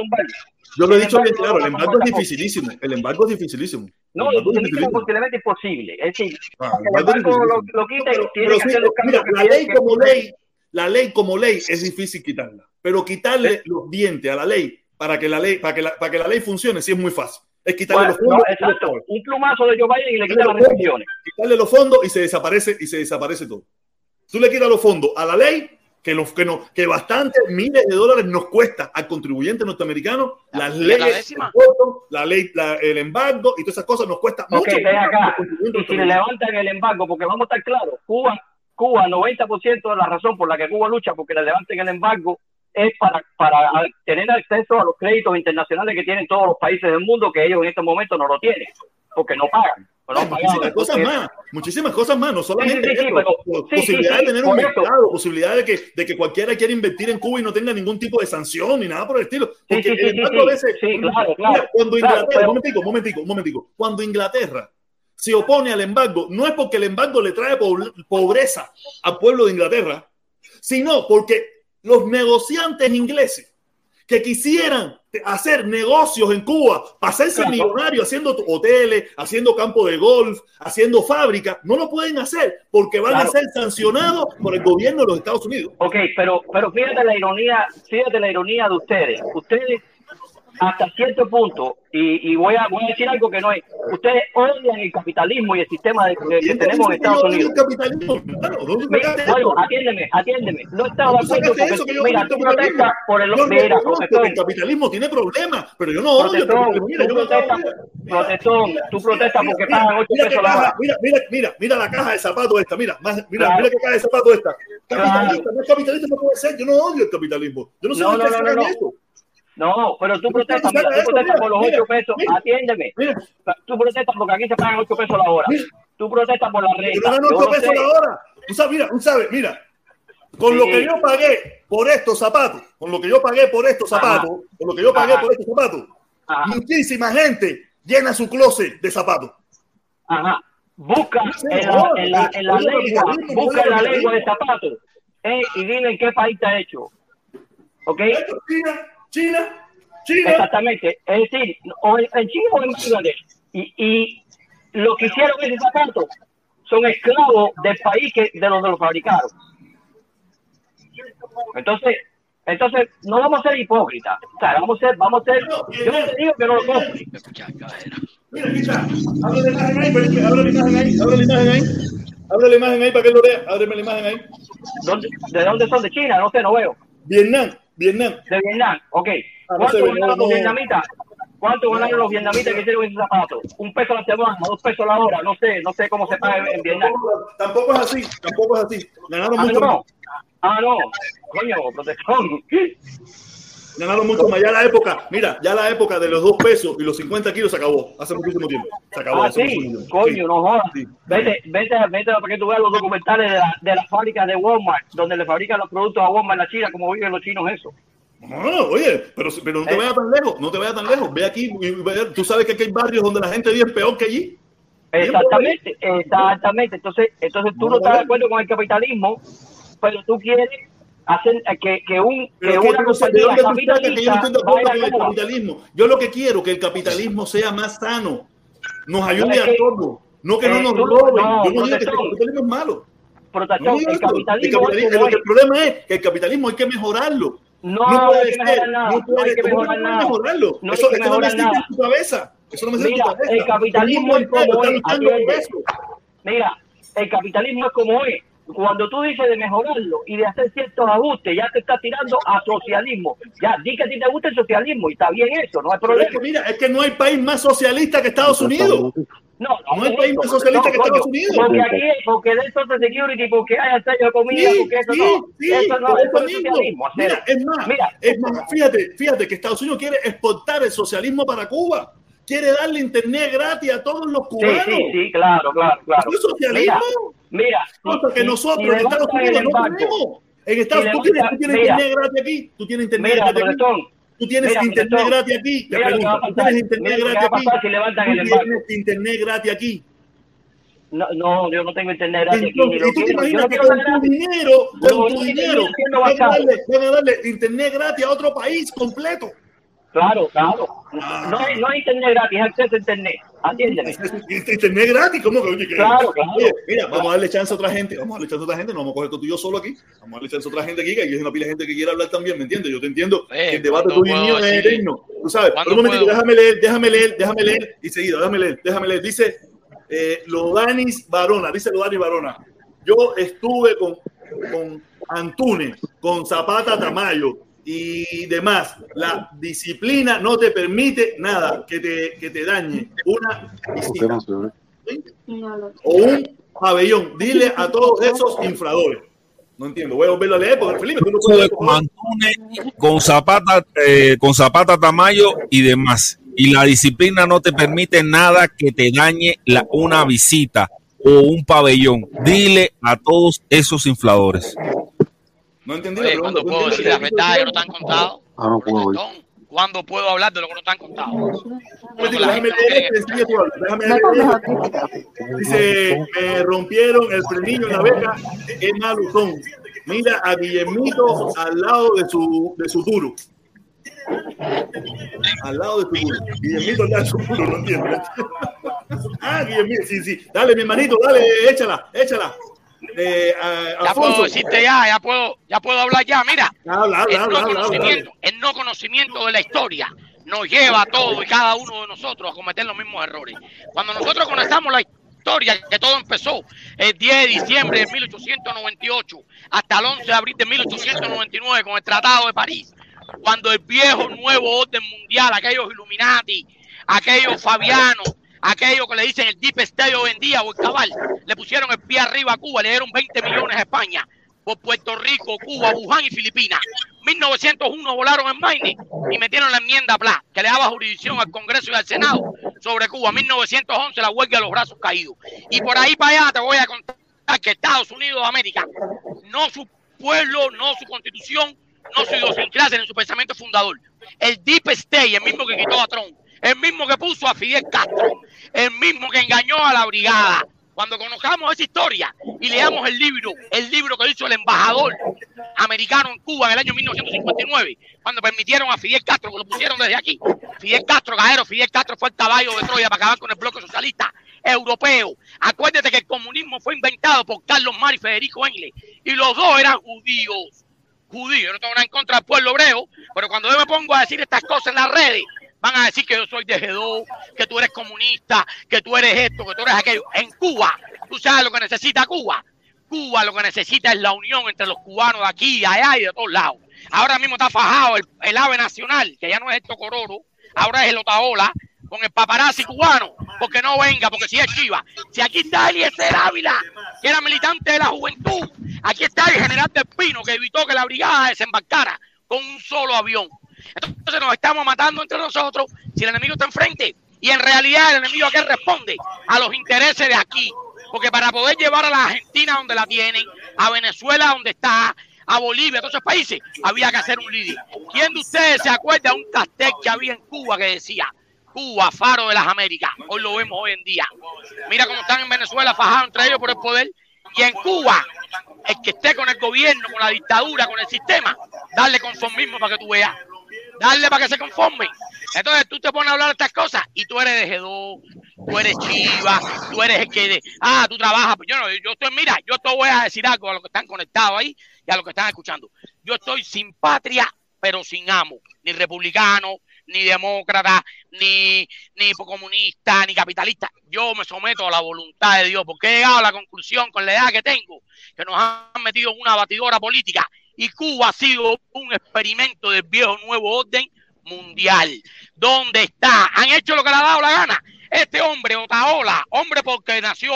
Yo lo he dicho bien claro, el embargo es dificilísimo, el embargo es dificilísimo. No, es dificilísimo. posiblemente imposible, es decir, ah, el embargo lo, lo quita y tiene que hacer los cambios mira, la ley como ley, la ley como ley es difícil quitarla, pero quitarle los dientes a la ley para que la ley, para que la, para que la ley funcione sí es muy fácil es quitarle los fondos. No, exacto. Un plumazo de Joe Biden y le quita las restricciones. Quitarle los fondos y se desaparece y se desaparece todo. Tú le quitas los fondos a la ley que, los, que, no, que bastantes miles de dólares nos cuesta al contribuyente norteamericano, las leyes, la ley, la, el embargo y todas esas cosas nos cuesta okay, mucho. Acá. Y si le levantan el embargo, porque vamos a estar claros, Cuba, Cuba, 90% de la razón por la que Cuba lucha porque le levanten el embargo es para, para tener acceso a los créditos internacionales que tienen todos los países del mundo que ellos en este momento no lo tienen, porque no pagan. No muchísimas cosas más, muchísimas cosas más, no solamente posibilidad de tener un mercado, posibilidad de que, de que cualquiera quiera invertir en Cuba y no tenga ningún tipo de sanción ni nada por el estilo. Porque el a veces, claro, claro, cuando Inglaterra, un momentico, un momentico, un momentico, cuando Inglaterra se opone al embargo, no es porque el embargo le trae pobreza al pueblo de Inglaterra, sino porque los negociantes ingleses que quisieran hacer negocios en Cuba para hacerse millonarios haciendo hoteles, haciendo campo de golf, haciendo fábricas, no lo pueden hacer porque van a ser sancionados por el gobierno de los Estados Unidos. Ok, pero, pero fíjate la ironía, fíjate la ironía de ustedes. Ustedes hasta cierto punto, y, y voy, a, voy a decir algo que no es, ustedes odian el capitalismo y el sistema de, de, que tenemos en Estados Unidos. El capitalismo? Claro, mira, bueno, atiéndeme, atiéndeme. No estaba de acuerdo porque, yo mira, tú protestas por el... Yo mira, no, el capitalismo tiene problemas, pero yo no odio protestón, mira, tú protestas, protestón, tú protestas porque pagan 8 pesos la hora. Mira, mira, mira, mira la caja de zapatos esta, mira, más, mira, claro. mira qué caja de zapatos esta. Capitalista, claro. no es capitalista, no puede ser, yo no odio el capitalismo. Yo no sé no, no, no, no, eso. No, pero tú protestas, mira, tú protestas por los 8 pesos, atiéndeme. Tú protestas porque aquí se pagan 8 pesos la hora. Tú protestas por la renta. No, no, 8 pesos la hora. Tú sabes, mira, tú sabes, mira, con sí. lo que yo pagué por estos zapatos, con lo que yo pagué por estos zapatos, Ajá. con lo que yo pagué Ajá. por estos zapatos, Ajá. muchísima gente llena su closet de zapatos. Ajá. Busca en la, en la, en la lengua, busca en la lengua de zapatos eh, y dime en qué país está hecho. ¿Ok? China, China. Exactamente. Es decir, o en China o en Bangladesh. Y, y lo que hicieron ese zapato son esclavos del país que, de donde lo fabricaron. Entonces, entonces no vamos a ser hipócritas. O sea, vamos a ser, vamos a ser. Yo no te digo que no lo compre. Mira, aquí está. Abre la imagen ahí, abre la imagen ahí, abre la imagen ahí. Abre la imagen ahí para que él lo vea. Ábreme la imagen ahí. ¿Dónde, ¿De dónde son? ¿De China? No sé, no veo. Vietnam, Vietnam. De Vietnam, ok. ¿Cuánto ganaron los vietnamitas? ¿Cuánto ganaron los vietnamitas que hicieron esos zapatos? Un peso la semana, dos pesos la hora, no sé, no sé cómo se paga en Vietnam. Tampoco, es así, tampoco es así. Ganaron ah, mucho no. Ah, no, coño, protección. Ganaron mucho más. Ya la época, mira, ya la época de los dos pesos y los 50 kilos se acabó hace muchísimo tiempo. Se acabó. Ah, sí, coño, sí. no jodas. Sí. Vete, vete, vete para que tú veas los documentales de, la, de las fábricas de Walmart, donde le fabrican los productos a Walmart en la China, como viven los chinos eso. No, oye, pero, pero no te Eh. vayas tan lejos, no te vayas tan lejos. Ve aquí, tú sabes que aquí hay barrios donde la gente vive peor que allí. Exactamente, exactamente. Entonces, entonces tú no estás de acuerdo con el capitalismo, pero tú quieres hacer eh, que, que un que Pero que una yo no sé de compañía dónde tú sacas que yo no capitalista estoy de acuerdo vaya con el capitalismo. Yo lo que quiero que el capitalismo sea más sano, nos ayude No, a todos, no que no eh, nos roben. no, yo no digo que el capitalismo es malo. Protección, el capitalismo, problema es que el capitalismo hay que mejorarlo. No, hay mejorar nada, no no hay puede, que ¿cómo mejorar que nada. mejorarlo. No hay eso que eso no existe nada. en tu cabeza. Eso no me mira, el capitalismo es como es. Mira, el capitalismo es como es cuando tú dices de mejorarlo y de hacer ciertos ajustes, ya te estás tirando a socialismo. Ya, di que a ti te gusta el socialismo y está bien eso, no hay problema. Es que mira, es que no hay país más socialista que Estados Unidos. No, no, no hay país más socialista que Estados Unidos. Porque aquí, porque de Social Security, porque hay sello de comida, porque eso no. Sí, eso no, eso es socialismo. Mira, es más, mira, es más, fíjate, fíjate que Estados Unidos quiere exportar el socialismo para Cuba quiere darle internet gratis a todos los cubanos. Sí, sí, sí claro, claro, claro. ¿Es socialismo? Mira, cosa que nosotros en Estados Unidos no tenemos. En Estados Unidos tú tienes, internet gratis aquí. Tú tienes internet gratis aquí. Tú tienes internet gratis aquí. Te pregunto, tú tienes internet gratis aquí. Tú tienes internet gratis aquí. No, no, yo no tengo internet gratis aquí. ¿Y tú te imaginas que con tu dinero, con tu dinero, van a, darle, van a darle internet gratis a otro país completo? Claro, claro. No, hay, no hay internet gratis, acceso a internet. Atiéndeme. Internet gratis, ¿cómo que? Oye, claro, claro. Oye, mira, vamos a darle chance a otra gente. Vamos a darle chance a otra gente. No vamos a coger tú y yo solo aquí. Vamos a darle chance a otra gente aquí, que hay una pila de gente que quiere hablar también, ¿me entiendes? Yo te entiendo eh, que el debate tuyo y mío es eterno. Tú sabes. Pero un momentito, déjame leer, déjame leer, déjame leer. Y seguido, déjame leer, déjame leer. Dice eh, Lodanis Barona, dice Lodanis Barona. Yo estuve con, con Antunes, con Zapata Tamayo, y demás. La disciplina no te permite nada que te, que te dañe una visita o un pabellón. Dile a todos esos infradores. No entiendo, voy a volverlo a leer porque Felipe, tú no puedes con, con Zapata, eh, con Zapata Tamayo y demás. Y la disciplina no te permite nada que te dañe la, una visita o un pabellón. Dile a todos esos infladores. No entendí. Oye, ¿cuándo puedo decir la verdad que no te han contado? Ah, no puedo. ¿Cuándo puedo hablar de lo que no te han contado? déjame leer Dice, me rompieron el frenillo en la beca, es maluzón. Mira a Guillermito al lado de su, de su duro. Al lado de su duro. Guillermito al lado de su duro, no entiendo. [LAUGHS] ah, Guillermito, sí, sí. Dale, mi hermanito, dale, échala, échala ya puedo decirte ya, ya puedo, ya puedo hablar ya. Mira, el, no conocimiento, el no conocimiento de la historia nos lleva a todos y cada uno de nosotros a cometer los mismos errores. Cuando nosotros conocemos la historia, que todo empezó el 10 de diciembre de 1898 hasta el 11 de abril de 1899 con el Tratado de París, cuando el viejo nuevo orden mundial, aquellos Illuminati, aquellos Fabianos, aquello que le dicen el Deep State hoy en día o el cabal, le pusieron el pie arriba a Cuba, le dieron 20 millones a España por Puerto Rico, Cuba, Wuhan y Filipinas. 1901 volaron en Maine y metieron la enmienda PLA, que le daba jurisdicción al Congreso y al Senado sobre Cuba. 1911 la huelga de los brazos caídos. Y por ahí para allá te voy a contar que Estados Unidos de América, no su pueblo, no su constitución, no su idiosincrasia ni su pensamiento fundador. El Deep State, el mismo que quitó a Trump, el mismo que puso a Fidel Castro, el mismo que engañó a la brigada. Cuando conozcamos esa historia y leamos el libro, el libro que hizo el embajador americano en Cuba en el año 1959, cuando permitieron a Fidel Castro, que lo pusieron desde aquí, Fidel Castro, Gajero, Fidel Castro fue el caballo de Troya para acabar con el bloque socialista europeo. Acuérdate que el comunismo fue inventado por Carlos Mar y Federico Engels, y los dos eran judíos. Judíos, no tengo nada en contra del pueblo hebreo, pero cuando yo me pongo a decir estas cosas en las redes, van a decir que yo soy de G2, que tú eres comunista, que tú eres esto, que tú eres aquello. En Cuba, tú sabes lo que necesita Cuba. Cuba lo que necesita es la unión entre los cubanos de aquí, allá y de todos lados. Ahora mismo está fajado el, ave nacional, que ya no es el Tocororo, ahora es el Otaola, con el paparazzi cubano, porque no venga, porque si es Chiva. Si aquí está Eliezer Ávila, que era militante de la juventud, aquí está el general del Pino, que evitó que la brigada desembarcara con un solo avión. Entonces nos estamos matando entre nosotros si el enemigo está enfrente. Y en realidad el enemigo a qué responde? A los intereses de aquí. Porque para poder llevar a la Argentina donde la tienen, a Venezuela donde está, a Bolivia, a todos esos países, había que hacer un líder. ¿Quién de ustedes se acuerda de un cartel que había en Cuba que decía Cuba, faro de las Américas? Hoy lo vemos hoy en día. Mira cómo están en Venezuela fajados entre ellos por el poder. Y en Cuba, el que esté con el gobierno, con la dictadura, con el sistema, darle con son mismo para que tú veas darle para que se conforme. Entonces tú te pones a hablar de estas cosas y tú eres de G2, tú eres Chiva, tú eres el que, de, ah, tú trabajas. Yo no, yo estoy, mira, yo te voy a decir algo a los que están conectados ahí y a los que están escuchando. Yo estoy sin patria, pero sin amo, ni republicano, ni demócrata, ni, ni comunista, ni capitalista. Yo me someto a la voluntad de Dios, porque he llegado a la conclusión con la edad que tengo, que nos han metido en una batidora política y Cuba ha sido un experimento del viejo nuevo orden mundial. ¿Dónde está? Han hecho lo que le ha dado la gana. Este hombre, Otaola, hombre porque nació,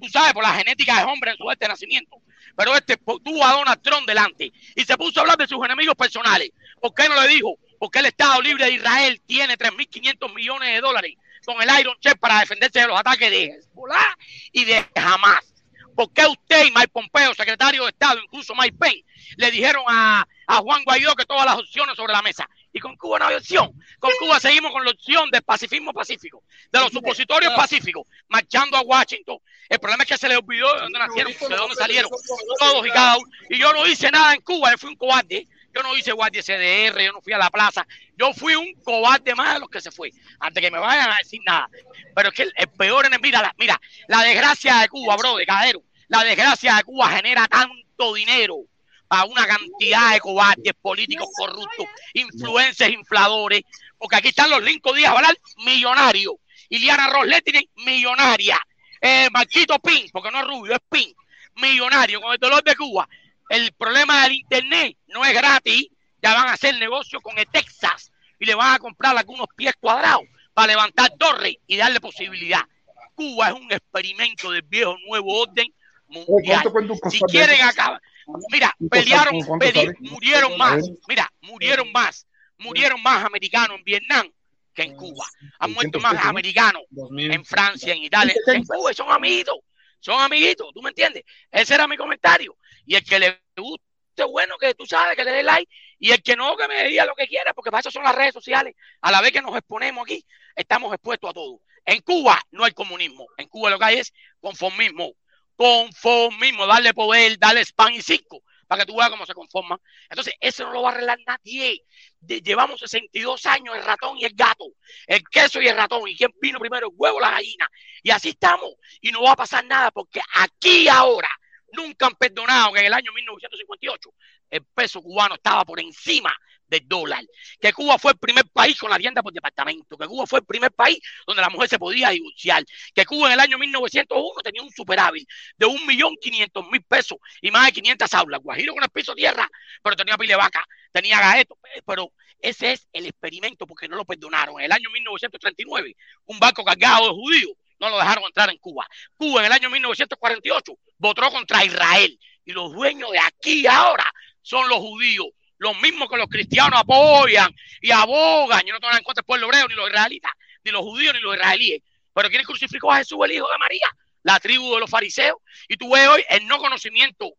tú sabes, por la genética de hombre en su este nacimiento. Pero este tuvo a Donald Trump delante y se puso a hablar de sus enemigos personales. ¿Por qué no le dijo? Porque el Estado Libre de Israel tiene 3.500 millones de dólares con el Iron Chef para defenderse de los ataques de Hezbollah y de Hamas. ¿Por qué usted y Mike Pompeo, secretario de Estado, incluso Mike Pence, le dijeron a, a Juan Guaidó que todas las opciones sobre la mesa? Y con Cuba no hay opción. Con Cuba seguimos con la opción del pacifismo pacífico, de los supositorios pacíficos, marchando a Washington. El problema es que se les olvidó de dónde nacieron, de dónde salieron, todos y cada uno. Y yo no hice nada en Cuba, yo fui un cobarde. Yo no hice guardia CDR, yo no fui a la plaza. Yo fui un cobarde más de los que se fue, antes que me vayan a decir nada. Pero es que el, peor enemigo, mira, mira, la desgracia de Cuba, bro, de cadero, la desgracia de Cuba genera tanto dinero para una cantidad de cobardes políticos corruptos, influencers, infladores, porque aquí están los Lincoln Díaz Varal, millonarios, Iliana Rosletti, millonaria, eh, Marquito Pin, porque no es rubio, es Pin, millonario, con el dolor de Cuba. El problema del Internet no es gratis, ya van a hacer negocio con el Texas y le van a comprar algunos pies cuadrados para levantar torres y darle posibilidad. Cuba es un experimento del viejo nuevo orden mundial. Si quieren acabar, Mira, pelearon, murieron más, mira, murieron más, murieron más americanos en Vietnam que en Cuba. Han muerto más americanos en Francia, en Italia, en Cuba, son amiguitos, son amiguitos, ¿tú me entiendes? Ese era mi comentario. Y el que le guste, bueno, que tú sabes, que le dé like, y el que no, que me diga lo que quiera, porque para eso son las redes sociales. A la vez que nos exponemos aquí, estamos expuestos a todo. En Cuba no hay comunismo, en Cuba lo que hay es conformismo conformismo, darle poder, darle spam y cinco, para que tú veas cómo se conforma. Entonces, eso no lo va a arreglar nadie. llevamos 62 años el ratón y el gato, el queso y el ratón, y quién vino primero, el huevo la gallina. Y así estamos, y no va a pasar nada, porque aquí ahora nunca han perdonado que en el año 1958 el peso cubano estaba por encima del dólar, que Cuba fue el primer país con la vivienda por departamento, que Cuba fue el primer país donde la mujer se podía divorciar, que Cuba en el año 1901 tenía un superávit de un millón quinientos mil pesos y más de 500 aulas, Guajiro con el piso tierra, pero tenía pile vaca, tenía gaeto, pero ese es el experimento porque no lo perdonaron. En el año 1939, un barco cargado de judíos no lo dejaron entrar en Cuba. Cuba en el año 1948 votó contra Israel y los dueños de aquí ahora son los judíos los mismos que los cristianos apoyan y abogan. Yo no tengo nada en contra del pueblo hebreo, ni los israelitas, ni los judíos, ni los israelíes. Pero ¿quién crucificó a Jesús, el hijo de María? La tribu de los fariseos. Y tú ves hoy el no conocimiento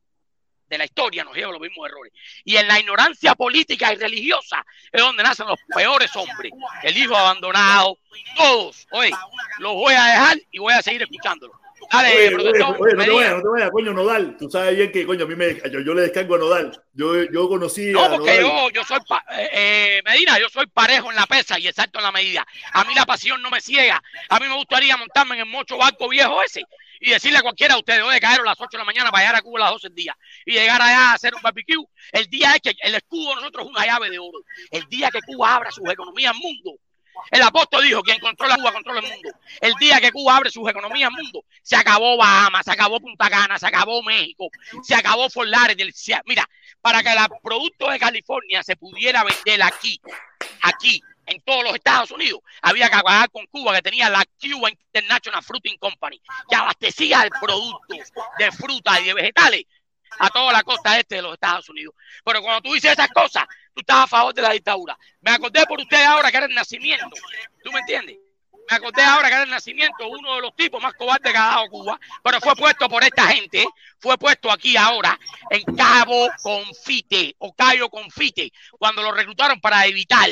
de la historia nos lleva los mismos errores. Y en la ignorancia política y religiosa es donde nacen los peores hombres. El hijo abandonado, todos. Hoy los voy a dejar y voy a seguir escuchándolo. Dale, oye, oye, oye, no te vayas, no te vayas, coño, Nodal. Tú sabes bien que, coño, a mí me, yo, yo le descargo a Nodal. Yo, yo conocí no, porque yo, yo soy, eh, eh, Medina, yo soy parejo en la pesa y exacto en la medida. A mí la pasión no me ciega. A mí me gustaría montarme en el mocho barco viejo ese y decirle a cualquiera de ustedes, oye, caer a las 8 de la mañana para llegar a Cuba a las 12 del día y llegar allá a hacer un barbecue. El día es que el escudo de nosotros es una llave de oro. El día que Cuba abra sus economías al mundo, el apóstol dijo, quien controla Cuba controla el mundo. El día que Cuba abre sus economías al mundo, se acabó Bahamas, se acabó Punta Cana, se acabó México, se acabó Fort Lauderdale. Mira, para que el producto de California se pudiera vender aquí, aquí, en todos los Estados Unidos, había que acabar con Cuba, que tenía la Cuba International Fruiting Company, que abastecía el producto de fruta y de vegetales a toda la costa este de los Estados Unidos. Pero cuando tú dices esas cosas, tú estás a favor de la dictadura. Me acordé por usted ahora que era el nacimiento. ¿Tú me entiendes? Me acordé ahora que era el nacimiento, uno de los tipos más cobardes que ha dado Cuba, pero fue puesto por esta gente, fue puesto aquí ahora en Cabo Confite o Cayo Confite, cuando lo reclutaron para evitar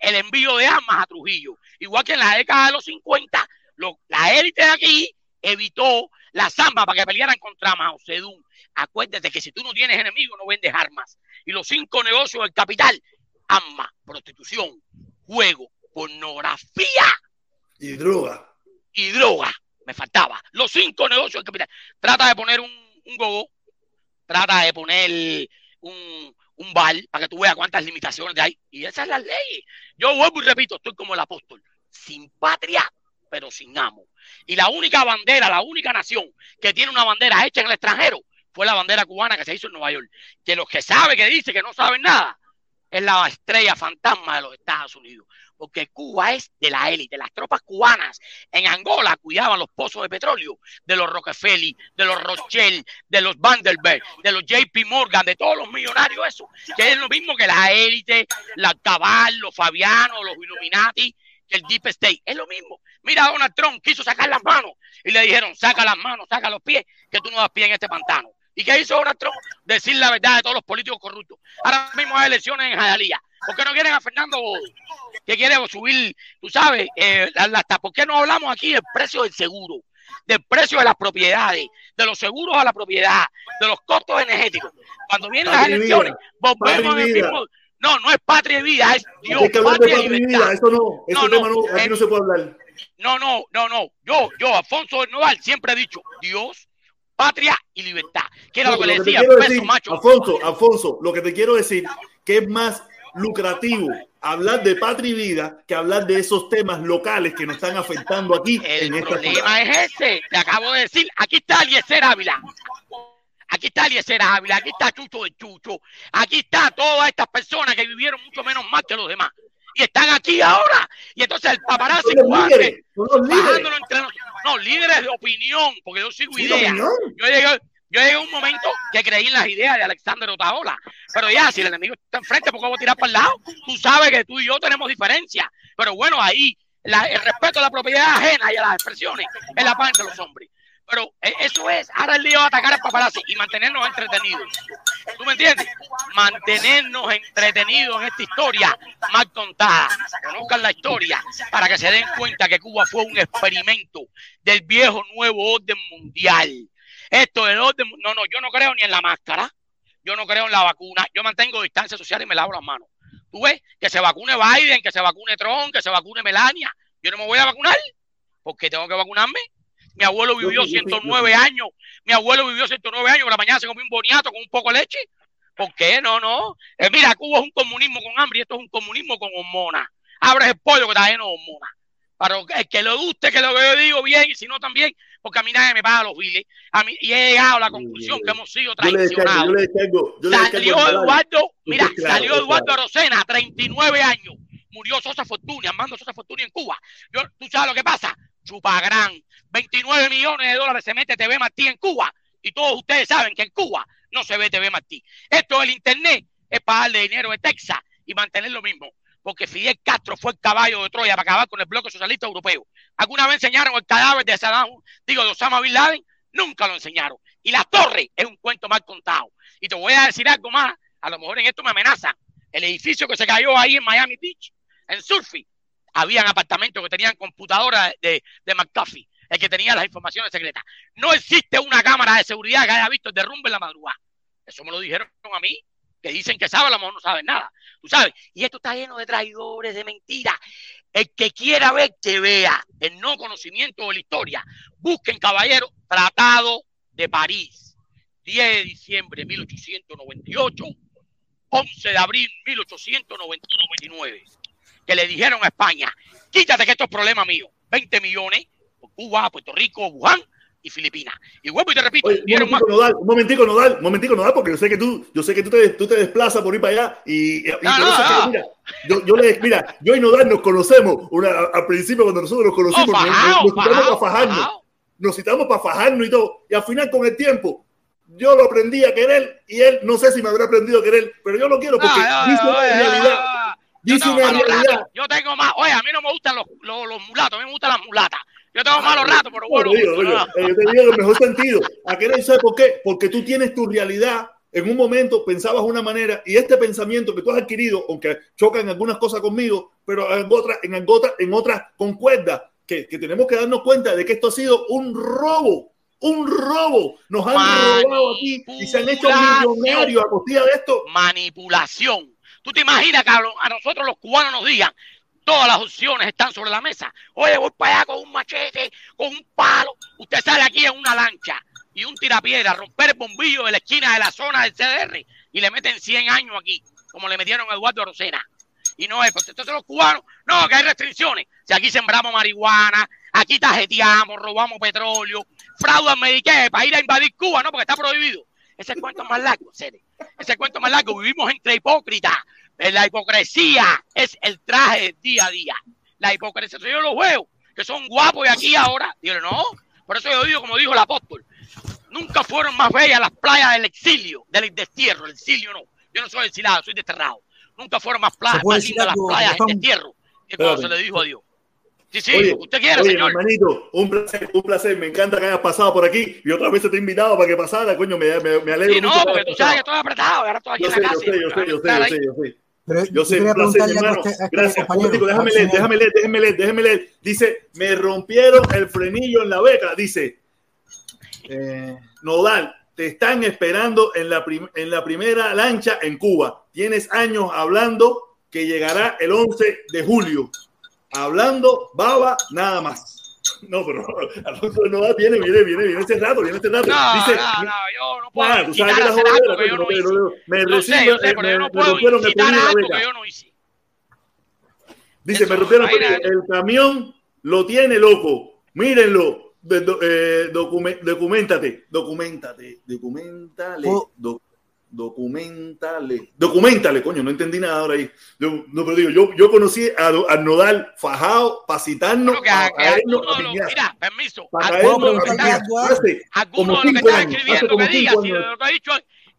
el envío de armas a Trujillo. Igual que en la década de los 50, la élite de aquí evitó la zamba para que pelearan contra Mao Zedong. Acuérdate que si tú no tienes enemigos, no vendes armas. Y los cinco negocios del capital, armas, prostitución, juego, pornografía. Y droga. Y droga. Me faltaba. Los cinco negocios del capital. Trata de poner un, un gogo. Trata de poner un, un bar para que tú veas cuántas limitaciones hay. Y esa es la ley. Yo vuelvo y repito, estoy como el apóstol, sin patria, pero sin amo. Y la única bandera, la única nación que tiene una bandera hecha en el extranjero fue la bandera cubana que se hizo en Nueva York. Que los que saben, que dice que no saben nada, es la estrella fantasma de los Estados Unidos porque Cuba es de la élite. Las tropas cubanas en Angola cuidaban los pozos de petróleo de los Rockefeller, de los Rothschild, de los Vanderbilt, de los JP Morgan, de todos los millonarios, eso, que es lo mismo que la élite, la Cabal, los Fabianos, los Illuminati, que el Deep State. Es lo mismo. Mira, Donald Trump quiso sacar las manos y le dijeron, saca las manos, saca los pies, que tú no das pie en este pantano. ¿Y qué hizo Donald Trump? Decir la verdad de todos los políticos corruptos. Ahora mismo hay elecciones en Jayalía. ¿Por qué no quieren a Fernando que quiere subir, tú sabes, eh, ¿por qué no hablamos aquí del precio del seguro? del precio de las propiedades, de los seguros a la propiedad, de los costos energéticos. Cuando vienen las elecciones, volvemos al mismo. No, no es patria y vida, es Dios, patria, y vida. Eso no, eso no, no, aquí no se puede hablar. No, no, no, no. Yo, yo, Alfonso de Noval, siempre he dicho Dios, patria y libertad. Que era lo que le decía, peso, macho. Alfonso, Alfonso, lo que te quiero decir, que es más lucrativo hablar de patria y vida que hablar de esos temas locales que nos están afectando aquí. El en problema es ese, te acabo de decir, aquí está Eliezer Ávila. Aquí está Eliezer Ávila, aquí está Chucho de Chucho, aquí está todas estas personas que vivieron mucho menos más que los demás. Y están aquí ahora. Y entonces el paparazzi líderes, entre no, líderes de opinión, porque yo sigo ideas. Yo llegué, yo llegué a un momento que creí en las ideas de Alexander Otaola, pero ya, si el enemigo está enfrente, ¿por qué voy a tirar para el lado? Tú sabes que tú y yo tenemos diferencias, pero bueno, ahí el respeto a la propiedad ajena y a las expresiones es la paz entre los hombres. Pero eh, eso es, ahora el lío de atacar al paparazzi y mantenernos entretenidos. ¿Tú me entiendes? Mantenernos entretenidos en esta historia mal contada. Conozcan la historia para que se den cuenta que Cuba fue un experimento del viejo nuevo orden mundial esto de orden, no, no, yo no creo ni en la máscara, yo no creo en la vacuna, yo mantengo distancia social y me lavo las manos. Tú ves, que se vacune Biden, que se vacune Trump, que se vacune Melania. Yo no me voy a vacunar porque tengo que vacunarme. Mi abuelo vivió 109 años. Mi abuelo vivió 109 años. Por la mañana se comió un boniato con un poco de leche. ¿Por qué? No, no. Eh, mira, Cuba es un comunismo con hambre y esto es un comunismo con hormonas. Abres el pollo que está lleno de hormonas. Para el que le guste, que lo que yo digo bien, y si no también, porque a mí nadie me paga los biles. A mí, y he llegado a la conclusión que hemos sido traicionados. salió Eduardo, mira, salió Eduardo Arocena, 39 años. Murió Sosa Fortuny, Armando Sosa Fortuny en Cuba. Yo, ¿Tú sabes lo que pasa? Chupagrán. 29 millones de dólares se mete TV Martí en Cuba. Y todos ustedes saben que en Cuba no se ve TV Martí. Esto del Internet es pagarle dinero de Texas y mantener lo mismo porque Fidel Castro fue el caballo de Troya para acabar con el bloque socialista europeo. ¿Alguna vez enseñaron el cadáver de Saddam, digo, de Osama Bin Laden? Nunca lo enseñaron. Y la torre es un cuento mal contado. Y te voy a decir algo más, a lo mejor en esto me amenazan. El edificio que se cayó ahí en Miami Beach, en Surfy, habían apartamentos que tenían computadoras de, de McAfee, el que tenía las informaciones secretas. No existe una cámara de seguridad que haya visto el derrumbe en la madrugada. Eso me lo dijeron a mí que dicen que saben, a lo mejor no saben nada. Tú sabes, y esto está lleno de traidores, de mentiras. El que quiera ver, que vea el no conocimiento de la historia. Busquen, caballero, Tratado de París, 10 de diciembre de 1898, 11 de abril de 1899, que le dijeron a España, quítate que esto es problema mío, 20 millones, por Cuba, Puerto Rico, Wuhan, y Filipinas. Y vuelvo y te repito, un, momentico, Nodal, un momentico, Nodal, un momentico, Nodal, porque yo sé que tú, yo sé que tú te, tú te desplazas por ir para allá y, y no, no, mira, yo, yo, le, mira, yo y Nodal nos conocemos una, al principio cuando nosotros nos conocimos, nos, nos, citamos para fajarnos, nos citamos para fajarnos y todo, y al final con el tiempo yo lo aprendí a querer y él no sé si me habrá aprendido a querer, pero yo lo quiero porque una realidad. Dice una realidad. Yo tengo más, oye, a mí no me gustan los, los, los mulatos, a mí me gustan las mulatas. Yo tengo malos ratos, pero bueno. yo te digo el mejor sentido. ¿A qué sabes por qué? Porque tú tienes tu realidad. En un momento pensabas una manera y este pensamiento que tú has adquirido, aunque choca en algunas cosas conmigo, pero en otras, en otras, en otras concuerda, que, que tenemos que darnos cuenta de que esto ha sido un robo un robo. Nos han robado aquí y se han hecho millonarios a costilla de esto. Manipulación. ¿Tú te imaginas que a nosotros los cubanos nos digan, Todas las opciones están sobre la mesa. Oye, voy para allá con un machete, con un palo. Usted sale aquí en una lancha. y un tirapiedra, romper el bombillo de la esquina de la zona del CDR y le meten 100 años aquí, como le metieron a Eduardo Rosena. Y no es, porque entonces los cubanos, no, que hay restricciones. Si aquí sembramos marihuana, aquí tajeteamos, robamos petróleo, fraude Medicare para ir a invadir Cuba, no, porque está prohibido. Ese cuento es más largo, serio. Ese cuento más largo. Vivimos entre hipócritas. La hipocresía es el traje del día a día. La hipocresía, yo los veo, que son guapos y aquí ahora. Digo, no, por eso yo digo, como dijo el apóstol, nunca fueron más bellas las playas del exilio, del destierro. El exilio no. Yo no soy exilado, soy desterrado. Nunca fueron más, más lindas las playas del destierro que cuando se le dijo a Dios. Sí, sí, usted quiere, oye, señor. Hermanito, un placer, un placer. Me encanta que hayas pasado por aquí y otra vez te he invitado para que pasara, coño, me, me, me alegro. Sí, no, porque tú sabes que estoy apretado, ahora estoy aquí yo en la casa. Yo sé, yo sé, yo sé, yo sé, yo sé. Pero yo sé, un placer, hermano. Este, este Gracias. déjame leer, déjame leer, déjame leer, déjame leer. Dice, me rompieron el frenillo en la beca. Dice, eh, Nodal, te están esperando en la, en la primera lancha en Cuba. Tienes años hablando que llegará el 11 de julio hablando baba nada más. No, pero [LAUGHS] Alfonso no viene, viene, viene, viene este rato, viene este rato. No, Dice, no, no, yo no puedo ah, tú sabes que yo no hice. Me sé, pero yo no puedo quitar algo que yo no hice. Dice, me rompieron el camión, lo tiene loco. Mírenlo, eh, documentate, documentate, documentale, oh documentale, documentale, coño, no entendí nada ahora ahí. Yo, no, pero digo, yo, yo conocí a, a Nodal fajado, pasitando. Bueno, que, a, que a, a, mira, permiso. Alguno lo que está, alguno de lo que está escribiendo que diga, si lo que ha dicho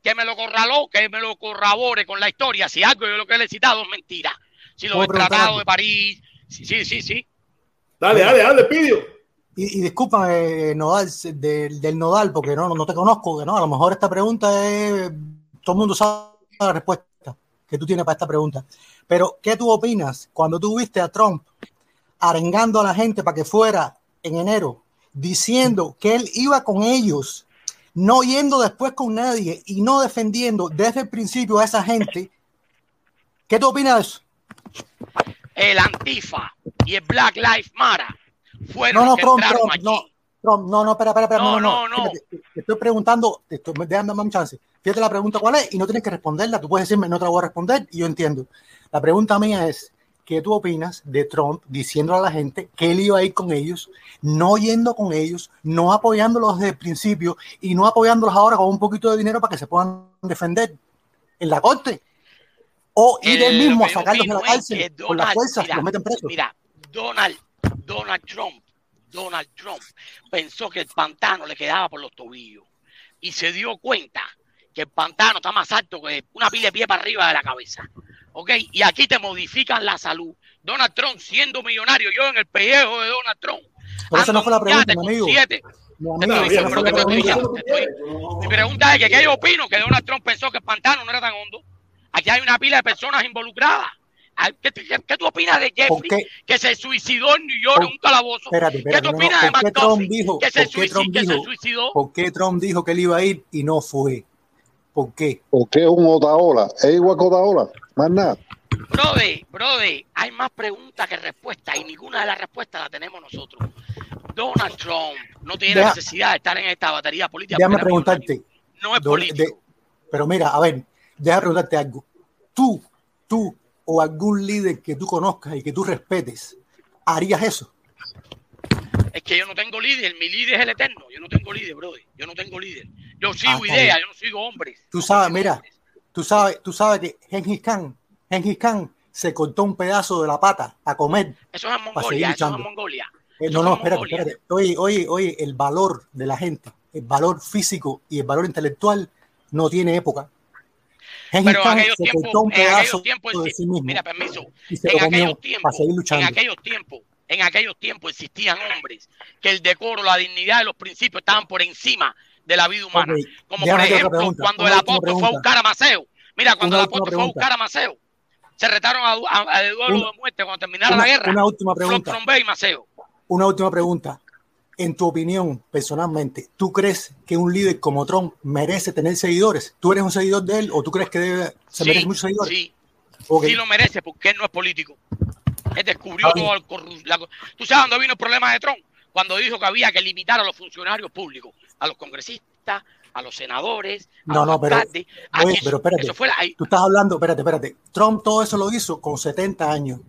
que me lo corraló, que me lo corrobore con la historia. Si algo yo lo que le he citado es mentira. Si lo he tratado de París, sí, sí, sí, sí. Dale, dale, dale, pidio. Y, y disculpa, eh, Nodal, del, del Nodal, porque no, no te conozco, ¿no? A lo mejor esta pregunta es todo el mundo sabe la respuesta que tú tienes para esta pregunta. Pero, ¿qué tú opinas cuando tú viste a Trump arengando a la gente para que fuera en enero, diciendo que él iba con ellos, no yendo después con nadie y no defendiendo desde el principio a esa gente? ¿Qué tú opinas de eso? El Antifa y el Black Lives Matter fueron no, no, Trump, Trump, no, Trump, no, no, espera, espera, espera, no, no, no, no. Te, estoy preguntando, te estoy, déjame un chance. Fíjate la pregunta cuál es y no tienes que responderla. Tú puedes decirme, no te la voy a responder y yo entiendo. La pregunta mía es, ¿qué tú opinas de Trump diciendo a la gente que él iba a ir con ellos, no yendo con ellos, no apoyándolos desde el principio y no apoyándolos ahora con un poquito de dinero para que se puedan defender en la corte? O ir él eh, mismo a sacarlos de la cárcel con las fuerzas, los meten presos. Mira, Donald, Donald Trump, Donald Trump pensó que el pantano le quedaba por los tobillos y se dio cuenta que el pantano está más alto que una pila de pie para arriba de la cabeza. ¿Ok? Y aquí te modifican la salud. Donald Trump siendo millonario, yo en el pellejo de Donald Trump. Pero esa no fue la pregunta, mi amigo. Mi pregunta es que qué yo opino que Donald Trump pensó que el pantano no era tan hondo. Aquí hay una pila de personas involucradas. ¿Qué, qué, tú opinas de Jeffrey que se suicidó en New York en un calabozo? Espérate, espérate, ¿Qué tú opinas no, de McDuffie que, se, suicidó, que se suicidó? ¿Por qué Trump dijo que él iba a ir y no fue? ¿Por qué? Porque es un Otaola. Es igual que Otaola. Más nada. Brode, brode, hay más preguntas que respuestas y ninguna de las respuestas la tenemos nosotros. Donald Trump no tiene necesidad de estar en esta batería política. Déjame preguntarte. No es político. pero mira, a ver, déjame preguntarte algo. Tú, tú o algún líder que tú conozcas y que tú respetes, ¿harías eso? Es que yo no tengo líder, mi líder es el eterno. Yo no tengo líder, brother. Yo no tengo líder. Yo sigo ah, ideas, yo no sigo hombres. Tú sabes, mira, tú sabes, tú sabes que Gengis Khan, Gengis Khan se cortó un pedazo de la pata a comer. Eso es en Mongolia, eso es en Mongolia. Eh, no, no, espérate, espérate. Oye, oye, oye, el valor de la gente, el valor físico y el valor intelectual no tiene época. Pero en aquellos tiempos, en aquellos tiempos, mira, permiso, en aquellos tiempos, en aquellos tiempos en aquellos tiempos existían hombres que el decoro, la dignidad y los principios estaban por encima de la vida humana. Como por ejemplo, cuando el apóstol fue a buscar a Maceo. Mira, cuando el apóstol fue a buscar a Maceo, se retaron a, Eduardo de muerte cuando terminara la guerra. Una última pregunta. y Maceo. Una última pregunta. En tu opinión, personalmente, ¿tú crees que un líder como Trump merece tener seguidores? ¿Tú eres un seguidor de él o tú crees que debe, se merece muchos seguidores? Sí, sí lo merece porque él no es político. Él descubrió todo el Tú sabes dónde vino el problema de Trump? Cuando dijo que había que limitar a los funcionarios públicos. a los congresistas, a los senadores, no, no, pero, pero espérate, tú estás hablando, espérate, espérate. Trump todo eso lo hizo con 70 años.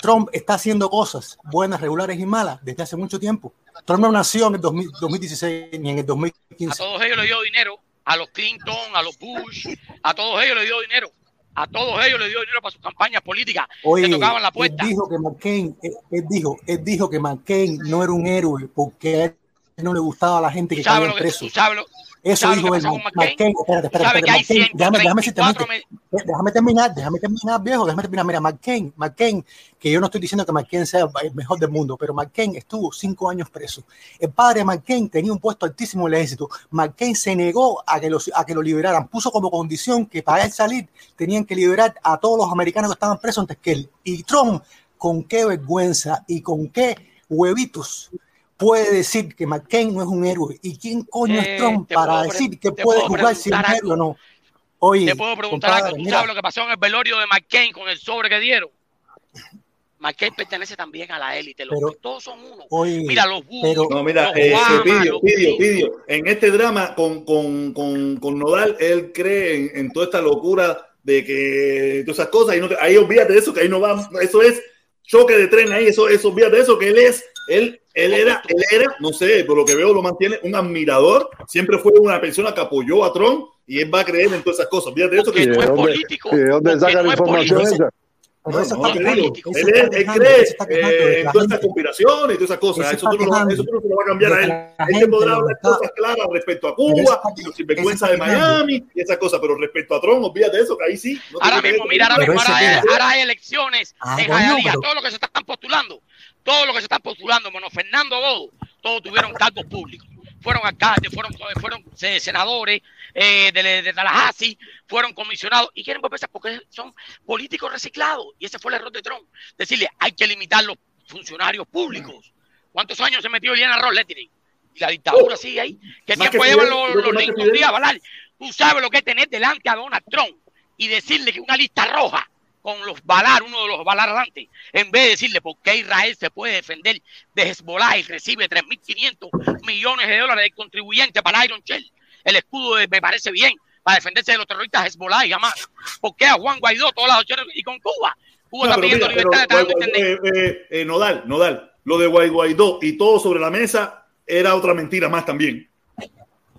Trump está haciendo cosas buenas, regulares y malas desde hace mucho tiempo. Trump no nació en el 2016 ni en el 2015. A todos ellos le dio dinero, a los Clinton, a los Bush, a todos ellos le dio dinero. A todos ellos le dio dinero para sus campañas políticas. Oye, tocaban la puerta. Él dijo que McCain, él, dijo, él dijo que McCain no era un héroe porque a él no le gustaba a la gente que caía preso. Eso dijo el McCain. Espérate, espérate, espérate. Déjame, déjame, déjame, terminar, déjame terminar, viejo. Déjame terminar. Mira, McCain, McCain, que yo no estoy diciendo que McCain sea el mejor del mundo, pero McCain estuvo cinco años preso. El padre de McCain tenía un puesto altísimo en el ejército. McCain se negó a que, los, a que lo liberaran. Puso como condición que para él salir tenían que liberar a todos los americanos que estaban presos antes que él. Y Trump, con qué vergüenza y con qué huevitos puede decir que McCain no es un héroe? ¿Y quién coño es eh, Trump para decir que puede jugar sin héroe o no? Oye, te puedo preguntar algo. ¿Tú sabes lo que pasó en el velorio de McCain con el sobre que dieron? McCain pertenece también a la élite. todos son uno. mira los búhos. No, mira, eh, Pidio, Pidio, Pidio. En este drama con, con, con, con Nodal, él cree en, toda esta locura de que todas esas cosas. Ahí, no ahí olvídate de eso, que ahí no va. Eso es choque de tren ahí. Eso, eso olvídate de eso, que él es. Él él era, él era, no sé, por lo que veo lo mantiene, un admirador. Siempre fue una persona que apoyó a Trump y él va a creer en todas esas cosas. Fíjate eso que no es político. ¿De dónde saca la información esa? No, no, no, él, él, cree eh, en todas estas conspiraciones y todas esas cosas. Eso tú, no, eso tú no se lo va a cambiar a él. Él te podrá hablar cosas claras respecto a Cuba y los sinvergüenza de Miami y esas cosas, pero respecto a Trump, olvídate de eso, que ahí sí. ahora mismo, mira, ahora mismo, ahora hay elecciones ah, en Jayalía, todo lo que se están postulando todos los que se están postulando, menos Fernando Bodo, todos tuvieron cargos públicos. Fueron alcaldes, fueron, fueron eh, senadores eh, de, de, Tallahassee, fueron comisionados y quieren volverse porque son políticos reciclados. Y ese fue el error de Trump. Decirle, hay que limitar los funcionarios públicos. ¿Cuántos años se metió Eliana Roletri? Y la dictadura sigue ahí. ¿Qué tiempo llevan los, los días, Tú sabes lo que es tener delante a Donald Trump y decirle que una lista roja con los balar, uno de los balar adelante, en vez de decirle por qué Israel se puede defender de Hezbollah y recibe 3.500 millones de dólares de contribuyente para Iron Shell. El escudo me parece bien para defenderse de los terroristas Hezbollah y jamás. ¿Por qué a Juan Guaidó todas las y con Cuba? Cuba está pidiendo libertad de eh, eh, eh, Nodal, Nodal, lo de Guaidó y todo sobre la mesa era otra mentira más también.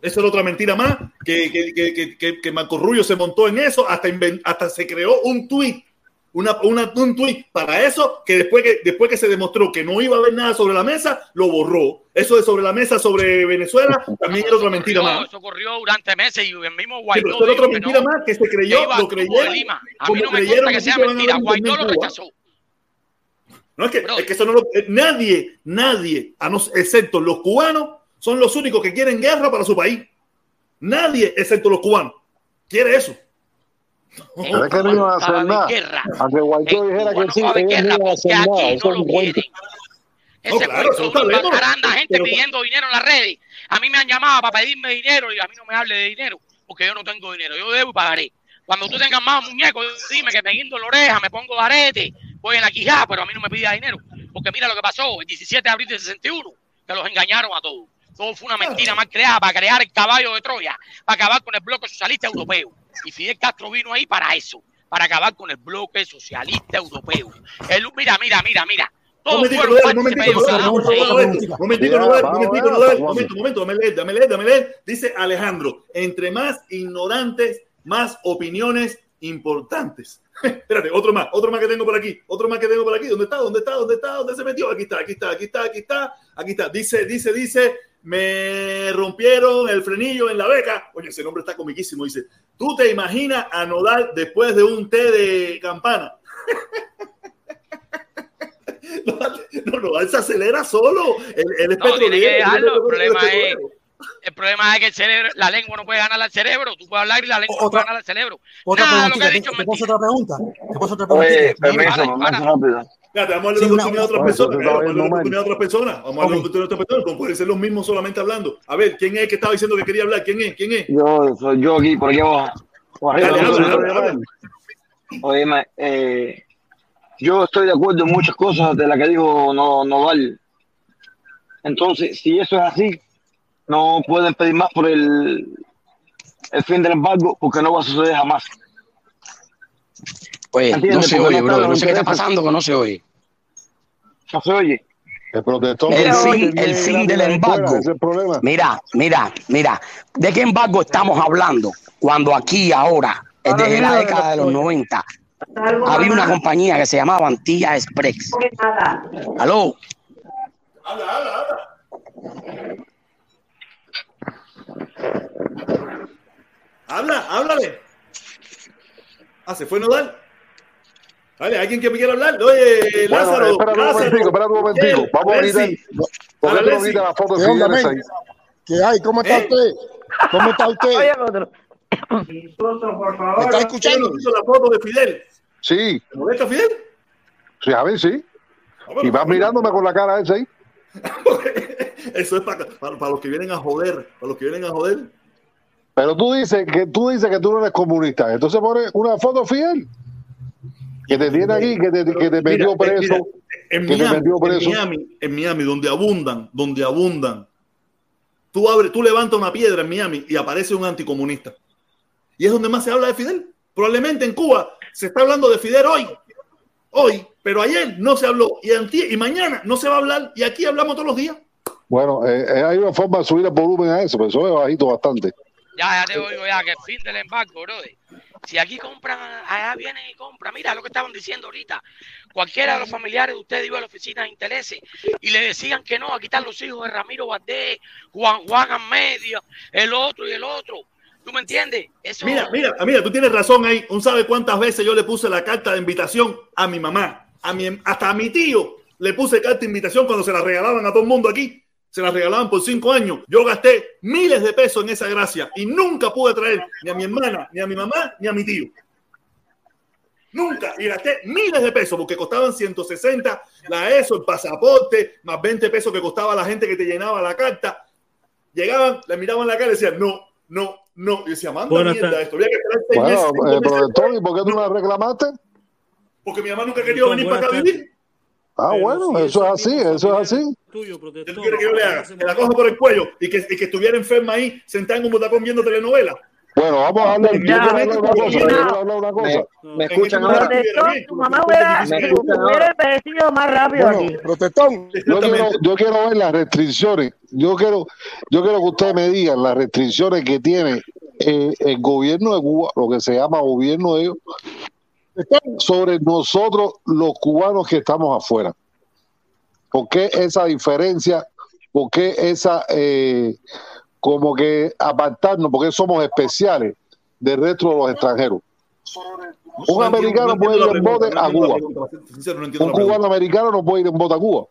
Eso era otra mentira más, que, que, que, que, Marco Rubio se montó en eso, hasta, hasta se creó un tuit una, una, un tweet para eso, que después, que después que se demostró que no iba a haber nada sobre la mesa, lo borró. Eso de sobre la mesa sobre Venezuela también era otra mentira más. Eso ocurrió durante meses y el mismo Guaidó. Sí, otra mentira más que se creyó, lo creyeron. A mí no me gusta que sea mentira, Guaidó lo rechazó. No es que, es que eso no lo, eh, nadie, nadie, a no, excepto los cubanos, son los únicos que quieren guerra para su país. Nadie, excepto los cubanos, quiere eso. Pero es que no iban a hacer nada. Aunque Guaidó dijera que sí, ellos no iban a hacer nada. Eso es un cuento. Ese no, claro, cuento anda gente pero, pidiendo dinero en las redes. A mí me han llamado para pedirme dinero y a mí no me hable de dinero porque yo no tengo dinero. Yo debo y pagaré. Cuando tú tengas más muñecos, dime que me guindo la oreja, me pongo de arete, voy en la quijada, pero a mí no me pida dinero. Porque mira lo que pasó el 17 de abril de 61, que los engañaron a todos. Todo fue una mentira más creada para crear el caballo de Troya, para acabar con el bloque socialista europeo. Y Fidel Castro vino ahí para eso, para acabar con el bloque socialista europeo. El, mira, mira, mira, mira. Momentico, momentico, momento, momento, dame leer, dame leer, dame leer. Dice Alejandro, entre más ignorantes, más opiniones importantes. [LAUGHS] Espérate, otro más, otro más que tengo por aquí, otro más que tengo por aquí. ¿Dónde está? ¿Dónde está? ¿Dónde está? ¿Dónde se metió? Aquí está, aquí está, aquí está, aquí está, aquí está. Dice, dice, dice, me rompieron el frenillo en la beca. Oye, ese nombre está comiquísimo. Dice, ¿tú te imaginas a Nodal después de un té de campana? [LAUGHS] no, no, se acelera solo. El, el, no, tiene que dejarlo. El problema es... El problema es que el cerebro, la lengua no puede ganar al cerebro. Tú puedes hablar y la lengua no puede ganar al cerebro. Otra Nada, lo que he dicho, ¿Te, te otra pregunta? ¿Te paso otra pregunta? Oye, permiso, para, Fíjate, vamos a darle la oportunidad a otras personas. Vamos a darle la oportunidad a otras personas. Vamos a darle la oportunidad a otras personas. No pueden ser los mismos solamente hablando. A ver, ¿quién es el que estaba diciendo que quería hablar? ¿Quién es? ¿Quién es? Yo, soy yo aquí, por aquí abajo. Oye, eh, yo estoy de acuerdo en muchas cosas de las que dijo Nodal. Entonces, si eso es así, no pueden pedir más por el, el fin del embargo porque no va a suceder jamás. Oye, no se oye, bro. No sé qué está pasando que no se oye. No se oye. El protector. El fin, el fin del embargo. Mira, mira, mira. ¿De qué embargo estamos hablando? Cuando aquí ahora, desde la década de los 90, había una compañía que se llamaba Antilla Express. ¿Aló? Habla, habla, habla. Habla, háblale. Ah, se fue Nodal. Vale, ¿alguien que me quiera hablar? Oye, Lázaro. Espera un momentico, espera un momentico. Vamos a ver. ¿Por qué no la foto de Fidel ¿Qué hay? ¿Cómo está ¿Eh? usted? ¿Cómo está usted? Oye, otro. por favor. ¿Me está escuchando? hizo la foto de Fidel? Sí. ¿Me molesta Fidel? Sí, a ver, sí. Ah, y vas mirándome con la cara esa ahí. [LAUGHS] Eso es para, para, para, los que vienen a joder, para los que vienen a joder. Pero tú dices que tú dices que tú no eres comunista, entonces pone una foto fiel que te tiene aquí, que te, que te metió preso. en, Miami, en, Miami, donde abundan, donde abundan. Tú abres, tú levantas una piedra en Miami y aparece un anticomunista. Y es donde más se habla de Fidel. Probablemente en Cuba se está hablando de Fidel hoy, hoy, pero ayer no se habló y, y mañana no se va a hablar y aquí hablamos todos los días. Bueno, eh, eh, hay una forma de subir el volumen a eso, pero eso es bajito bastante. Ya, ya te oigo ya, que el fin del embargo, brother. Si aquí compran, allá vienen y compran. Mira lo que estaban diciendo ahorita. Cualquiera de los familiares de ustedes iba a la oficina de intereses y le decían que no, aquí están los hijos de Ramiro Valdés, Juan Juan medio, el otro y el otro. ¿Tú me entiendes? Mira, mira, mira, tú tienes razón ahí. Un sabe cuántas veces yo le puse la carta de invitación a mi mamá, a mi, hasta a mi tío le puse carta de invitación cuando se la regalaban a todo el mundo aquí se la regalaban por cinco años. Yo gasté miles de pesos en esa gracia y nunca pude traer ni a mi hermana, ni a mi mamá, ni a mi tío. Nunca. Y gasté miles de pesos porque costaban 160 la ESO, el pasaporte, más 20 pesos que costaba la gente que te llenaba la carta. Llegaban, le miraban la cara y decían, no, no, no. Y decía, manda mierda esto. Había que esperar seis bueno, meses. Eh, ¿por qué tú no la reclamaste? Porque mi mamá nunca quería venir para acá a vivir. Ah, bueno, eso es así, eso es así. Tuyo, protector. ¿Tú quieres que yo le haga? Que la coja por el cuello y que, y que estuviera enferma ahí, sentada en un botacón viendo telenovela. Bueno, vamos a hablar. Yo quiero hablar una cosa. Yo quiero hablar una cosa. Me, escuchan ahora. Tu mamá hubiera, hubiera más rápido bueno, aquí. Protestón. Yo quiero, yo quiero ver las restricciones. Yo quiero, yo quiero que ustedes me digan las restricciones que tiene eh, el gobierno de Cuba, lo que se llama gobierno de ellos, sobre nosotros los cubanos que estamos afuera. ¿Por qué esa diferencia? ¿Por qué esa, eh, como que apartarnos? Porque somos especiales del resto de los extranjeros. Un americano puede ir en bote a Cuba. Un cubano americano no puede ir en bote a Cuba.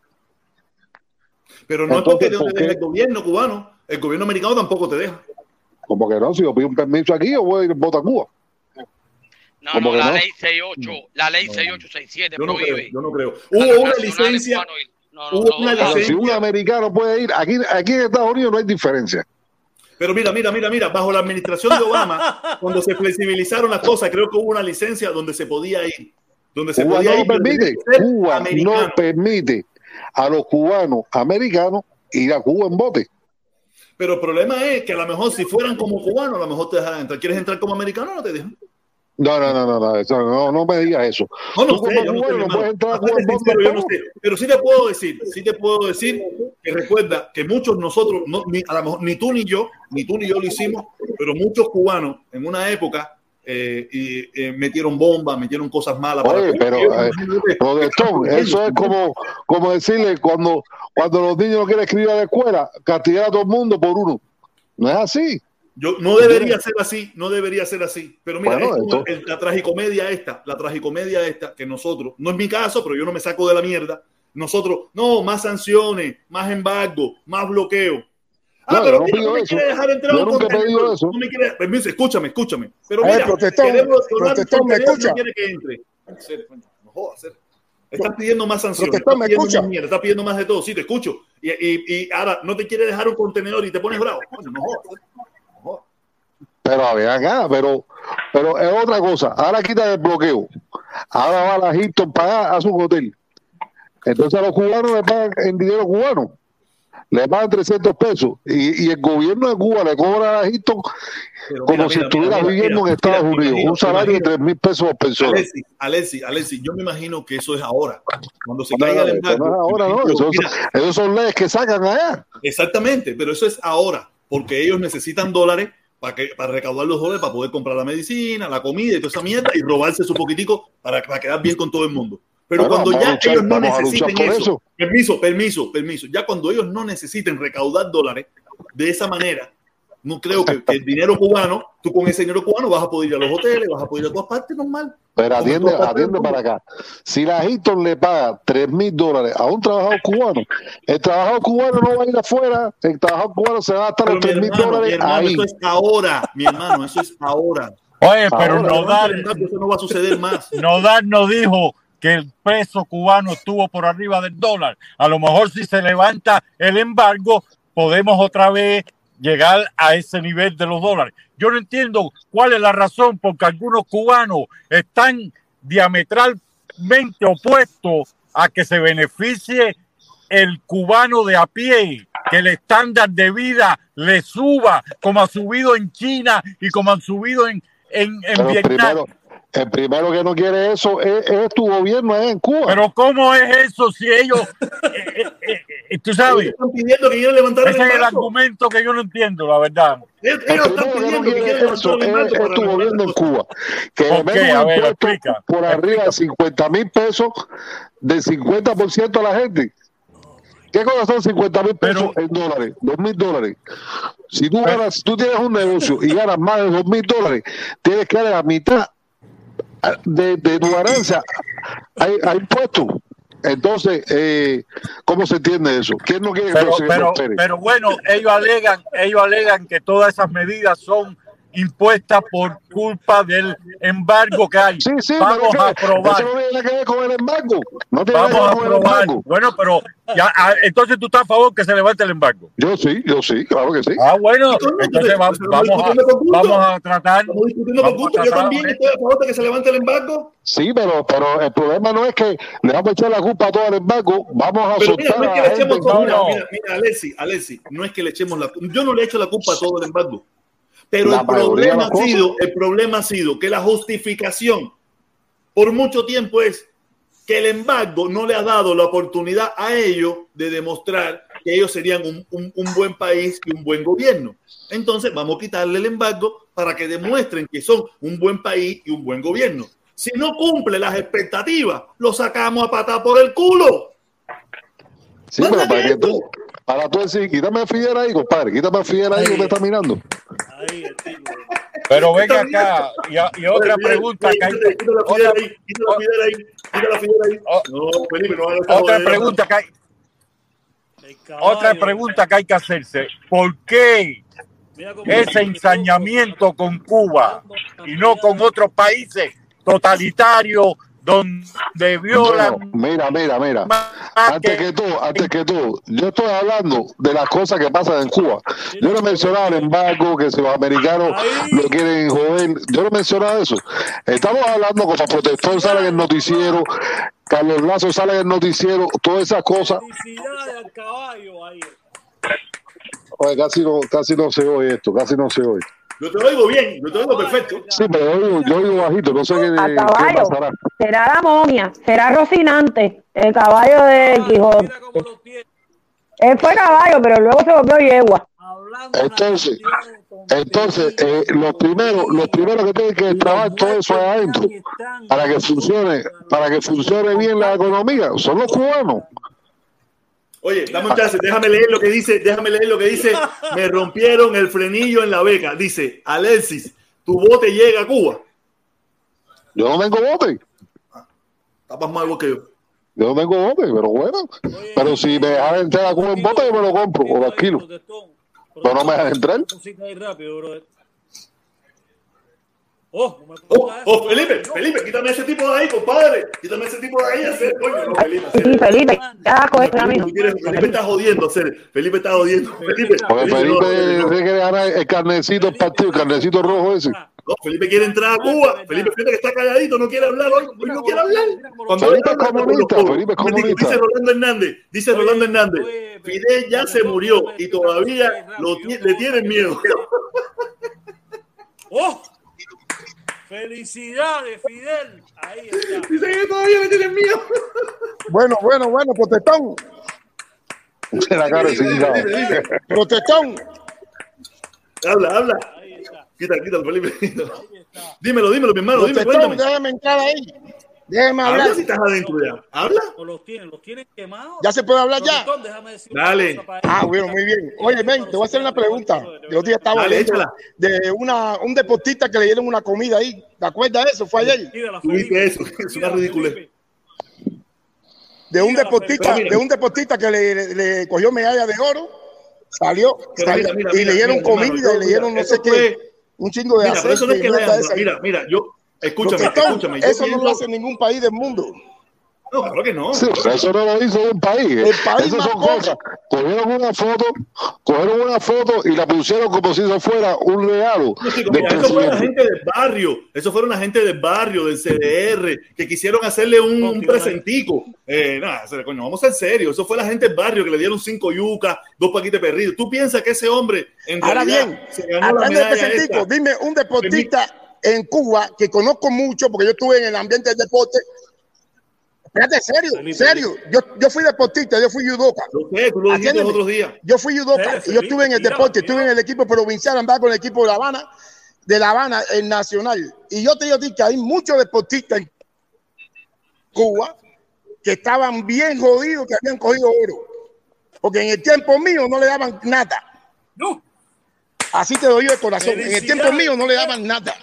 Pero no es porque, el gobierno cubano, el gobierno americano tampoco te deja. Como que no, si yo pido un permiso aquí, yo voy a ir en bote a Cuba. No, no, la ley 68, la ley 6867 yo no prohíbe. Creo, yo no creo. Hubo una licencia. Hubo una licencia. Si un americano puede ir, aquí, aquí en Estados Unidos no hay diferencia. Pero mira, mira, mira, mira, bajo la administración de Obama, [LAUGHS] cuando se flexibilizaron las cosas, creo que hubo una licencia donde se podía ir. Donde se Cuba podía no ir, permite. Cuba no permite a los cubanos americanos ir a Cuba en bote. Pero el problema es que a lo mejor si fueran como cubanos, a lo mejor te dejarán entrar. ¿Quieres entrar como americano o no te dejan? No, no, no, no, no, no, no me digas eso. No, no, sé, yo no, sé, puedes entrar sincero, yo no sé, pero sí te puedo decir, sí te puedo decir que recuerda que muchos nosotros, no, ni, a lo mejor ni tú ni yo, ni tú ni yo lo hicimos, pero muchos cubanos en una época eh, y, eh, metieron bombas, metieron cosas malas. Oye, pero, eh, eso es como, como decirle cuando, cuando los niños no quieren escribir a la escuela, castigar a todo el mundo por uno. No es así. Yo, no debería ser así, no debería ser así. Pero mira, la tragicomedia esta, la tragicomedia esta, que nosotros, no es mi caso, pero yo no me saco de la mierda. Nosotros, no, más sanciones, más embargo, más bloqueo. Ah, pero mira, no me quiere dejar entrar un contenedor. No me quiere, permiso, escúchame, escúchame. Pero mira, protestón, protestón, me escucha. quiere que entre. No jodas, Estás pidiendo más sanciones. Estás pidiendo, mierda, estás pidiendo más de todo. Sí, te escucho. Y, y, y, ahora no te quiere dejar un contenedor y te pones bravo. No jodas. Pero a ver acá, pero, pero es otra cosa. Ahora quita el bloqueo. Ahora va la Hilton pagar a su hotel. Entonces a los cubanos le pagan en dinero cubano. le pagan 300 pesos y, y, el gobierno de Cuba le cobra a Egipto como si estuviera viviendo en Estados Unidos, un salario de 3 mil pesos por persona. Alexi, Alexi, Alexi, yo me imagino que eso es ahora. Cuando se caiga el embargo. No ahora, no. Esos, son leyes que sacan allá. Exactamente, pero eso es ahora, porque ellos necesitan dólares para, que, para recaudar los dólares para poder comprar la medicina, la comida y toda esa mierda y robarse su poquitico para, para quedar bien con todo el mundo. Pero cuando ya ellos no necesiten eso, permiso, permiso, permiso, ya cuando ellos no necesiten recaudar dólares de esa manera, no creo que, el dinero cubano, tú con ese dinero cubano vas a poder ir a los hoteles, vas a poder ir a todas partes normal. Pero atiende, atiende para acá. Si la Hilton le paga 3 mil dólares a un trabajador cubano, el trabajador cubano no va a ir afuera, el trabajador cubano se va a gastar los 3 mil dólares ahí. Eso es ahora, mi hermano, eso es ahora. Oye, pero Nodal, eso no va a suceder más. [LAUGHS] Nodal no dijo que el peso cubano estuvo por arriba del dólar. A lo mejor si se levanta el embargo, podemos otra vez llegar a ese nivel de los dólares. Yo no entiendo cuál es la razón porque algunos cubanos están diametralmente opuestos a que se beneficie el cubano de a pie, que el estándar de vida le suba como ha subido en China y como han subido en, en, Vietnam. El primero que no quiere eso es, tu gobierno en Cuba. Pero ¿cómo es eso si ellos, [LAUGHS] eh, eh, eh, tú sabes? están pidiendo que ellos levantaran Ese es el argumento que yo no entiendo, la verdad. Ellos, están pidiendo que, que eso es, es tu gobierno en Cuba. Que okay, a ver, explica, por arriba de 50 mil pesos del 50% a la gente. ¿Qué cosa son 50 mil pesos en dólares? 2 mil dólares. Si tú, ganas, si tú tienes un negocio y ganas más de 2 mil dólares, tienes que dar la mitad de, de tu ganancia hay, hay impuestos. Entonces, eh, ¿cómo se entiende eso? ¿Quién no quiere pero, pero, pero bueno, ellos alegan, ellos alegan que todas esas medidas son impuesta por culpa del embargo que hay. Sí, sí, vamos a aprobar. Eso no tiene que ver con el embargo. No vamos a aprobar. Bueno, pero ya, ah, entonces tú estás a favor que se levante el embargo. Yo sí, yo sí, claro que sí. Ah, bueno, entonces vamos, vamos, a, vamos a tratar. yo también estoy a favor de que se levante el embargo. Sí, pero, pero el problema no es que le vamos a echar la culpa a todo el embargo, vamos a pero soltar mira, no es que le echemos mira, mira, mira, Alessi, Alessi, no es que le echemos la yo no le echo la culpa a todo el embargo. Pero el problema, ha sido, el problema ha sido que la justificación por mucho tiempo es que el embargo no le ha dado la oportunidad a ellos de demostrar que ellos serían un, un, buen país y un buen gobierno. Entonces vamos a quitarle el embargo para que demuestren que son un buen país y un buen gobierno. Si no cumple las expectativas, lo sacamos a patar por el culo. Sí, pero para que tú, para tú decir, quítame a Fidel ahí, compadre, quítame a Fidel ahí, me está mirando. Pero venga acá, y, otra pregunta que hay. Otra pregunta que hay. Otra pregunta que hay que hacerse. ¿Por qué ese ensañamiento con Cuba y no con otros países totalitarios donde violan. mira, mira, mira. Antes que tú, antes que tú, yo estoy hablando de las cosas que pasan en Cuba. Yo no he mencionado el embargo, que si los americanos lo quieren joder. Yo no he mencionado eso. Estamos hablando como protector sale en el noticiero, Carlos Lazo sale en el noticiero, todas esas cosas. Oye, casi no, casi no se oye esto, casi no se oye. Yo te oigo bien, yo te oigo perfecto. Sí, pero yo oigo, yo oigo bajito, no sé qué, a caballo, Será la momia, será Rocinante, el caballo de Quijote. Él fue caballo, pero luego se volvió yegua. Entonces, entonces eh, los primeros, los primeros que tienen que trabajar todo eso adentro para que funcione, para que funcione bien la economía, son los cubanos. Oye, dame un chance, déjame leer lo que dice, déjame leer lo que dice. [LAUGHS] Me rompieron el frenillo en la beca. Dice, Alexis, tu bote llega a Cuba. Yo no tengo bote. Estás más que yo. Yo no tengo bote, pero bueno. Pero si me dejan entrar a Cuba en bote, yo me lo compro, o lo kilos. Pero no me dejan entrar. Oh, oh, oh, Felipe, Felipe, quítame ese tipo de ahí, compadre. Quítame ese tipo de ahí, hacer, coño, no, Felipe. Sí, Felipe, ya coge amigo. Felipe está jodiendo, hacer. Felipe está jodiendo. Felipe, Felipe, Felipe tiene que ganar el carnecito el partido, el carnecito rojo ese. No, Felipe quiere entrar a Cuba. Felipe, fíjate que está calladito, no quiere hablar hoy. Hoy no quiere hablar. Cuando Felipe es comunista, Felipe es comunista. Dice Rolando Hernández, dice Rolando Hernández, Fidel ya se murió y todavía lo, le tienen miedo. [LAUGHS] ¡Oh! Felicidades, Fidel. Ahí está. Dice que todavía le tienen miedo. Bueno, bueno, bueno, protestón. Protestón. Habla, habla. Quita, quita, Felipe. Dímelo, dímelo, mi hermano. Dime, cuéntame. Déjame entrar ahí. Déjame hablar. Habla si estás adentro ya. Habla. los tienen, los tienen quemados. Ya se puede hablar ya. Dale. Ah, bueno, muy bien. Oye, ven, te voy a hacer una pregunta. Yo día estaba Dale, de una, un deportista que le dieron una comida ahí. ¿Te acuerdas de eso? Fue ayer. Tú viste eso. [LAUGHS] Es una ridícula. De un deportista, de un deportista que le, le cogió medalla de oro, salió, salió, mira, mira, y mira, le dieron mira, comida, y le dieron no sé qué, fue- un chingo de Mira, eso no es que le. Mira, mira, yo. Escúchame, escúchame. Eso no lo hace ningún país del mundo. No, claro que no. Sí, eso no lo hizo un país. El país Esas son cosas. Cogieron una foto, cogieron una foto y la pusieron como si eso fuera un regalo No, mira, eso fue la gente del barrio, eso fueron la gente del barrio, del CDR, que quisieron hacerle un, un presentico. Eh, nada, se- coño, vamos a ser serios. Eso fue la gente del barrio que le dieron cinco yucas, dos paquites perritos. ¿Tú piensas que ese hombre en Ahora realidad bien, se ganó la hablando de medalla presentico, esta? dime un deportista en Cuba que conozco mucho, porque yo estuve en el ambiente del deporte. Espérate, serio, serio. Yo, yo fui deportista, yo fui judoka. Lo sé, tú lo dijiste Atiéndeme. los otros días. Yo fui judoka Felipe, y yo estuve en el deporte, estuve en el equipo provincial, andaba con el equipo de La Habana, de La Habana, el nacional. Y yo te digo que hay muchos deportistas en Cuba que estaban bien jodidos, que habían cogido oro. Porque en el tiempo mío no le daban nada. No. Así te doy yo de corazón. En el tiempo mío no le daban nada.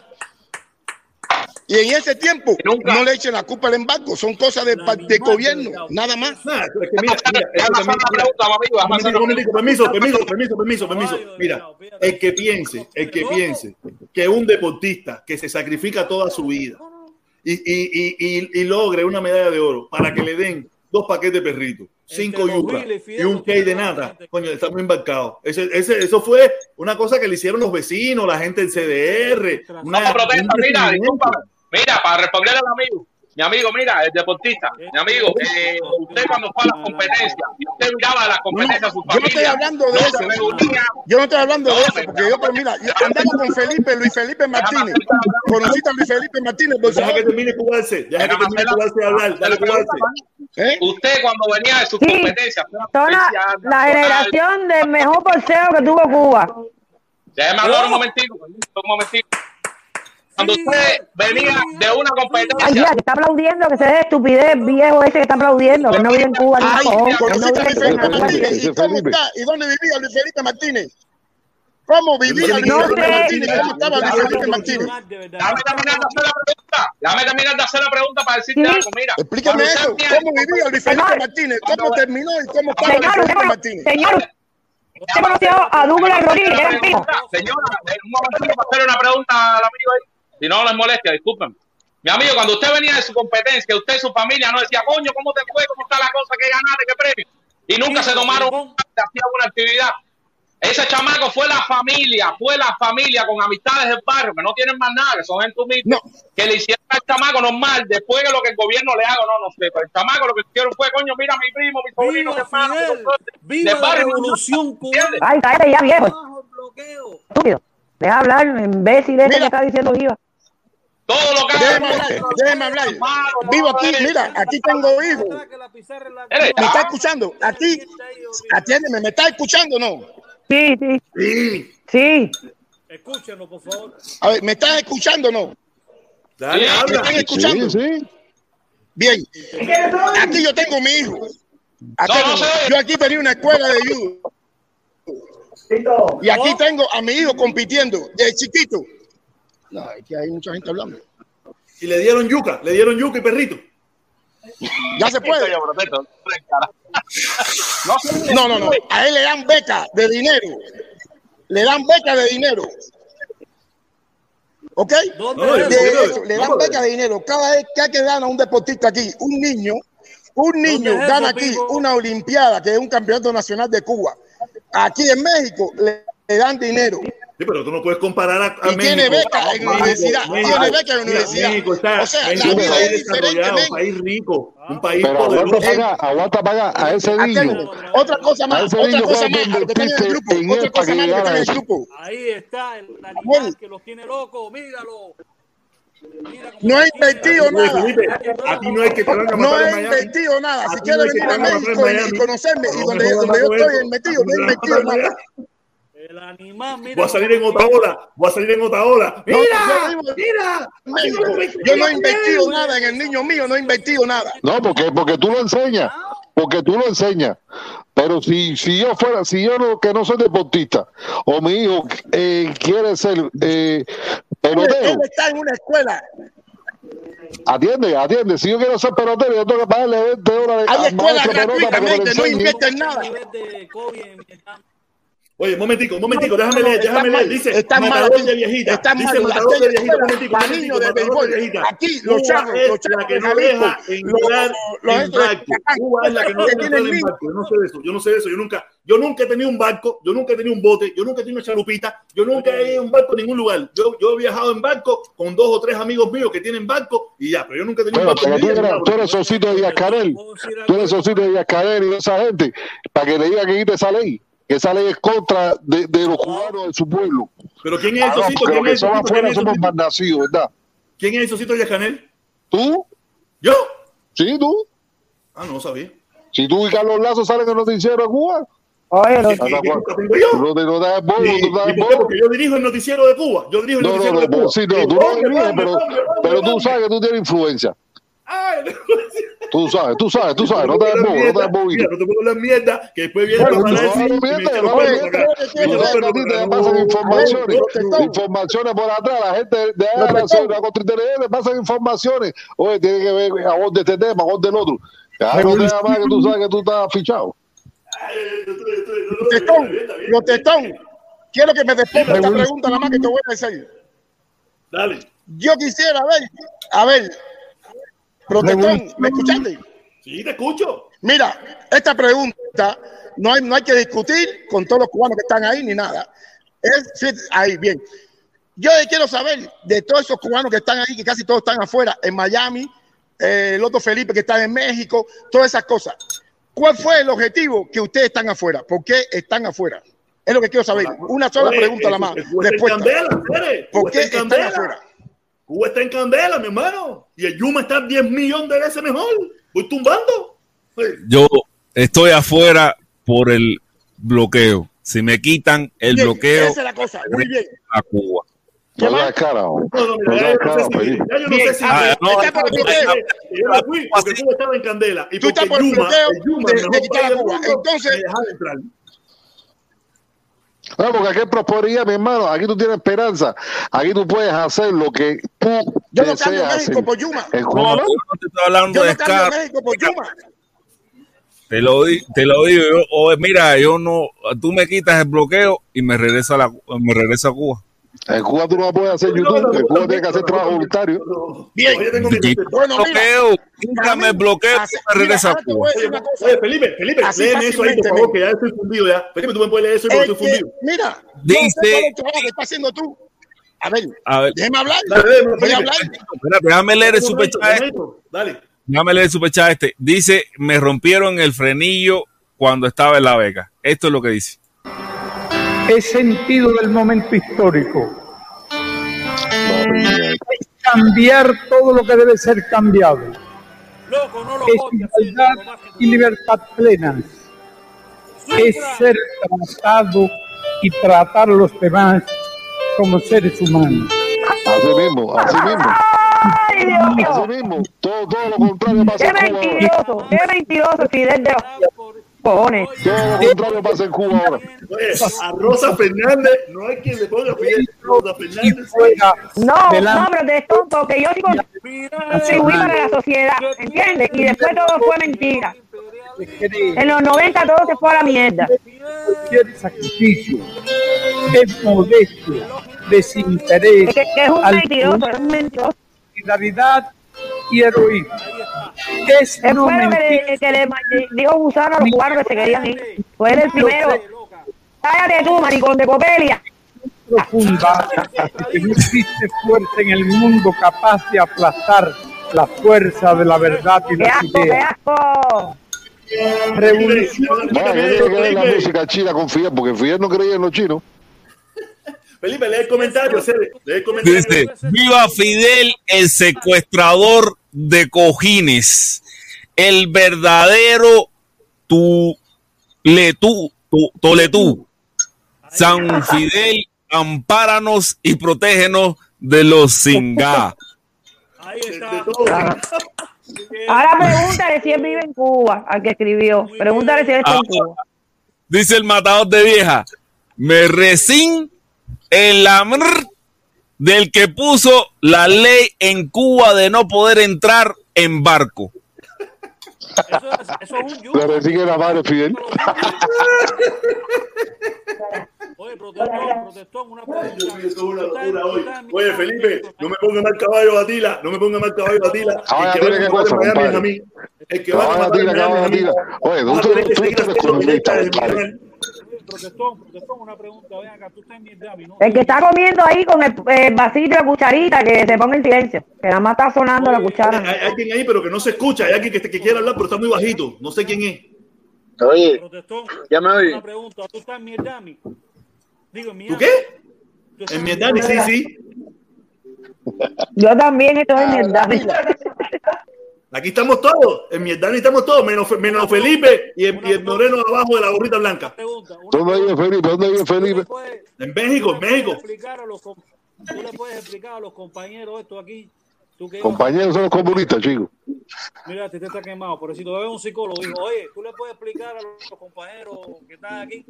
Y en ese tiempo no le echen la culpa al embargo, son cosas de, pa- de gobierno, nada más. Es que mira, mira, permiso, permiso, permiso, permiso, permiso. Mira, el que piense, el que piense que un deportista que se sacrifica toda su vida y, y, y, y, y logre una medalla de oro para que le den dos paquetes de perritos, cinco yucas y un cake de nata, coño, está muy embarcado. Ese, ese, eso fue una cosa que le hicieron los vecinos, la gente del CDR. Una, No protesta, un mira, disculpa, mira, para responderle al amigo, mi amigo, mira, el deportista, mi amigo, eh, usted cuando fue a las competencias, usted miraba las competencias a su Yo no familia, estoy hablando de no eso. reunía, Yo no estoy hablando de eso, porque yo, pero mira, yo andaba con Felipe, Luis Felipe Martínez. ¿Conociste a Luis Felipe Martínez? por Deja que termine Cubarse, deja que termine Cubarse de hablar, dale Cubarse. usted cuando venía de sus Sí, competencias, Son la, la generación del mejor boxeo que tuvo Cuba. déjeme hablar un momentico, un momentico. Cuando usted venía de una Ay, competencia, ya, que está aplaudiendo, que se dé estupidez, viejo ese que está aplaudiendo, que no vive en Cuba ni Ay, que no ¿conociste a vive Luis en Cuba. Martínez? ¿Y cómo está? ¿Y dónde vivía Luis Felipe Martínez? ¿Cómo vivía Luis No Felipe. Martínez? ¿Cómo estaba Luis Felipe Martínez? Dame terminar de hacer la pregunta. Dame terminar de hacer la pregunta para decirte algo. Mira, Explícame eso. ¿Cómo vivía Luis Felipe Martínez? ¿Cómo terminó y cómo estaba Luis Felipe Martínez? señor, usted conoció a Douglas Rodríguez, era. Señora, un momentito para hacer una pregunta al amigo ahí. Si no les molestia, disculpen. Mi amigo, cuando usted venía de su competencia, usted y su familia no decía, coño, ¿cómo te fue? ¿Cómo está la cosa? ¿Qué ganaste? ¿Qué premio? Y nunca se tomaron, hacían una actividad. Ese chamaco fue la familia, fue la familia con amistades del barrio, que no tienen más nada, que son gente humilde, que le hicieron al chamaco normal, después de lo que el gobierno le haga, no, no sé, pero el chamaco lo que hicieron fue, coño, mira mi primo, mi sobrino, mi hermano, ¡Viva del la barrio, revolución cubana! Ay, cállate ya, viejo. Estúpido. Deja hablar, imbécil ese que está diciendo viva. Todo lo que Déjeme hablar, déjeme hablar. Vivo aquí, mira, aquí tengo hijos. ¿Me está escuchando? Aquí, atiéndeme, ¿me está escuchando o no? Sí, sí. Sí. Sí. Escúchenlo, por favor. A ver, ¿me estás escuchando o no? Dale, ¿Me habla. están escuchando? Bien. Aquí yo tengo mi hijo. Yo aquí tenía una escuela de judo. Y aquí tengo a mi hijo compitiendo de chiquito. No, es que hay mucha gente hablando. Y le dieron yuca, le dieron yuca y perrito. Ya se puede. No, no, no. A él le dan beca de dinero. Le dan beca de dinero. ¿Ok? ¿Dónde De es eso? le dan beca de dinero. Cada vez que hay que gana un deportista aquí, un niño, un niño ¿Dónde es gana aquí una Olimpiada, que es un campeonato nacional de Cuba. Aquí en México le, le dan dinero. Sí, pero tú no puedes comparar a, a y tiene beca en la universidad. Tiene beca en la universidad. México está, o sea, México la vida país es diferente. un país rico, un país Pero aguanta poderoso. pagar, aguanta pagar a ese niño. Otra cosa más, ese otra niño cosa más, lo que en el grupo, otra cosa que más, lo que en el grupo. Ahí está el animal que los tiene locos. Míralo. No he invertido nada. Felipe, a ti no es que te van a No he invertido nada. Si quieres venir a México y- conocerme, y donde, yo estoy eso. metido, no he invertido nada. El animal, mira. Voy a salir en otra ola, voy a salir en otra ola. ¡Mira! ¡Mira! Yo no he invertido nada en el niño mío, no he invertido nada. No, porque, porque tú lo enseñas, porque tú lo enseñas. Pero si, si yo fuera, si yo no, que no soy deportista, o mi hijo eh, quiere ser eh, Él, pelotero, él está en una escuela. atiende, atiende. Si yo quiero ser pelotero, yo tengo que pagarle 20 dólares Hay escuelas gratuitamente, no invierten nada. Oye, un momentico, un momentico, déjame no, leer, déjame leer. Dice, están mal matador de viejita. están Dice, matador de viejita. Momentico, momentico, niños de béisbol. viejita. Aquí los charros, los charros que no deja entrar los en barco. Cuba es la que no deja entrar en barco. Yo no sé de eso, yo no sé de eso. Yo nunca, yo nunca he tenido un barco, yo nunca he tenido un bote, yo nunca he tenido una charupita, yo nunca he ido a un barco en ningún lugar. Yo, yo he viajado en barco con dos o tres amigos míos que tienen barco y ya, pero yo nunca he tenido Bueno, un barco. tú eres, socito de Díaz Canel, tú eres socito de Díaz Canel y de esa gente, para que le diga que quite esa ley, esa ley es contra de, de los cubanos de su pueblo. Pero ¿quién es el Ah, socito? ¿Quién es el socito? ¿Quién somos socito? más nacidos, ¿verdad? ¿Quién es el socito de Canel? ¿Tú? ¿Yo? Sí, tú. Ah, no sabía. Si tú y Carlos Lazo salen en el noticiero de Cuba, Oye, ¿Qué- qué- qué culpa tengo yo? no te no das. Porque yo dirijo el noticiero de Cuba. Yo dirijo el No, no, noticiero no, de Cuba. pero sí, no, tú no diriges, pero, pero tú sabes que tú tienes influencia. Ay, Tú sabes, tú sabes, tú sabes, no te das bobo, no te das bobito. No te puedo hablar mierda, que después viene Bueno, no, miente, no, los para los te acá. pasan informaciones, informaciones por atrás, la gente de la nación, la le pasan informaciones. Oye, tiene que ver a vos de este tema, a vos del otro. Ya no te da más que tú sabes que tú estás fichado. Protestón, protestón. Quiero que me responda esta pregunta nada más que te voy a decir. Dale. Yo quisiera ver, a ver, protestón, ¿me escuchaste? Sí, te escucho. Mira, esta pregunta no hay, no hay que discutir con todos los cubanos que están ahí ni nada. Es sí, ahí, bien. Yo quiero saber de todos esos cubanos que están ahí, que casi todos están afuera, en Miami, eh, el otro Felipe que está en México, todas esas cosas. ¿Cuál fue el objetivo que ustedes están afuera? ¿Por qué están afuera? Es lo que quiero saber. Una sola Oye, pregunta el- la más. el Cuba está en Respuesta. candela. ¿Por qué están afuera? Cuba está en candela, mi hermano. Y el Yuma está 10 millones de veces mejor. Voy tumbando. Yo estoy afuera por el bloqueo. Si me quitan el Bien, bloqueo Esa es la cosa. Muy bien. a Cuba. No cara. No, no, mira, yo no cara, sé si, ya yo no sé Cuba estaba en candela y Tú estás por el Yuma, de- quitar a Cuba. Entonces-. No, porque aquí hay prosperidad, mi hermano. Aquí tú tienes esperanza. Aquí tú puedes hacer lo que tú Yo no cambio deseas México por Yuma. En No, ¿no? te estoy hablando Yo de no cambio. México por Yuma. Te lo, te lo digo yo. O, mira, yo no. Tú me quitas el bloqueo y me regresa a, la, me regresa a Cuba. En Cuba tú no puedes hacer YouTube. En Cuba tienes que hacer trabajo voluntario. Bien. Bueno, bloqueo. Quítame el bloqueo me regresa a Cuba. Oye, Felipe, Felipe, léeme eso ahí, por favor, que ya estoy fundido ya. Felipe, tú me puedes leer eso porque estoy fundido. mira, Dice- que estás haciendo tú. A ver, A ver, déjeme hablar. Felipe. hablar. déjame leer el superchat. Dale. Déjame leer el superchat este. Dice, me rompieron el frenillo cuando estaba en la beca. Esto es lo que dice. He sentido del momento histórico. Es cambiar todo lo que debe ser cambiado. Loco, no lo Es igualdad y libertad plenas. Es ser tratado y tratar a los demás como seres humanos. Así mismo, así mismo. Ay, Dios mío. Así mismo. Todo, todo lo contrario pasa Qué mentiroso, qué mentiroso, Fidel de cojones. Todo lo contrario pasa en Cuba ahora. Oye, a Rosa Fernández, no hay quien le ponga Fidel. Rosa Y Fernández. No, no, delante protestón, porque yo sí contribuí para la sociedad, ¿entiendes? Y después todo fue mentira. En los 90 todo se fue a la mierda. cualquier sacrificio es modestia, desinterés, Es que, que es un mentiroso, es un mentiroso. solidaridad y heroísmo. Es Él no fue lo que le, que le dijo gusano a los cubanos que se querían ir. Fue él el primero. Cállate tú, maricón de Copelia. profunda que no existe fuerza en el mundo capaz de aplastar la fuerza de la verdad y las ideas. Revolución. Bueno, la música china con Fidel, porque Fidel no creía en los chinos. Felipe, lee el comentario, lee el comentario. Dice, viva Fidel, el secuestrador de cojines, el verdadero tu letú, tu, toletú. San Fidel, ampáranos y protégenos de los singá. Ahí está. Ahora pregúntale si él vive en Cuba, al que escribió. Pregúntale si él está en Cuba. Dice el matador de vieja, me recín el amr del que puso la ley en Cuba de no poder entrar en barco. Eso es, eso es un yugo. Le sigue la madre Fidel. Oye, una pregunta. Oye, Felipe, no me ponga mal caballo a Tila, no me ponga mal caballo a Tila. Ahora tiene que cosa, compadre. El que va a matar a mí. Oye, tú eres columnista, compadre protestón, protestón, una pregunta. Ven acá, tú estás en Miami, ¿no? El que está comiendo ahí con el, el vasito y la cucharita, que se ponga en silencio. Que nada más está sonando la cuchara. Hay, alguien ahí, pero que no se escucha. Hay alguien que, que quiere hablar, pero está muy bajito. No sé quién es. Oye, protestón, ya me oye. Una pregunta. ¿Tú estás en Miami? Digo, en Miami. ¿Tú qué? En Miami, sí, sí. Yo también estoy en Miami. Aquí estamos todos, en mi edad estamos todos, menos, menos Felipe y el, y el, moreno abajo de la gorrita blanca. ¿Dónde vive Felipe? ¿Dónde vive Felipe? En México, en México. ¿Tú le puedes explicar a los compañeros esto aquí? ¿Tú compañeros son los comunistas, chicos. Mira, te, está quemado, por si tú ves un psicólogo, dijo, oye, ¿tú le puedes explicar a los compañeros que están aquí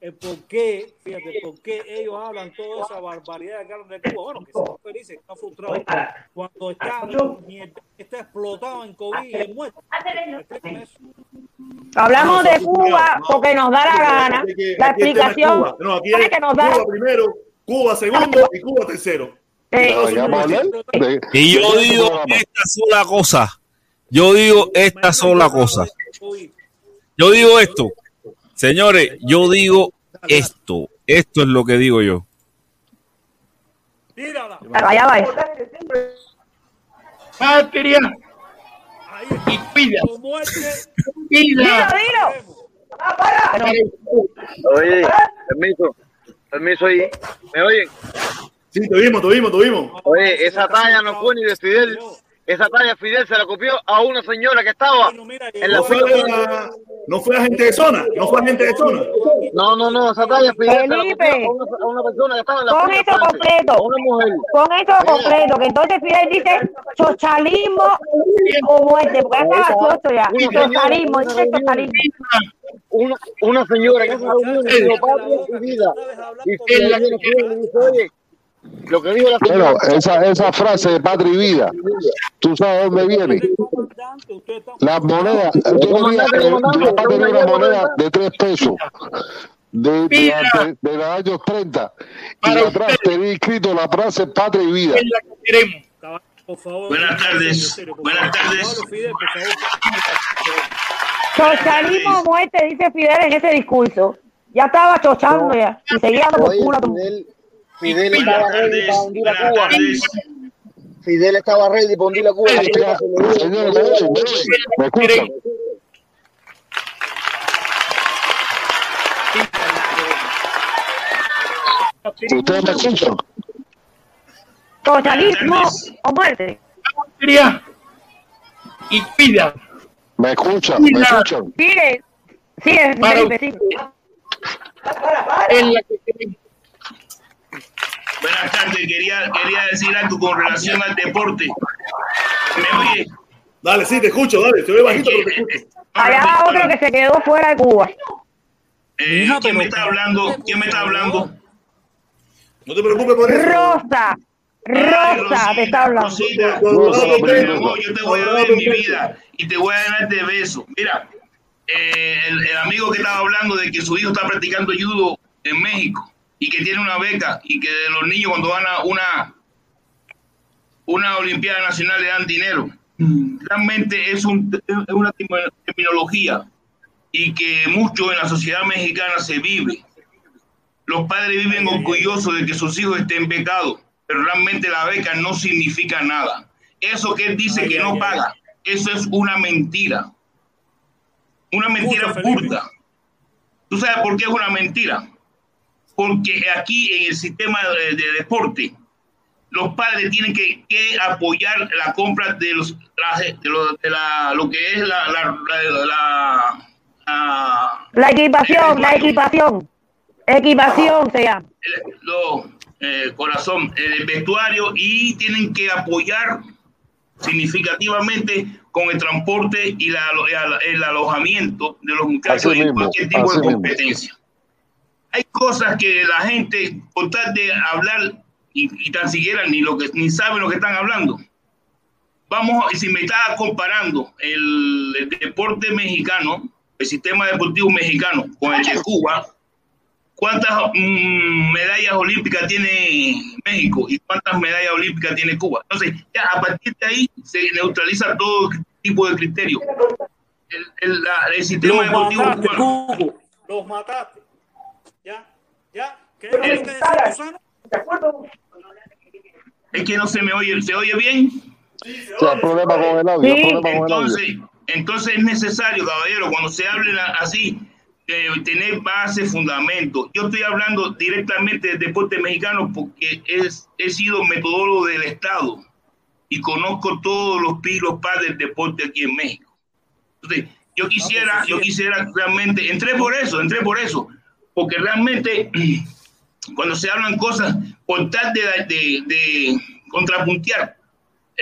el por qué, fíjate, por qué ellos hablan toda esa barbaridad que hablan de Cuba. Bueno, que están felices, que están frustrados. Cuando está, está explotado en COVID y en muerte. Hablamos de Cuba porque nos da la gana. La explicación no, aquí es que nos da Cuba primero, Cuba segundo y Cuba tercero. Y yo digo esta sola cosa. Yo digo esta sola cosa. Yo digo esto. Señores, yo digo esto. Esto es lo que digo yo. Allá va. Patria y pida. Pida. Oye, permiso. Permiso ahí. ¿Me oyen? Sí, te vimos, te vimos, te vimos. Oye, esa talla no fue ni de Fidel esa talla Fidel se la copió a una señora que estaba en la no fue, la, no fue agente de zona, no fue agente de zona. No, no, no, esa talla Fidel Felipe, se la copió a una, a una, persona que estaba en la Con eso completo, una mujer. Con eso completo, que entonces Fidel dice socialismo o muerte, porque ya estaba chocho ya. Socialismo, dice socialismo. Una, una señora que se reunió en patria y vida. Y Fidel la dice, oye, lo que dijo la bueno, esa, esa frase de patria y vida, ¿tú sabes dónde viene? Las monedas, tu papá tenía una moneda de tres pesos de, de, de, de los años 30 y atrás tenía escrito la frase patria y vida. Buenas tardes. Buenas tardes. Socialismo muerte, dice Fidel en ese discurso. Ya estaba chochando ya y seguía por culo. Fidel estaba ready para hundir a Cuba. Fidel estaba ready para hundir a Cuba. ¿me escuchan? ¿Ustedes me escuchan? Socialismo o muerte. Y pida. ¿Me escuchan? ¿Me escuchan? Sigue, sigue, sigue. En la que Buenas tardes, quería, quería decir algo con relación al deporte. ¿Me oye? Dale, sí, te escucho, dale, te veo bajito, pero te escucho. Allá otro que se quedó fuera de Cuba. Eh, ¿Quién me está hablando? ¿Quién me está hablando? No te preocupes por eso. Rosa. Rosa, te está hablando. Rosita, yo te voy a ver en mi vida y te voy a ganar de beso. Mira, eh, el, el, amigo que estaba hablando de que su hijo está practicando judo en México y que tiene una beca y que de los niños cuando van a una, una Olimpiada Nacional le dan dinero. Realmente es, un, es una terminología y que mucho en la sociedad mexicana se vive. los padres viven orgullosos de que sus hijos estén becados, pero realmente la beca no significa nada. Eso que él dice que no paga, eso es una mentira. Una mentira pura. ¿Tú sabes por qué es una mentira? Porque aquí en el sistema de, deporte, los padres tienen que, apoyar la compra de los de lo, de la, lo que es la la, la, la equipación, la equipación. Equipación se llama. Lo, eh, corazón, el vestuario y tienen que apoyar significativamente con el transporte y la, el alojamiento de los muchachos en cualquier tipo de competencia. Hay cosas que la gente, por tal de hablar y, tan siquiera ni lo que ni saben lo que están hablando. Vamos, si me está comparando el, el deporte mexicano, el sistema deportivo mexicano con el de Cuba, ¿cuántas mm, medallas olímpicas tiene México y cuántas medallas olímpicas tiene Cuba? Entonces, ya a partir de ahí se neutraliza todo tipo de criterio. El, el, sistema deportivo cubano. Los mataste. Ya. ¿Qué es Es que no se me oye, ¿se oye bien? Sí, problema con el audio. Problema con el audio. Entonces es necesario, caballero, cuando se hable así, eh, tener base, fundamento. Yo estoy hablando directamente del deporte mexicano porque es, he sido metodólogo del Estado y conozco todos los pilos padres del deporte aquí en México. Entonces, yo quisiera, yo quisiera realmente, entré por eso, entré por eso, porque realmente [CLEARS THROAT] cuando se hablan cosas, por tal de, de, de contrapuntear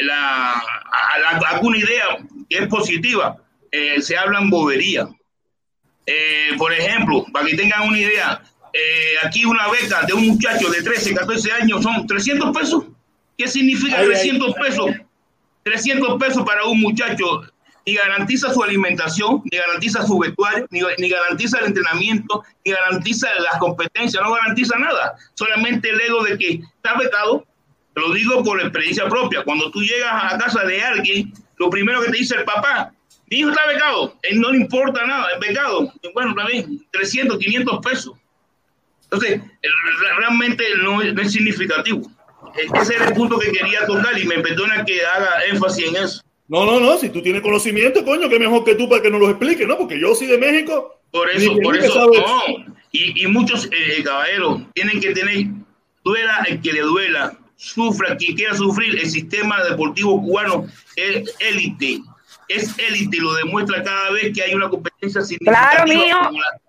la, a, alguna idea que es positiva, eh, se hablan bobería. Eh, por ejemplo, para que tengan una idea, eh, aquí una beca de un muchacho de 13, 14 años son 300 pesos. ¿Qué significa 300 pesos? 300 pesos para un muchacho ni garantiza su alimentación, ni garantiza su vestuario, ni, ni, garantiza el entrenamiento, ni garantiza las competencias, no garantiza nada. Solamente el ego de que está becado lo digo por experiencia propia. Cuando tú llegas a la casa de alguien, lo primero que te dice el papá, mi hijo está becado, él no le importa nada, es becado. Bueno, también 300, 500 pesos. Entonces, realmente no es, significativo. Ese era el punto que quería tocar y me perdona que haga énfasis en eso. No, no, no, si tú tienes conocimiento, coño, que mejor que tú para que nos lo expliques, ¿no? Porque yo soy de México. Por eso, por eso, no. Y, y muchos eh, caballeros tienen que tener, duela el que le duela, sufra, quien quiera sufrir, el sistema deportivo cubano es élite, es élite, lo demuestra cada vez que hay una competencia significativa. Claro, mío,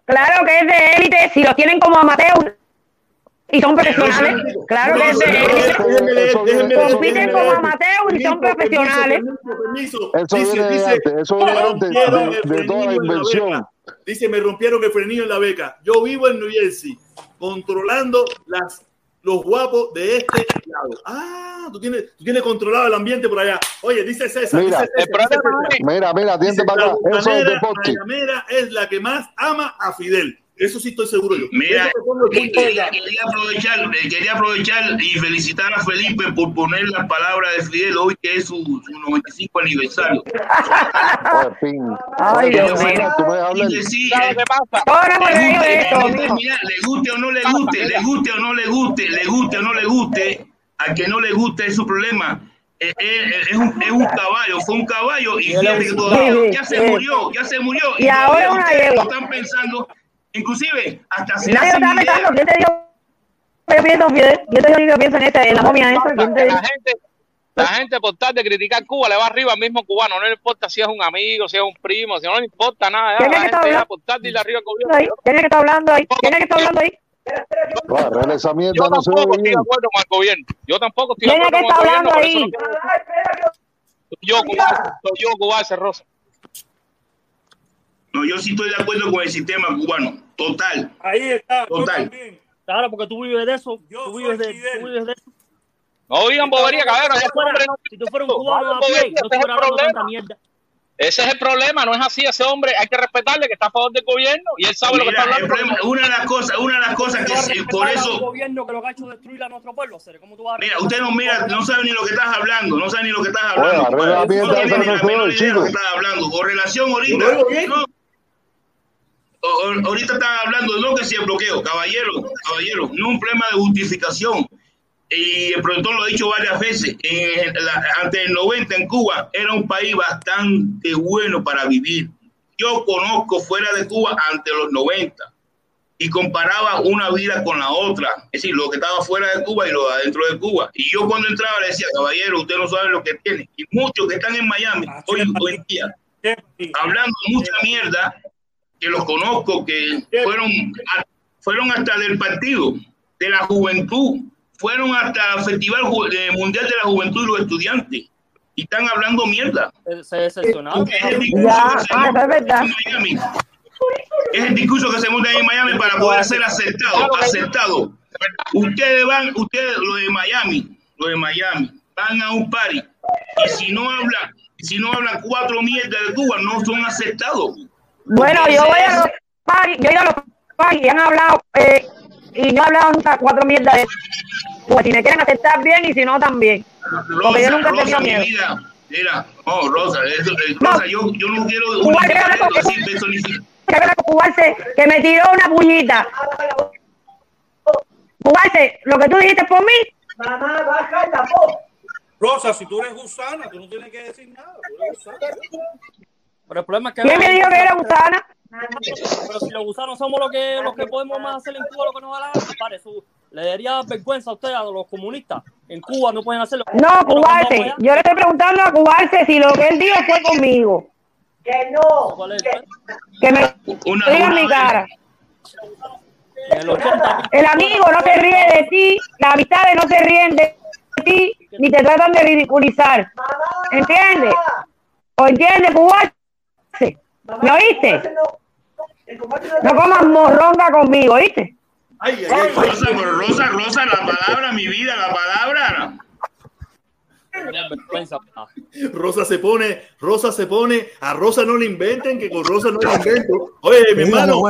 claro que es de élite, si lo tienen como amateur y son profesionales, claro que élite. Compiten como amateur y son profesionales. Antes, eso antes de, toda la invención. Dice, me rompieron el frenillo en la beca. Yo vivo en New Jersey, controlando las los guapos de este lado. Ah, tú tienes, tú tienes controlado el ambiente por allá. Oye, dice César. Mira, dice César, mira, mira, dice, para acá. Eso es es la que más ama a Fidel. Eso sí estoy seguro yo. Mira, quería, quería, aprovechar, eh, quería aprovechar y felicitar a Felipe por poner las palabras de Fidel hoy que es su, su 95 aniversario. Ay, Dios mío. Le guste o no le guste, le guste o no le guste, le guste o no le guste, a que no le guste es su problema. Es, es, es, un, es, un, caballo, fue un caballo y fíjate que todavía ya se murió, ya se murió. Y, y ahora una están pensando Inclusive, hasta si Nadie está pensando, ¿quién te dio? Yo pienso, yo te digo, pienso en, este, en la momia esa. ¿quién te la gente, la gente por tal de criticar Cuba le va arriba al mismo cubano, no le importa si es un amigo, si es un primo, si no le importa nada. ¿Quién es que está hablando? Por tal de arriba al gobierno. ¿Quién es que está hablando ahí? ¿Quién es que está hablando ahí? Claro, esa mierda yo no tampoco estoy de acuerdo con el gobierno. Yo tampoco estoy de acuerdo con el gobierno. ¿Quién es que está hablando ahí? Soy yo, Cuba, soy yo, Cuba, Rosa. No, yo sí estoy de acuerdo con el sistema cubano. Total. Ahí está. Total. Claro, porque tú vives de eso. Yo tú vives de, tú vives de eso. No digan bobería, cabrón. Si tú fueras un cubano a pie, no te fuera tanta mierda. Ese es el problema, no es así. Ese hombre hay que respetarle que está a favor del gobierno y él sabe lo que está hablando. Problema, una de las cosas, una de las cosas que es, por eso. gobierno que lo ha hecho destruir a nuestro pueblo, ¿cómo tú vas a mira, usted no mira, no sabe ni lo que estás hablando, no sabe ni lo que estás hablando. Bueno, no tiene ni la menor idea de lo que estás hablando. Con relación ahorita, no, ahorita están hablando, no que si el bloqueo, caballero, caballero, no un problema de justificación. Y el productor lo ha dicho varias veces, en ante el 90 en Cuba era un país bastante bueno para vivir. Yo conozco fuera de Cuba ante los 90 y comparaba una vida con la otra, es decir, lo que estaba fuera de Cuba y lo de adentro de Cuba. Y yo cuando entraba le decía, caballero, usted no sabe lo que tiene. Y muchos que están en Miami hoy, hoy en día, hablando mucha mierda, que los conozco, que fueron, fueron hasta del partido, de la juventud, fueron hasta el Festival Mundial de la Juventud y los Estudiantes. Y están hablando mierda. Se decepcionaron. Es el discurso que se monta en Miami para poder ser aceptado, aceptado. Ustedes van, ustedes, los de Miami, los de Miami, van a un party y si no hablan, si no hablan cuatro mierdas de Cuba, no son aceptados. Bueno, yo voy a los party, yo he ido a los party y han hablado, eh, y no he hablado nunca cuatro mierdas de Cuba. Si me quieren aceptar bien y si no también. Rosa, yo nunca he tenido miedo. Mira, oh, Rosa, eso, Rosa, yo, yo no quiero personificado que me tiró una puñita. Cubarse, lo que tú dijiste por mí. Mamá, baja el Rosa, si tú eres gusana, tú no tienes que decir nada. Pero el problema es que. ¿Quién me dijo que era gusana? Pero si los gusanos somos los que, los que podemos más hacer en Cuba lo que nos da la gana, le daría vergüenza a usted a los comunistas. En Cuba no pueden hacerlo. No, Cubarse. Yo le estoy preguntando a Cubarse si lo que él dijo fue conmigo. Que no. Que, me diga en mi cara. El amigo no se ríe de ti, las amistades no se ríen de ti, ni te tratan de ridiculizar. ¿Entiendes? ¿O entiendes, Cuba? ¿Me oíste? No comas morronga conmigo, ¿oíste? Ay, ay, Rosa, Rosa, Rosa, la palabra, mi vida, la palabra. Rosa se pone, Rosa se pone, a Rosa no le inventen, que con Rosa no le invento. Oye, mi hermano.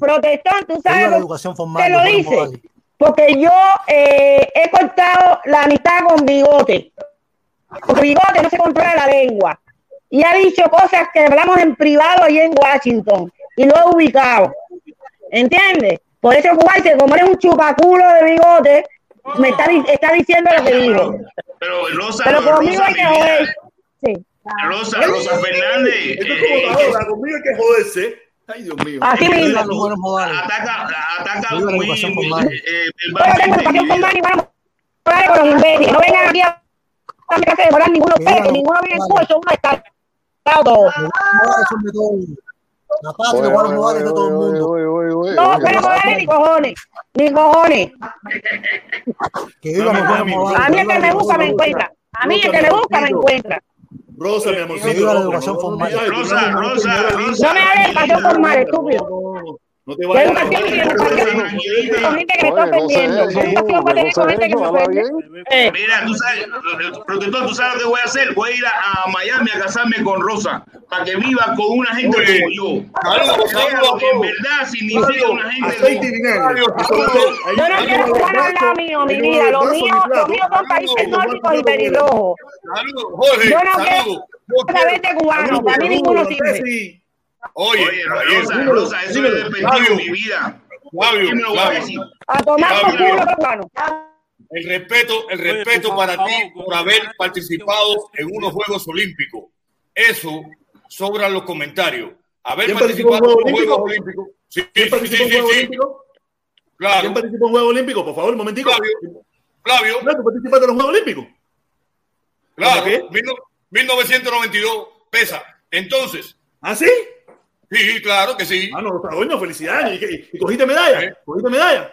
Protestón, tú sabes. La educación formal, te lo dice. Porque yo eh, he cortado la amistad con bigote. Con bigote no se controla la lengua. Y ha dicho cosas que hablamos en privado ahí en Washington. Y lo he ubicado. ¿Entiendes? Por eso, como eres un chupaculo de bigote, me está, está diciendo lo que digo. Pero Rosa, Pero conmigo hay que joder. Sí. Rosa, Rosa Fernández. Esto es como la conmigo hay que joderse. Ay, Dios mío. Así mismo. Ataca, ataca muy, muy eh, con los imbéciles. No vengan aquí a me de volar ninguno ninguno viene en curso, uno está todo. La paz de los modales de todo el mundo. No, pero ni cojones. Ni cojones. Que viva los buenos modales. A mí el que me busca me encuentra. A mí el que me busca me encuentra. Rosa, mi amor. Que viva la educación formal. Rosa, Rosa, Rosa. No me hagas educación formal, estúpido. No te vayas a con gente que me está ofendiendo. Educación con gente que ofende. Mira, tú sabes, protector, tú sabes lo que voy a hacer. Voy a ir a, Miami a casarme con Rosa para que viva con una gente como yo. Claro, que en verdad significa una gente como Yo no quiero jugar al lado mío, mi vida. Lo mío, lo mío son países nórdicos y pelirrojos. Yo no quiero saber de cubano. Para mí ninguno sirve. Oye, Oye Rosa, Rosa, eso despedido en mi vida. Fabio, ¿Qué me lo voy a decir? A tomar por culo, hermano. El respeto, el respeto para ti por haber participado en unos Juegos Olímpicos. Eso sobran los comentarios. Haber participado en Juegos Olímpicos. Sí, ¿Quién participó en Juegos Olímpicos? Claro. ¿Quién participó en Juegos Olímpicos? Por favor, un momentico. Flavio. Flavio. ¿Tú participaste en los Juegos Olímpicos? Claro. ¿Qué? 1992 pesa. Entonces. ¿Ah, sí? Sí, claro que sí. Ah, no, bueno, felicidades. ¿Y, y cogiste medalla? ¿Eh? ¿Cogiste medalla?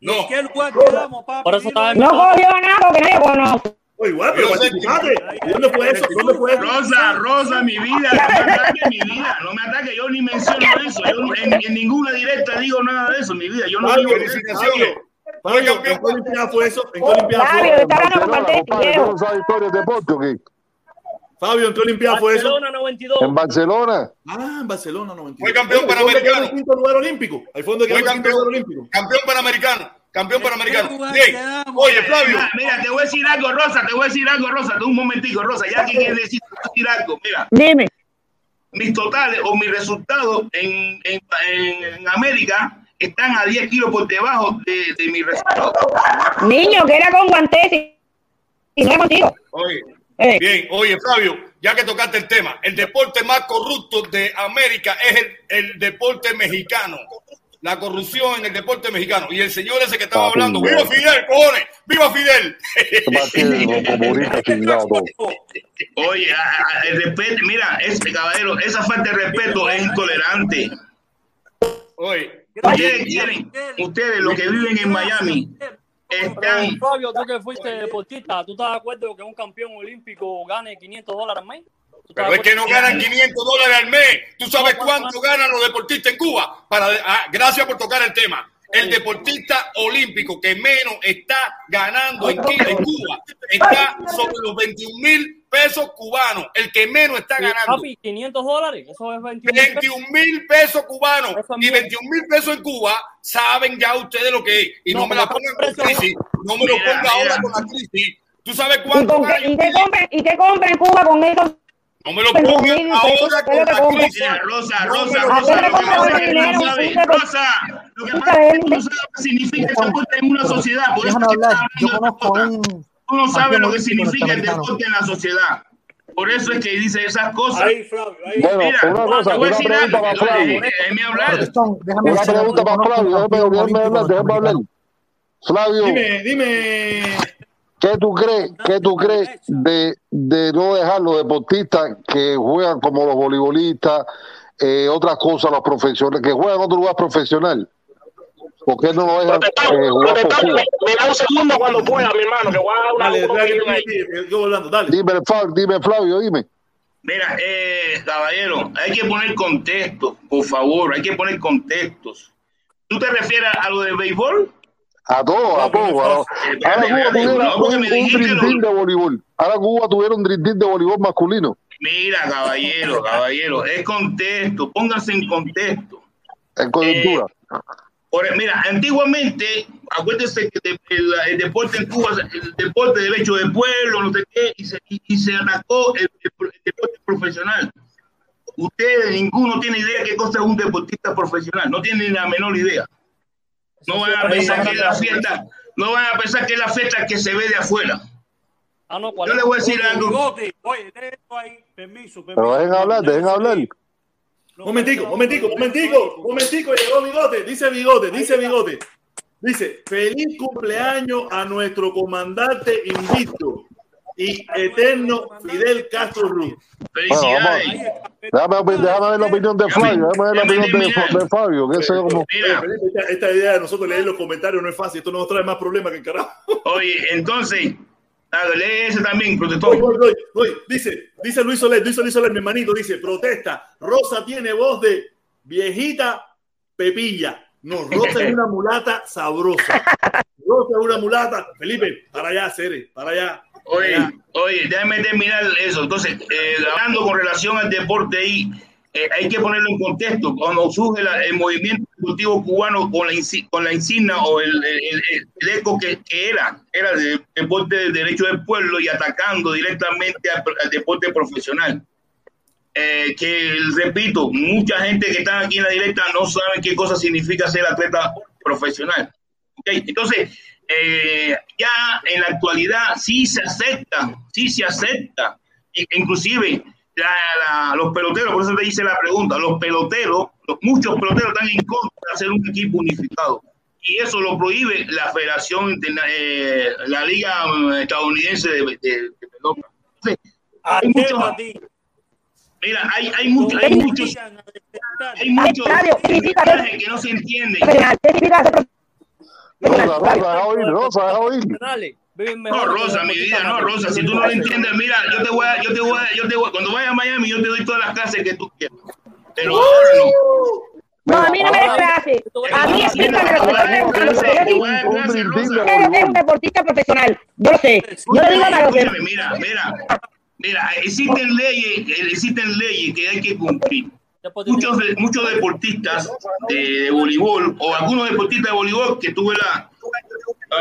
No. ¿Qué lugar quedamos, papi? Por eso estaba No cogió nada porque nadie conoce. Oye, igual, pero participaste. ¿Dónde fue eso? ¿Dónde fue eso? Rosa, Rosa, mi vida, no me ataque mi vida, no me ataque, yo ni menciono eso, yo en, en ninguna directa digo nada de eso, mi vida, yo no digo felicitaciones. ¿en qué Olimpiada fue eso? ¿En qué Olimpiada fue Fabio, está ganando con ¿No sabes historias de deporte o qué? Fabio, ¿en qué Olimpiada fue eso? Barcelona 92. En Barcelona. Ah, en Barcelona 92. Fue campeón ¿Dónde panamericano. el quinto lugar olímpico? Ahí fue donde quedó Fue el quinto campeón, lugar olímpico. campeón panamericano. Campeón panamericano. Oye, Flavio. Mira, mira, te voy a decir algo, Rosa, te voy a decir algo, Rosa, tú un momentico, Rosa, ya que quieres decir, te voy a decir algo, mira. Dime. mis totales o mis resultados en, en, en América están a 10 kilos por debajo de, de mi resultado. Niño, que era con guantes y no contigo. Oye, eh. bien, oye, Fabio, ya que tocaste el tema, el deporte más corrupto de América es el, el deporte mexicano la corrupción en el deporte mexicano. Y el señor ese que estaba hablando, ¡Viva Fidel, cojones! ¡Viva Fidel! [LAUGHS] Oye, el respeto, mira, este caballero, esa falta de respeto es intolerante. Oye, ustedes quieren, ustedes los que viven en Miami, están... Fabio, tú que fuiste deportista, ¿tú estás de acuerdo que un campeón olímpico gane 500 dólares al mes? Pero es que no ganan 500 dólares al mes. ¿Tú sabes cuánto ganan los deportistas en Cuba? Para, ah, gracias por tocar el tema. El deportista olímpico que menos está ganando en, Cuba está sobre los 21 mil pesos cubanos. El que menos está ganando. 500 dólares. Eso es 21 mil pesos cubanos y 21 mil pesos en Cuba. Saben ya ustedes lo que es. Y no, me la pongan con crisis. No me lo pongan ahora con la crisis. ¿Tú sabes cuánto? ¿Y qué compran, ¿y qué compran en Cuba con esos no me lo pongan ahora con la crisis. Rosa, Rosa, Rosa, que pasa es que no sabe, Rosa, lo que pasa es que no sabe lo que significa el deporte en una sociedad. Por eso Yo conozco un... Tú no sabes lo que significa el deporte en la sociedad. Por eso es que dice esas cosas. Ahí, Flavio, ahí. Bueno, Mira, una cosa, una pregunta para Flavio. Déjame hablar. Una pregunta para Flavio. Déjame hablar, déjame hablar. Flavio. Dime, dime. ¿Qué tú crees, qué tú crees de, de no dejar los deportistas que juegan como los voleibolistas, eh, otras cosas, los profesionales, que juegan en otro lugar profesional? ¿Por qué no eh, jugar por Me, me da un segundo cuando pueda, mi hermano, que voy a dar una... Dale, dale, dale, Dime, Flavio, dime, Flavio, dime. Mira, eh, caballero, hay que poner contexto, por favor, hay que poner contextos. ¿Tú te refieres a lo del béisbol? A todos, a todos. Ahora Cuba tuviera un, un de voleibol. Ahora Cuba tuviera un dream de voleibol masculino. Mira, caballero, caballero, es contexto, pónganse en contexto. En coyuntura. Eh, mira, antiguamente, acuérdense que el, deporte en Cuba, el deporte de derecho de pueblo, no sé qué, y se, y, se atacó el, deporte profesional. Ustedes, ninguno tiene idea qué cosa es un deportista profesional, no tienen la menor idea. No van a pensar que es la fiesta, no van a pensar que es la fiesta que se ve de afuera. Ah, no, Yo le voy a decir algo. Oye, ahí, permiso, permiso. Pero dejen hablar, dejen hablar. Momentico, momentico, momentico, momentico, llegó Bigote, dice Bigote, dice Bigote. Dice, feliz cumpleaños a nuestro comandante invicto y eterno Fidel Castro Ruz. Felicidades. déjame, déjame, ver la opinión de Fabio. Déjame ver la opinión de, de Fabio. Que ese como... esta, esta, idea de nosotros leer los comentarios no es fácil. Esto nos trae más problemas que el carajo. Oye, entonces, dale, lee ese también, oye, dice, dice Luis Soler, dice Luis Soler, mi hermanito, dice, protesta. Rosa tiene voz de viejita Pepilla. No, Rosa es una mulata sabrosa. Rosa es una mulata. Felipe, para allá, Cere, para allá. Oye, oye, déjame terminar eso. Entonces, eh, hablando con relación al deporte ahí, eh, hay que ponerlo en contexto. Cuando surge el movimiento deportivo cubano con la, con la insignia o el, el, eco que, era, era de deporte de derecho del pueblo y atacando directamente al, deporte profesional. Eh, que repito, mucha gente que está aquí en la directa no sabe qué cosa significa ser atleta profesional. Okay, entonces, eh, ya en la actualidad sí se acepta, sí se acepta. Inclusive los peloteros, por eso te hice la pregunta, los peloteros, muchos peloteros están en contra de hacer un equipo unificado. Y eso lo prohíbe la Federación, eh, la Liga Estadounidense de, Pelota. hay muchos, mira, hay, hay, muchos, hay muchos, hay muchos que no se entienden. Rosa, Rosa, deja oír, Rosa, deja oír. No, Rosa, mi vida, no, Rosa, si tú no lo entiendes, mira, yo te voy a, yo te voy a, yo te voy, cuando vayas a Miami, yo te doy todas las clases que tú quieras. Pero ahora no. No, a mí no me des clase. A mí explícame lo que yo es un deportista profesional. Yo sé. Yo le digo a lo. Mira, mira, mira, existen leyes, existen leyes que hay que cumplir. Muchos, muchos deportistas de, voleibol o algunos deportistas de voleibol que tuve la,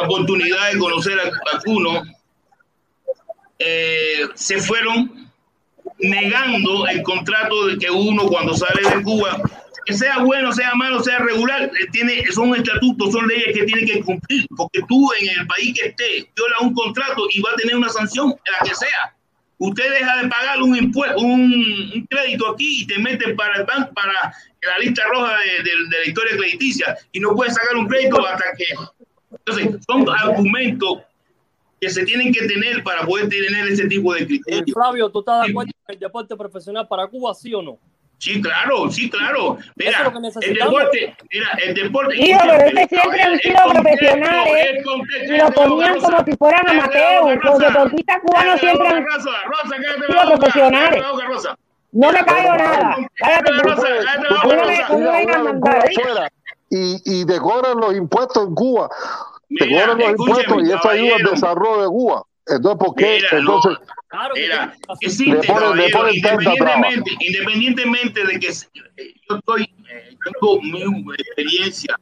oportunidad de conocer a, algunos eh, se fueron negando el contrato de que uno cuando sale de Cuba, que sea bueno, sea malo, sea regular, eh, tiene, son estatutos, son leyes que tiene que cumplir, porque tú en el país que esté viola un contrato y va a tener una sanción, la que sea. Usted deja de pagar un impuesto, un, crédito aquí y te meten para el banco, para la lista roja de, de la historia crediticia y no puedes sacar un crédito hasta que... Entonces, son argumentos que se tienen que tener para poder tener ese tipo de criterios. Eh, Flavio, ¿tú estás de acuerdo con el deporte profesional para Cuba, sí o no? Sí, claro, sí, claro. Mira, el deporte, mira, el deporte. Hijo, pero es que siempre han sido profesionales y lo ponían como si fueran amateurs. Los deportistas cubanos siempre han sido profesionales. No me caigo nada. Cállate, y, y decoran los impuestos en Cuba te cobran los impuestos y eso ayuda al desarrollo de Cuba. Entonces, ¿por qué? Mira, Entonces, claro mira, existe, caballero, independientemente, independientemente de que yo estoy, eh, tengo mi experiencia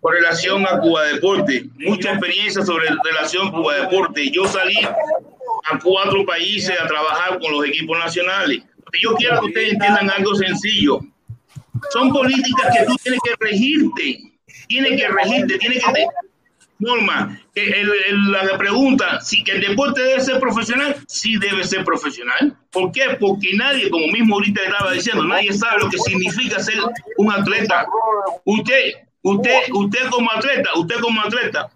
con relación a Cuba Deporte, mucha experiencia sobre relación Cuba Deporte. Yo salí a cuatro países a trabajar con los equipos nacionales. Yo quiero que ustedes entiendan algo sencillo. Son políticas que tú tienes que regirte, tienes que regirte, tienes que Norma, el, la pregunta, si que el deporte debe ser profesional, sí debe ser profesional. ¿Por qué? Porque nadie, como mismo ahorita estaba diciendo, nadie sabe lo que significa ser un atleta. Usted, usted, usted como atleta, usted como atleta,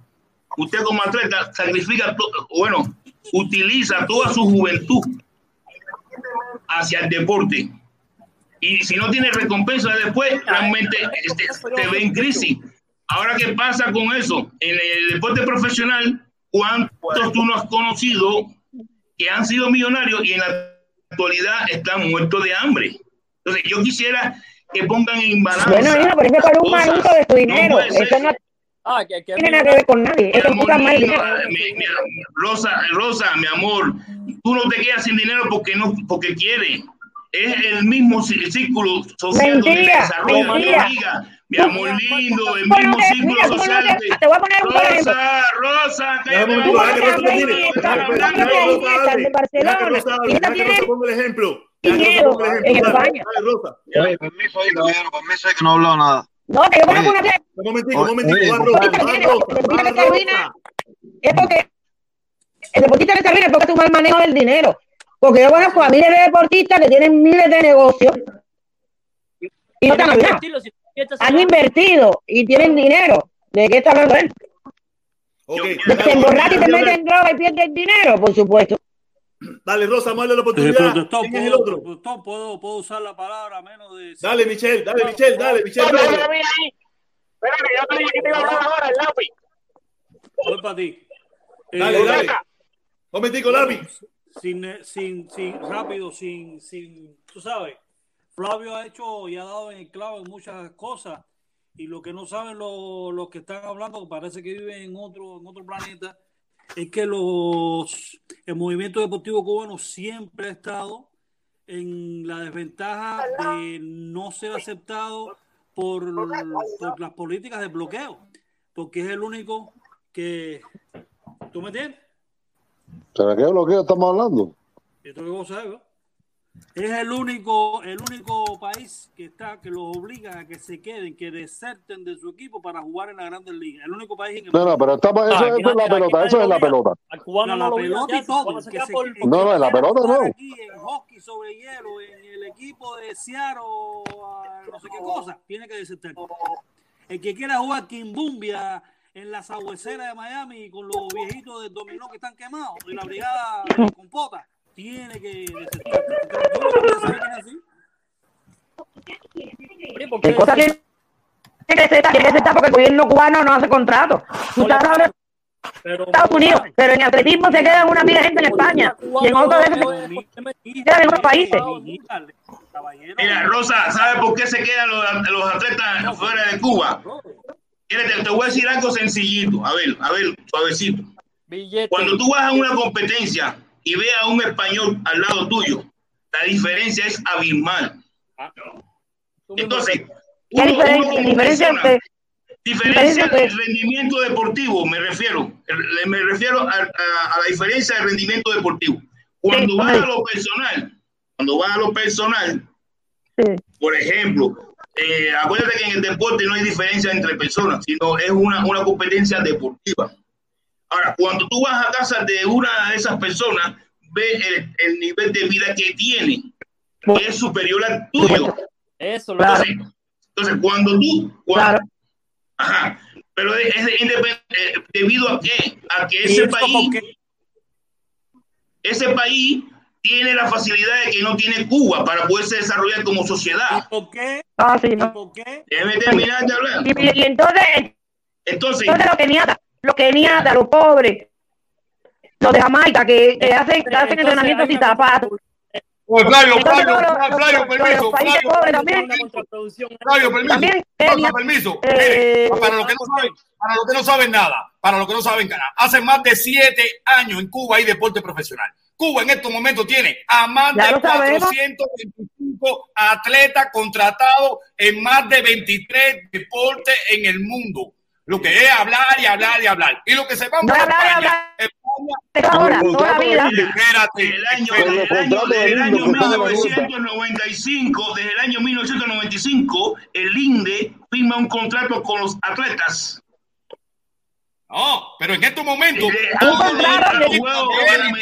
usted como atleta sacrifica, bueno, utiliza toda su juventud hacia el deporte. Y si no tiene recompensa después, realmente este, te ve en crisis. Ahora, ¿qué pasa con eso? En el deporte profesional, ¿cuántos tú no has conocido que han sido millonarios y en la actualidad están muertos de hambre? Entonces, yo quisiera que pongan en balanza. Bueno, hijo, pero eso por un manuto de tu dinero. No eso no ah, que, que tiene nada que ver con nadie. Eso amor, mi, mi, mi, Rosa, Rosa, mi amor, tú no te quedas sin dinero porque no, porque quieres. Es el mismo círculo social mentira, donde desarrolla mentira. Amor lindo, el mismo círculo social. Te voy a poner un Rosa, Rosa, cállate la boca. de Barcelona. Y esta tiene el ejemplo. dinero en España. Permiso ahí, caballero, permiso ahí que no he hablado nada. No, que yo conozco una Un momentico, un momentico, Es porque el deportista que se arruina es porque es un mal manejo del dinero. Porque yo conozco a miles de deportistas que tienen miles de negocios y no están hablando han invertido y tienen dinero. ¿De qué está hablando él? Okay. De que se emborracha y te mete en droga y pierde el dinero, por supuesto. Dale, Rosa, dale la oportunidad. Protestón, ¿Quién es el otro? Protestón, ¿puedo, puedo usar la palabra menos de. Dale, Michelle, dale, Michelle, dale, Michelle. Dale, Espérate, yo te dije que te iba a hablar ahora, el lápiz. Voy para ti. Dale, Eh, dale. Momentico, lápiz. Sin, sin, sin, rápido, sin, sin, tú sabes. Flavio ha hecho y ha dado en el clavo en muchas cosas y lo que no saben los, los que están hablando, parece que viven en otro, en otro planeta, es que los, el movimiento deportivo cubano siempre ha estado en la desventaja de no ser aceptado por, por las políticas de bloqueo, porque es el único que... ¿Tú me entiendes? ¿Pero qué bloqueo estamos hablando? Esto que vos sabes, ¿no? Es el único, el único país que está, que los obliga a que se queden, que deserten de su equipo para jugar en la Grandes Ligas. El único país en el No, no, pero estamos, eso, Ah, eso es la pelota, eso es la lo pelota. Al cubano No, no, la lo pelota y todo, que que No, no, en la pelota no. Aquí en hockey sobre hielo, en el equipo de Seattle, no sé qué cosa, tiene que desertar. El que quiera jugar Kimbumbia en la sabuesera de Miami con los viejitos del dominó que están quemados y la brigada de los compotas, tiene que. ¿Qué cosa tiene que que ser porque el gobierno cubano no hace contrato. Tú estás hablando de Pero, Estados Unidos, pero en atletismo se quedan una pila de gente en España y en otros se quedan en otros países. Mira, Rosa, ¿sabe por qué se quedan los, los atletas fuera de Cuba? Mira, te, te voy a decir algo sencillito. A ver, a ver, suavecito. Cuando tú vas a una competencia y ves a un español al lado tuyo, la diferencia es abismal. Entonces, ¿Qué uno, diferencia? uno como ¿Diferencia persona, de- diferencia diferencia de- del rendimiento deportivo, me refiero. Me refiero a, a- a la diferencia de rendimiento deportivo. Cuando Sí, correcto. a lo personal, cuando vas a lo personal, por ejemplo, eh, acuérdate que en el deporte no hay diferencia entre personas, sino es una, una competencia deportiva. Ahora, cuando tú vas a casa de una de esas personas, ve el, el nivel de vida que tiene, que es superior al tuyo. Eso, lo entonces, entonces, cuando tú, cuando, ajá, pero es, es eh, debido a qué, a que ese país, ese país tiene la facilidad de que no tiene Cuba para poderse desarrollar como sociedad. ¿Y por qué? Ah, sí, no. ¿Por qué? Déjeme terminar de hablar. Y, y entonces, entonces, entonces lo que niata, lo que niata, los pobres, los de Jamaica, que, que hacen, que hacen entrenamientos sin zapatos. Oye, Flavio, Flavio, los- los- Flavio, los- permiso, los Flavio, permiso, También, permiso. eh, para los que no saben, para los que no saben nada, para los que no saben nada, hace más de siete años en Cuba hay deporte profesional. Cuba en estos momentos tiene a más de lo sabemos. 425 atletas contratados en más de 23 deportes en el mundo. Lo que es hablar y hablar y hablar. Y lo que se va No para hablar España, Pero ahora, toda la vida. Espérate, Desde el año, desde el año, desde el año que está en la 1995, desde el año 1995, el INDE firma un contrato con los atletas. No, pero en estos momentos. Contrato atletas y- de élite-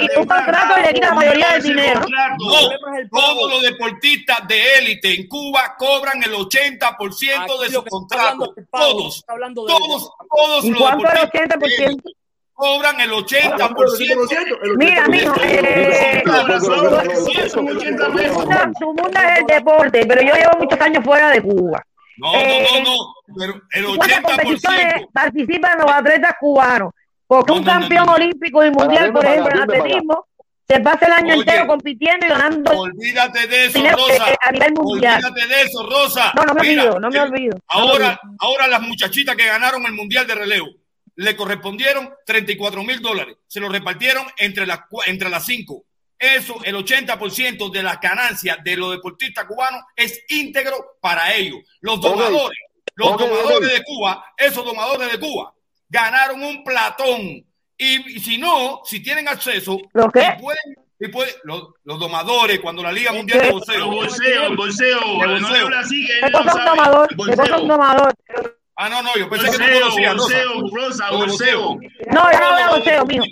y le quita la mayoría del dinero. No, todos los deportistas de élite en Cuba cobran el 80% de Aquí su lo que se está contrato. hablando del pago, Todos, está hablando de- todos, todos ¿Y los cuánto es el deportistas de 80%? élite cobran el 80%. Mira, mijo, eh, Son 80 pesos. su mundo es el deporte, pero yo llevo muchos años fuera de Cuba. No, Eh, no, no, no, pero el ¿Cuántas 80%. competiciones participan los atletas cubanos? Porque un campeón olímpico y mundial, por Para, ejemplo, en atletismo, se pasa el año Oye, entero compitiendo y ganando Olvídate de eso, Rosa. eh, a nivel mundial. Olvídate de eso, Rosa. No, no me Mira, olvido, no me eh, olvido. Ahora, ahora las muchachitas que ganaron el Mundial de Relevo le correspondieron 34 mil dólares. Se lo repartieron entre las, entre las cinco. Eso, el 80% de las ganancias de los deportistas cubanos es íntegro para ellos. Los domadores, los domadores de Cuba, esos domadores de Cuba, ganaron un platón. Y, y si no, si tienen acceso, ¿Los qué? y pueden, y pueden- los, los domadores, cuando la Liga Mundial de. Bolseo, así que ¿Qué él no cosa un sabe. domador? ¿Qué cosa un Bolseo, domador? Ah, no, no, yo pensé que tú bolseo, conocías, Rosa. bolseo, Rosa, Lo bolseo. No, yo no veo boxeo, mijo.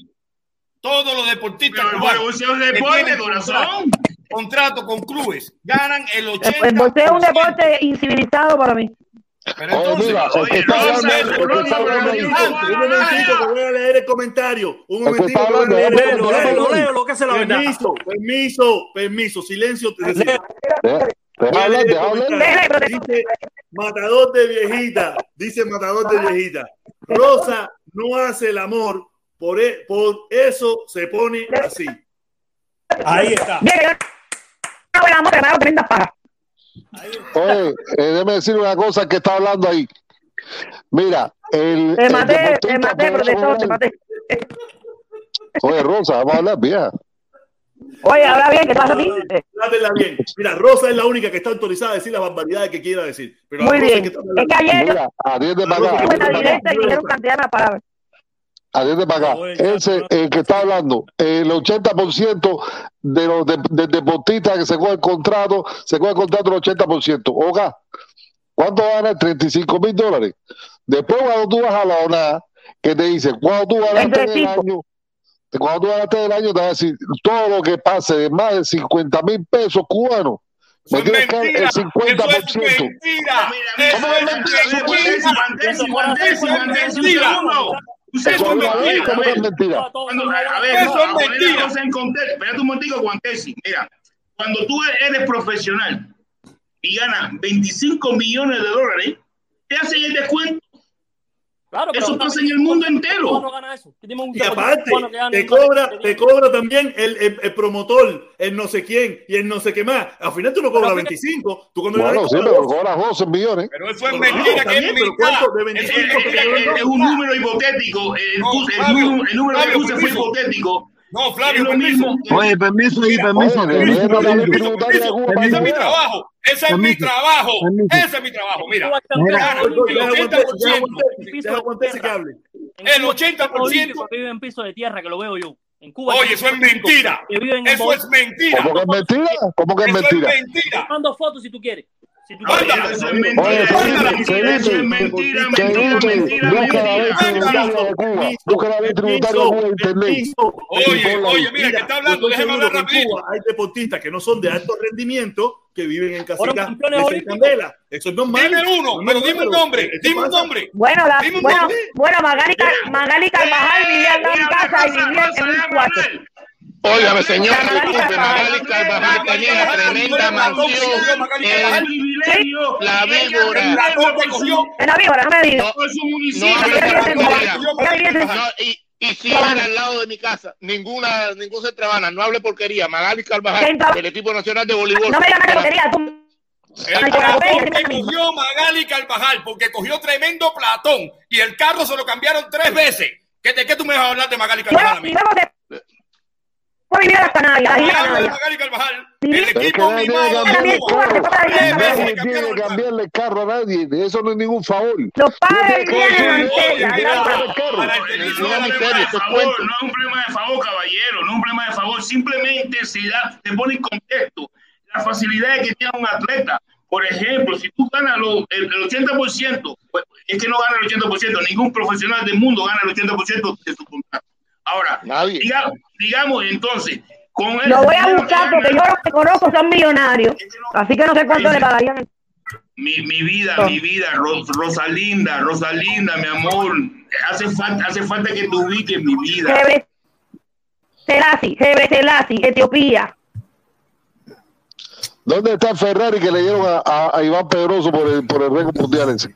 Todos los deportistas Pero el cubanos es que deporte, corazón. Contrato, contrato con clubes ganan el 80%. El boxeo es un deporte incivilizado para mí. Pero entonces, el oye, el Un momentito que voy a leer el comentario. Un El momentito que voy a leer el comentario. léelo, léelo, que es la verdad. Permiso, permiso, permiso, silencio. Dice matador de viejita, dice matador de viejita. Rosa no hace el amor, por, e- por eso se pone así. Ahí está. Oye, eh, déjame decir una cosa que está hablando ahí. Mira, el, Te el maté, te deportista maté, profesor, te maté. Oye, Rosa, vamos a hablar bien. Oye, habla bien, ¿qué pasa a ti? Trátela bien. Mira, Rosa es la única que está autorizada a decir las barbaridades que quiera decir. Pero la Muy bien. que está Es que ayer yo Mira, atiende para acá, atiende para acá. Ese, el que está hablando, el 80% de los de, de- deportistas que se coge el contrato, se coge el contrato el 80%. Oga, ¿cuánto gana? 35 mil dólares. Después, cuando tú vas a la ONA, que te dice, cuando tú ganaste en el 35. año, cuando tú ganaste el año, te va a decir, todo lo que pase de más de 50 mil pesos cubanos, me es tienes que dar el mentira. Eso 50%. es mentira. Eso ¿Cómo es es mentira? Eso un Mentira. Eso es segundo. mentira. ¿Cómo es mentira? Cuando, a ver, Eso es mentira. Espérate un momentico. Mira, cuando tú eres profesional y ganas 25 millones de dólares, te hacen el descuento. Claro, pero Eso pasa en el mundo ¿Cómo entero. Y aparte, te cobra, te cobra también el, el, el promotor, el no sé quién y el no sé qué más. Al final tú no cobras Pero, 25. Tú cuando Bueno, sí, pero 12. cobras 12 millones. Pero eso es Pero mentira. no, que también, es pero. ¿cuánto? De Es, 25 es- te es- cobran es 12. un número hipotético. El, No, Flavio, número, el número que puse fue hipotético. No, Es Flavio, lo permiso. mismo. Oye, permiso ahí, permiso. Oye, Ese es mi trabajo. Ese es mi trabajo. Ese es mi trabajo. Mira, el aguantar, deja 80%. aguantar, deja aguantar ese que hable. En El Cuba, 80%. olímpicos que viven en piso de tierra, que lo veo yo. En Cuba. Oye, eso es mentira. Eso es mentira. ¿Cómo que es mentira? ¿Cómo que es mentira? Eso es mentira. Te mando fotos si tú quieres. Si tú Oye, quieres. eso es mentira. Eso es mentira, mentira, mentira, mentira. Busca la ley tributaria de Cuba en internet. Oye, oye, mira, que está hablando, déjeme hablar en. Cuba Hay deportistas que no son de alto rendimiento que viven en campeones de candelas. Eso es normal. Dime uno, No, pero dime un nombre, ¿qué dime un nombre. Bueno, la, bueno, bueno, Magali, Magali Carvajal vivía mi casa y vivía en un cuarto. Óigame, señor, Magali disculpe, Carvajal. Magali Carvajal tenía tremenda mansión en La Víbora. En la víbora, no me digas. No, Es un no y, y si era al lado de mi casa, ninguna, ningún Centravana, no hable porquería. Magali Carvajal, del equipo nacional de voleibol. No me llames porquería, tú. El platón que cogió Magali Carvajal, porque cogió tremendo platón y el carro se lo cambiaron tres veces. ¿Qué- ¿De qué tú me vas a hablar de Magali Carvajal? A fue a vivir a las Canarias, a las Me Islas habla de Canarias. Magali Carvajal, Sí. el equipo mimado tiene que cambiarle carro a nadie. Eso no es ningún favor. Los padres la- para el la no es un problema de favor, caballero, no es un problema de favor. Simplemente se, da, se pone en contexto las facilidades que tiene un atleta. Por ejemplo, si tú ganas lo- el, el 80%, pues, es que no gana el 80%, ningún profesional del mundo gana el 80% de su contrato. Ahora, Nadie. diga- digamos entonces, con el Lo voy a buscar que porque yo los que conozco son millonarios. Así que no sé cuánto le pagarían. mi, mi vida, mi vida, Ro- Rosalinda, Rosalinda, mi amor, hace falta, hace falta que te ubiques mi vida. Selassie, Gebre Selassie, Etiopía. ¿Dónde está el Ferrari que le dieron a, a- a Iván Pedroso por el, por el récord mundial ese?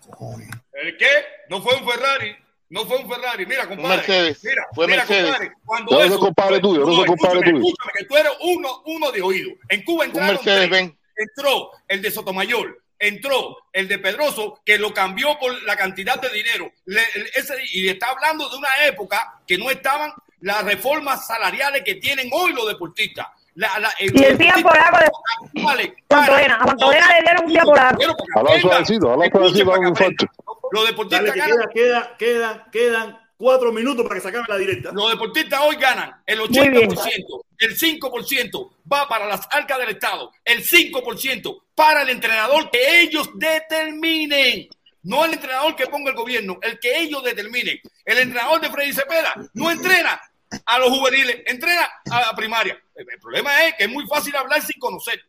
¿El qué? No fue un Ferrari. No fue un Ferrari. Mira, compadre. Mercedes. Mira, Fue mira, Mercedes. compadre. Cuando No, no eso, soy compadre tuyo, no soy compadre tuyo. Escúchame, que tú eres uno, uno de oído. En Cuba entraron Mercedes. Entró el de Sotomayor, entró el de Pedroso, que lo cambió por la cantidad de dinero. Le- ese- y está hablando de una época que no estaban las reformas salariales que tienen hoy los deportistas. La, la, Y el día por algo de Vale. A Pantolera le dieron un día por algo. Suavecito, suavecito, un aprendan. infarto. Los deportistas Dale, que ganan queda, queda, quedan, cuatro minutos para que se acabe la directa. Los deportistas hoy ganan el Muy bien. 80%, el 5% va para las arcas del Estado, el 5% para el entrenador que ellos determinen. No el entrenador que ponga el gobierno, el que ellos determinen. El entrenador de Freddy Cepeda no entrena a los juveniles, entrena a la primaria. El, problema es que es muy fácil hablar sin conocer.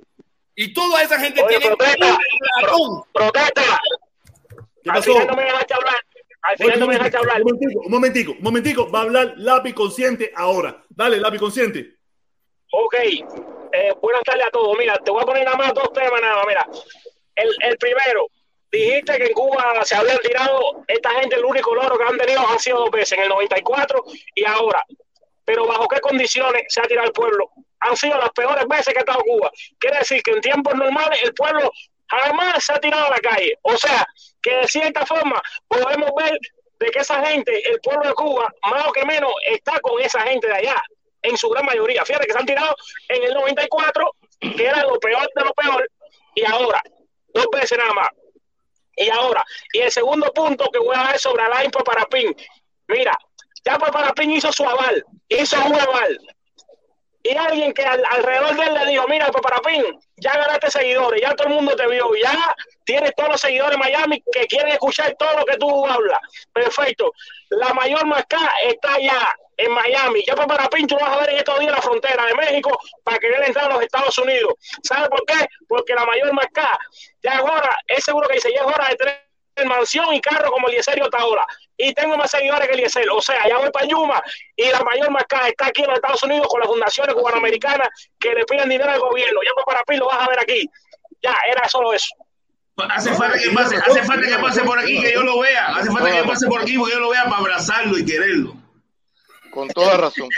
Y toda esa gente Oye, tiene protesta. un. Protesta. ¿Qué Al pasó? final no me dejaste hablar. Al final no me dejaste momentico, hablar. un momentico, un momentico, un momentico. Va a hablar lápiz consciente ahora. Dale, lápiz consciente. Ok. Eh, buenas tardes a todos. Mira, te voy a poner nada más dos temas nada más. Mira, el, el primero. Dijiste que en Cuba se habían tirado esta gente, el único logro que han tenido han sido dos veces, en el 94 y ahora. Pero bajo qué condiciones se ha tirado el pueblo. Han sido las peores veces que ha estado Cuba. Quiere decir que en tiempos normales el pueblo jamás se ha tirado a la calle. O sea, que de cierta forma podemos ver de que esa gente, el pueblo de Cuba, más o que menos, está con esa gente de allá, en su gran mayoría. Fíjate que se han tirado en el 94, que era lo peor de lo peor, y ahora, dos veces nada más. Y ahora, y el segundo punto que voy a dar sobre Alain Paparapín. Mira, ya Paparapín hizo su aval, hizo un aval. Y alguien que al- alrededor de él le dijo, mira, Paparapín, ya ganaste seguidores, ya todo el mundo te vio, ya tienes todos los seguidores en Miami que quieren escuchar todo lo que tú hablas. Perfecto. La mayor marca está allá, en Miami. Ya Paparapín tú vas a ver en estos días la frontera de México para querer entrar a los Estados Unidos. ¿Sabes por qué? Porque la mayor marca ya es hora, es seguro que dice, ya es hora de tener mansión y carro como Eliezer y Otaola. Y tengo más seguidores que Eliezer. O sea, ya voy para Yuma y la mayor marca está aquí en los Estados Unidos con las fundaciones cubanoamericanas que le piden dinero al gobierno. Ya para Pi lo vas a ver aquí. Ya, era solo eso. Hace falta que pase, hace falta que pase por aquí que yo lo vea. Hace falta que pase por aquí porque yo lo vea para abrazarlo y quererlo. Con toda razón.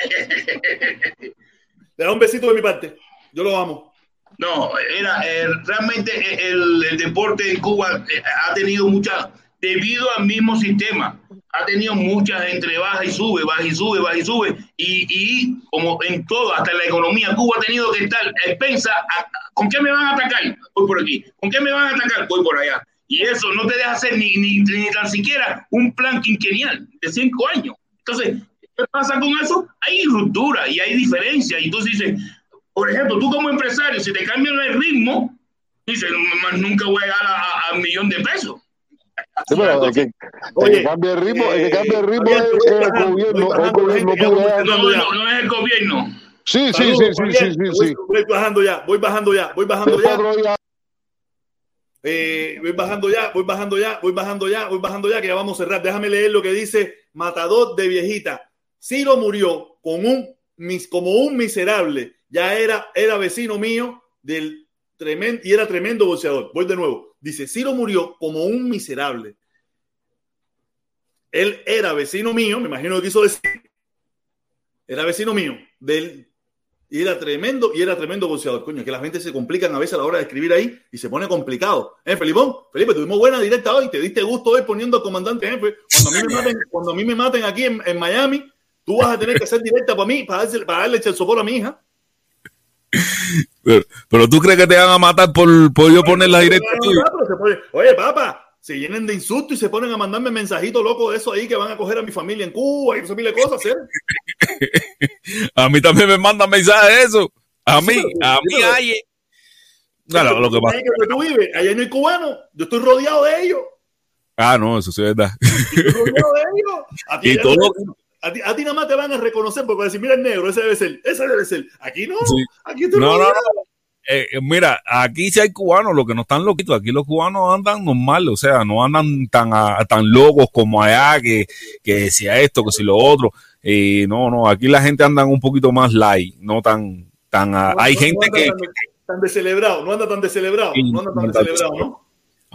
Le da un besito de mi parte. Yo lo amo. No, era eh, realmente el, el deporte en Cuba eh, ha tenido mucha, debido al mismo sistema, ha tenido muchas entre baja y sube, baja y sube, baja y sube, y, y como en todo, hasta en la economía, Cuba ha tenido que estar expensa, a- ¿con qué me van a atacar? Voy por aquí, ¿con qué me van a atacar? Voy por allá. Y eso no te deja hacer ni, ni, ni tan siquiera un plan quinquenal de cinco años. Entonces, ¿Qué pasa con eso? Hay ruptura y hay diferencia. Y entonces dices, por ejemplo, tú como empresario, si te cambian el ritmo, dices, nunca voy a llegar a, a un millón de pesos. Sí, pero el que, el que cambia el ritmo, el que cambia el ritmo es, es el gobierno, el gobierno. No, no, no es el gobierno. Sí, sí, sí, sí, sí, sí, sí. Voy bajando ya, voy bajando ya, voy bajando ya. Eh, voy bajando ya, voy bajando ya, voy bajando ya, voy bajando ya, que ya vamos a cerrar. Déjame leer lo que dice Matador de Viejita. Ciro murió con un, como un miserable. Ya era, era vecino mío del tremendo, y era tremendo boxeador. Voy de nuevo. Dice, Ciro murió como un miserable. Él era vecino mío, me imagino que quiso decir. Era vecino mío del y era tremendo, y era tremendo boxeador. Coño, que la gente se complican a veces a la hora de escribir ahí y se pone complicado. ¿Eh, Felipón? Felipe, tuvimos buena directa hoy, te diste gusto hoy poniendo al comandante jefe. Cuando a mí me maten, cuando a mí me maten aquí en, en Miami, tú vas a tener que hacer directa para mí, para, darle, para darle el sopor a mi hija. Pero, pero, tú crees que te van a matar por, por yo poner la directa. Oye, papá, se llenen de insultos y se ponen a mandarme mensajitos locos de eso ahí que van a coger a mi familia en Cuba y esa mil cosas, ¿eh? [LAUGHS] a mí también me mandan mensajes de eso. A mí, sí, a mí sí, hay. Claro, lo que pasa. Que tú vives, allá no hay cubano, yo estoy rodeado de ellos. Ah, no, eso sí es verdad. Estoy rodeado de ellos. A [LAUGHS] ti, y todo no, a, ti, a ti, nada más te van a reconocer porque decir, mira el negro, ese debe ser, ese debe ser. Aquí no, sí. aquí estoy no, no, no. Eh, mira, aquí sí hay cubanos, lo que no están loquitos, aquí los cubanos andan normal, o sea, no andan tan, a, tan locos como allá, que, que decía esto, que si lo otro. Eh, no, no, aquí la gente anda un poquito más light, no tan, tan, no, hay no, gente no que... Tan, tan descelebrado, no anda tan descelebrado, no anda tan descelebrado, ¿no?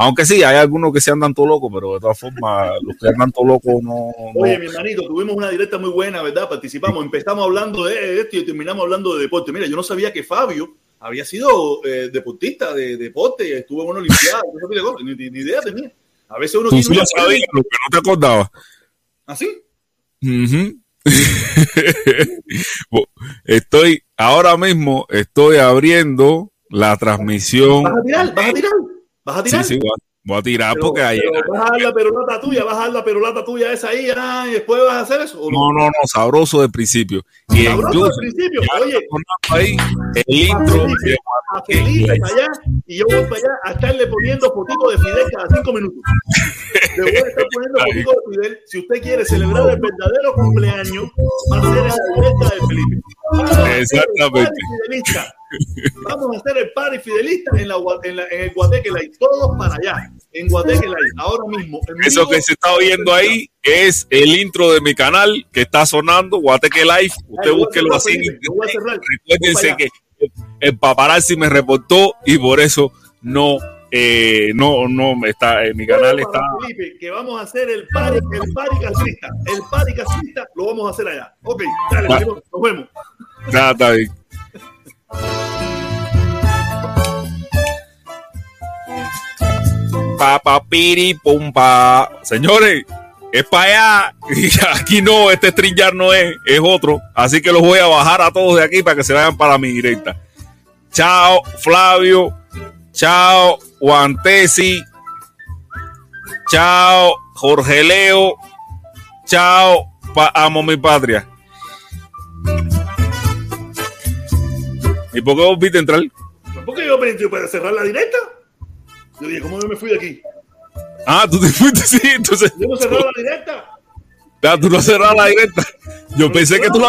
Aunque sí, hay algunos que se andan todo locos, pero de todas formas, los que andan todo locos no, Oye, mi hermanito, tuvimos una directa muy buena, ¿verdad? Participamos, empezamos hablando de esto y terminamos hablando de deporte. Mira, yo no sabía que Fabio había sido eh, deportista de, deporte, estuvo en una olimpiada, no ni, ni, idea tenía. A veces uno Tú sí lo sabías, lo que no te acordabas. ¿Ah, sí? Uh [LAUGHS] -huh. estoy, ahora mismo estoy abriendo la transmisión. ¿Vas a tirar? ¿Vas a tirar? ¿Vas a tirar? Sí, sí, voy a, voy a tirar pero, porque ayer. Vas a dar la perolata tuya, vas a dar la perolata tuya esa ahí ah, y después vas a hacer eso. ¿o no? no, no, no, sabroso de principio. Y sabroso de principio, oye. Ahí, el intro. Felipe, a Felipe para allá y yo voy para allá a estarle poniendo fotitos de Fidel cada cinco minutos. Le voy a estar poniendo fotitos de Fidel. Si usted quiere celebrar el verdadero cumpleaños, va a ser en la directa de Felipe. Exactamente. Vamos a hacer el party fidelista en, la, en, la, en el. Todos para allá, en Guateque Live, ahora mismo. Eso que se está oyendo ahí es el intro de mi canal que está sonando, Guateque Live. Usted búsquelo así. Recuérdense que el paparazzi me reportó y por eso no eh, no, no está en mi canal está. Felipe, que vamos a hacer el party, el party castrista. El party castrista lo vamos a hacer allá. Ok, dale, nos vemos. Nada, está bien. Papa piri pumpa. Señores, es para allá. [LAUGHS] Aquí no, este stringar no es, es otro. Así que los voy a bajar a todos de aquí para que se vayan para mi directa. Chao, Flavio. Chao, Guantesi. Chao, Jorge Leo. Chao, pa amo mi patria. ¿Y por qué vos viste entrar? ¿Por qué yo me para cerrar la directa? Yo dije, ¿cómo yo me fui de aquí? Ah, tú te [LAUGHS] fuiste, sí, entonces. Yo no cerraba la directa. Ah, tú no cerrabas la directa. Yo pensé que tú la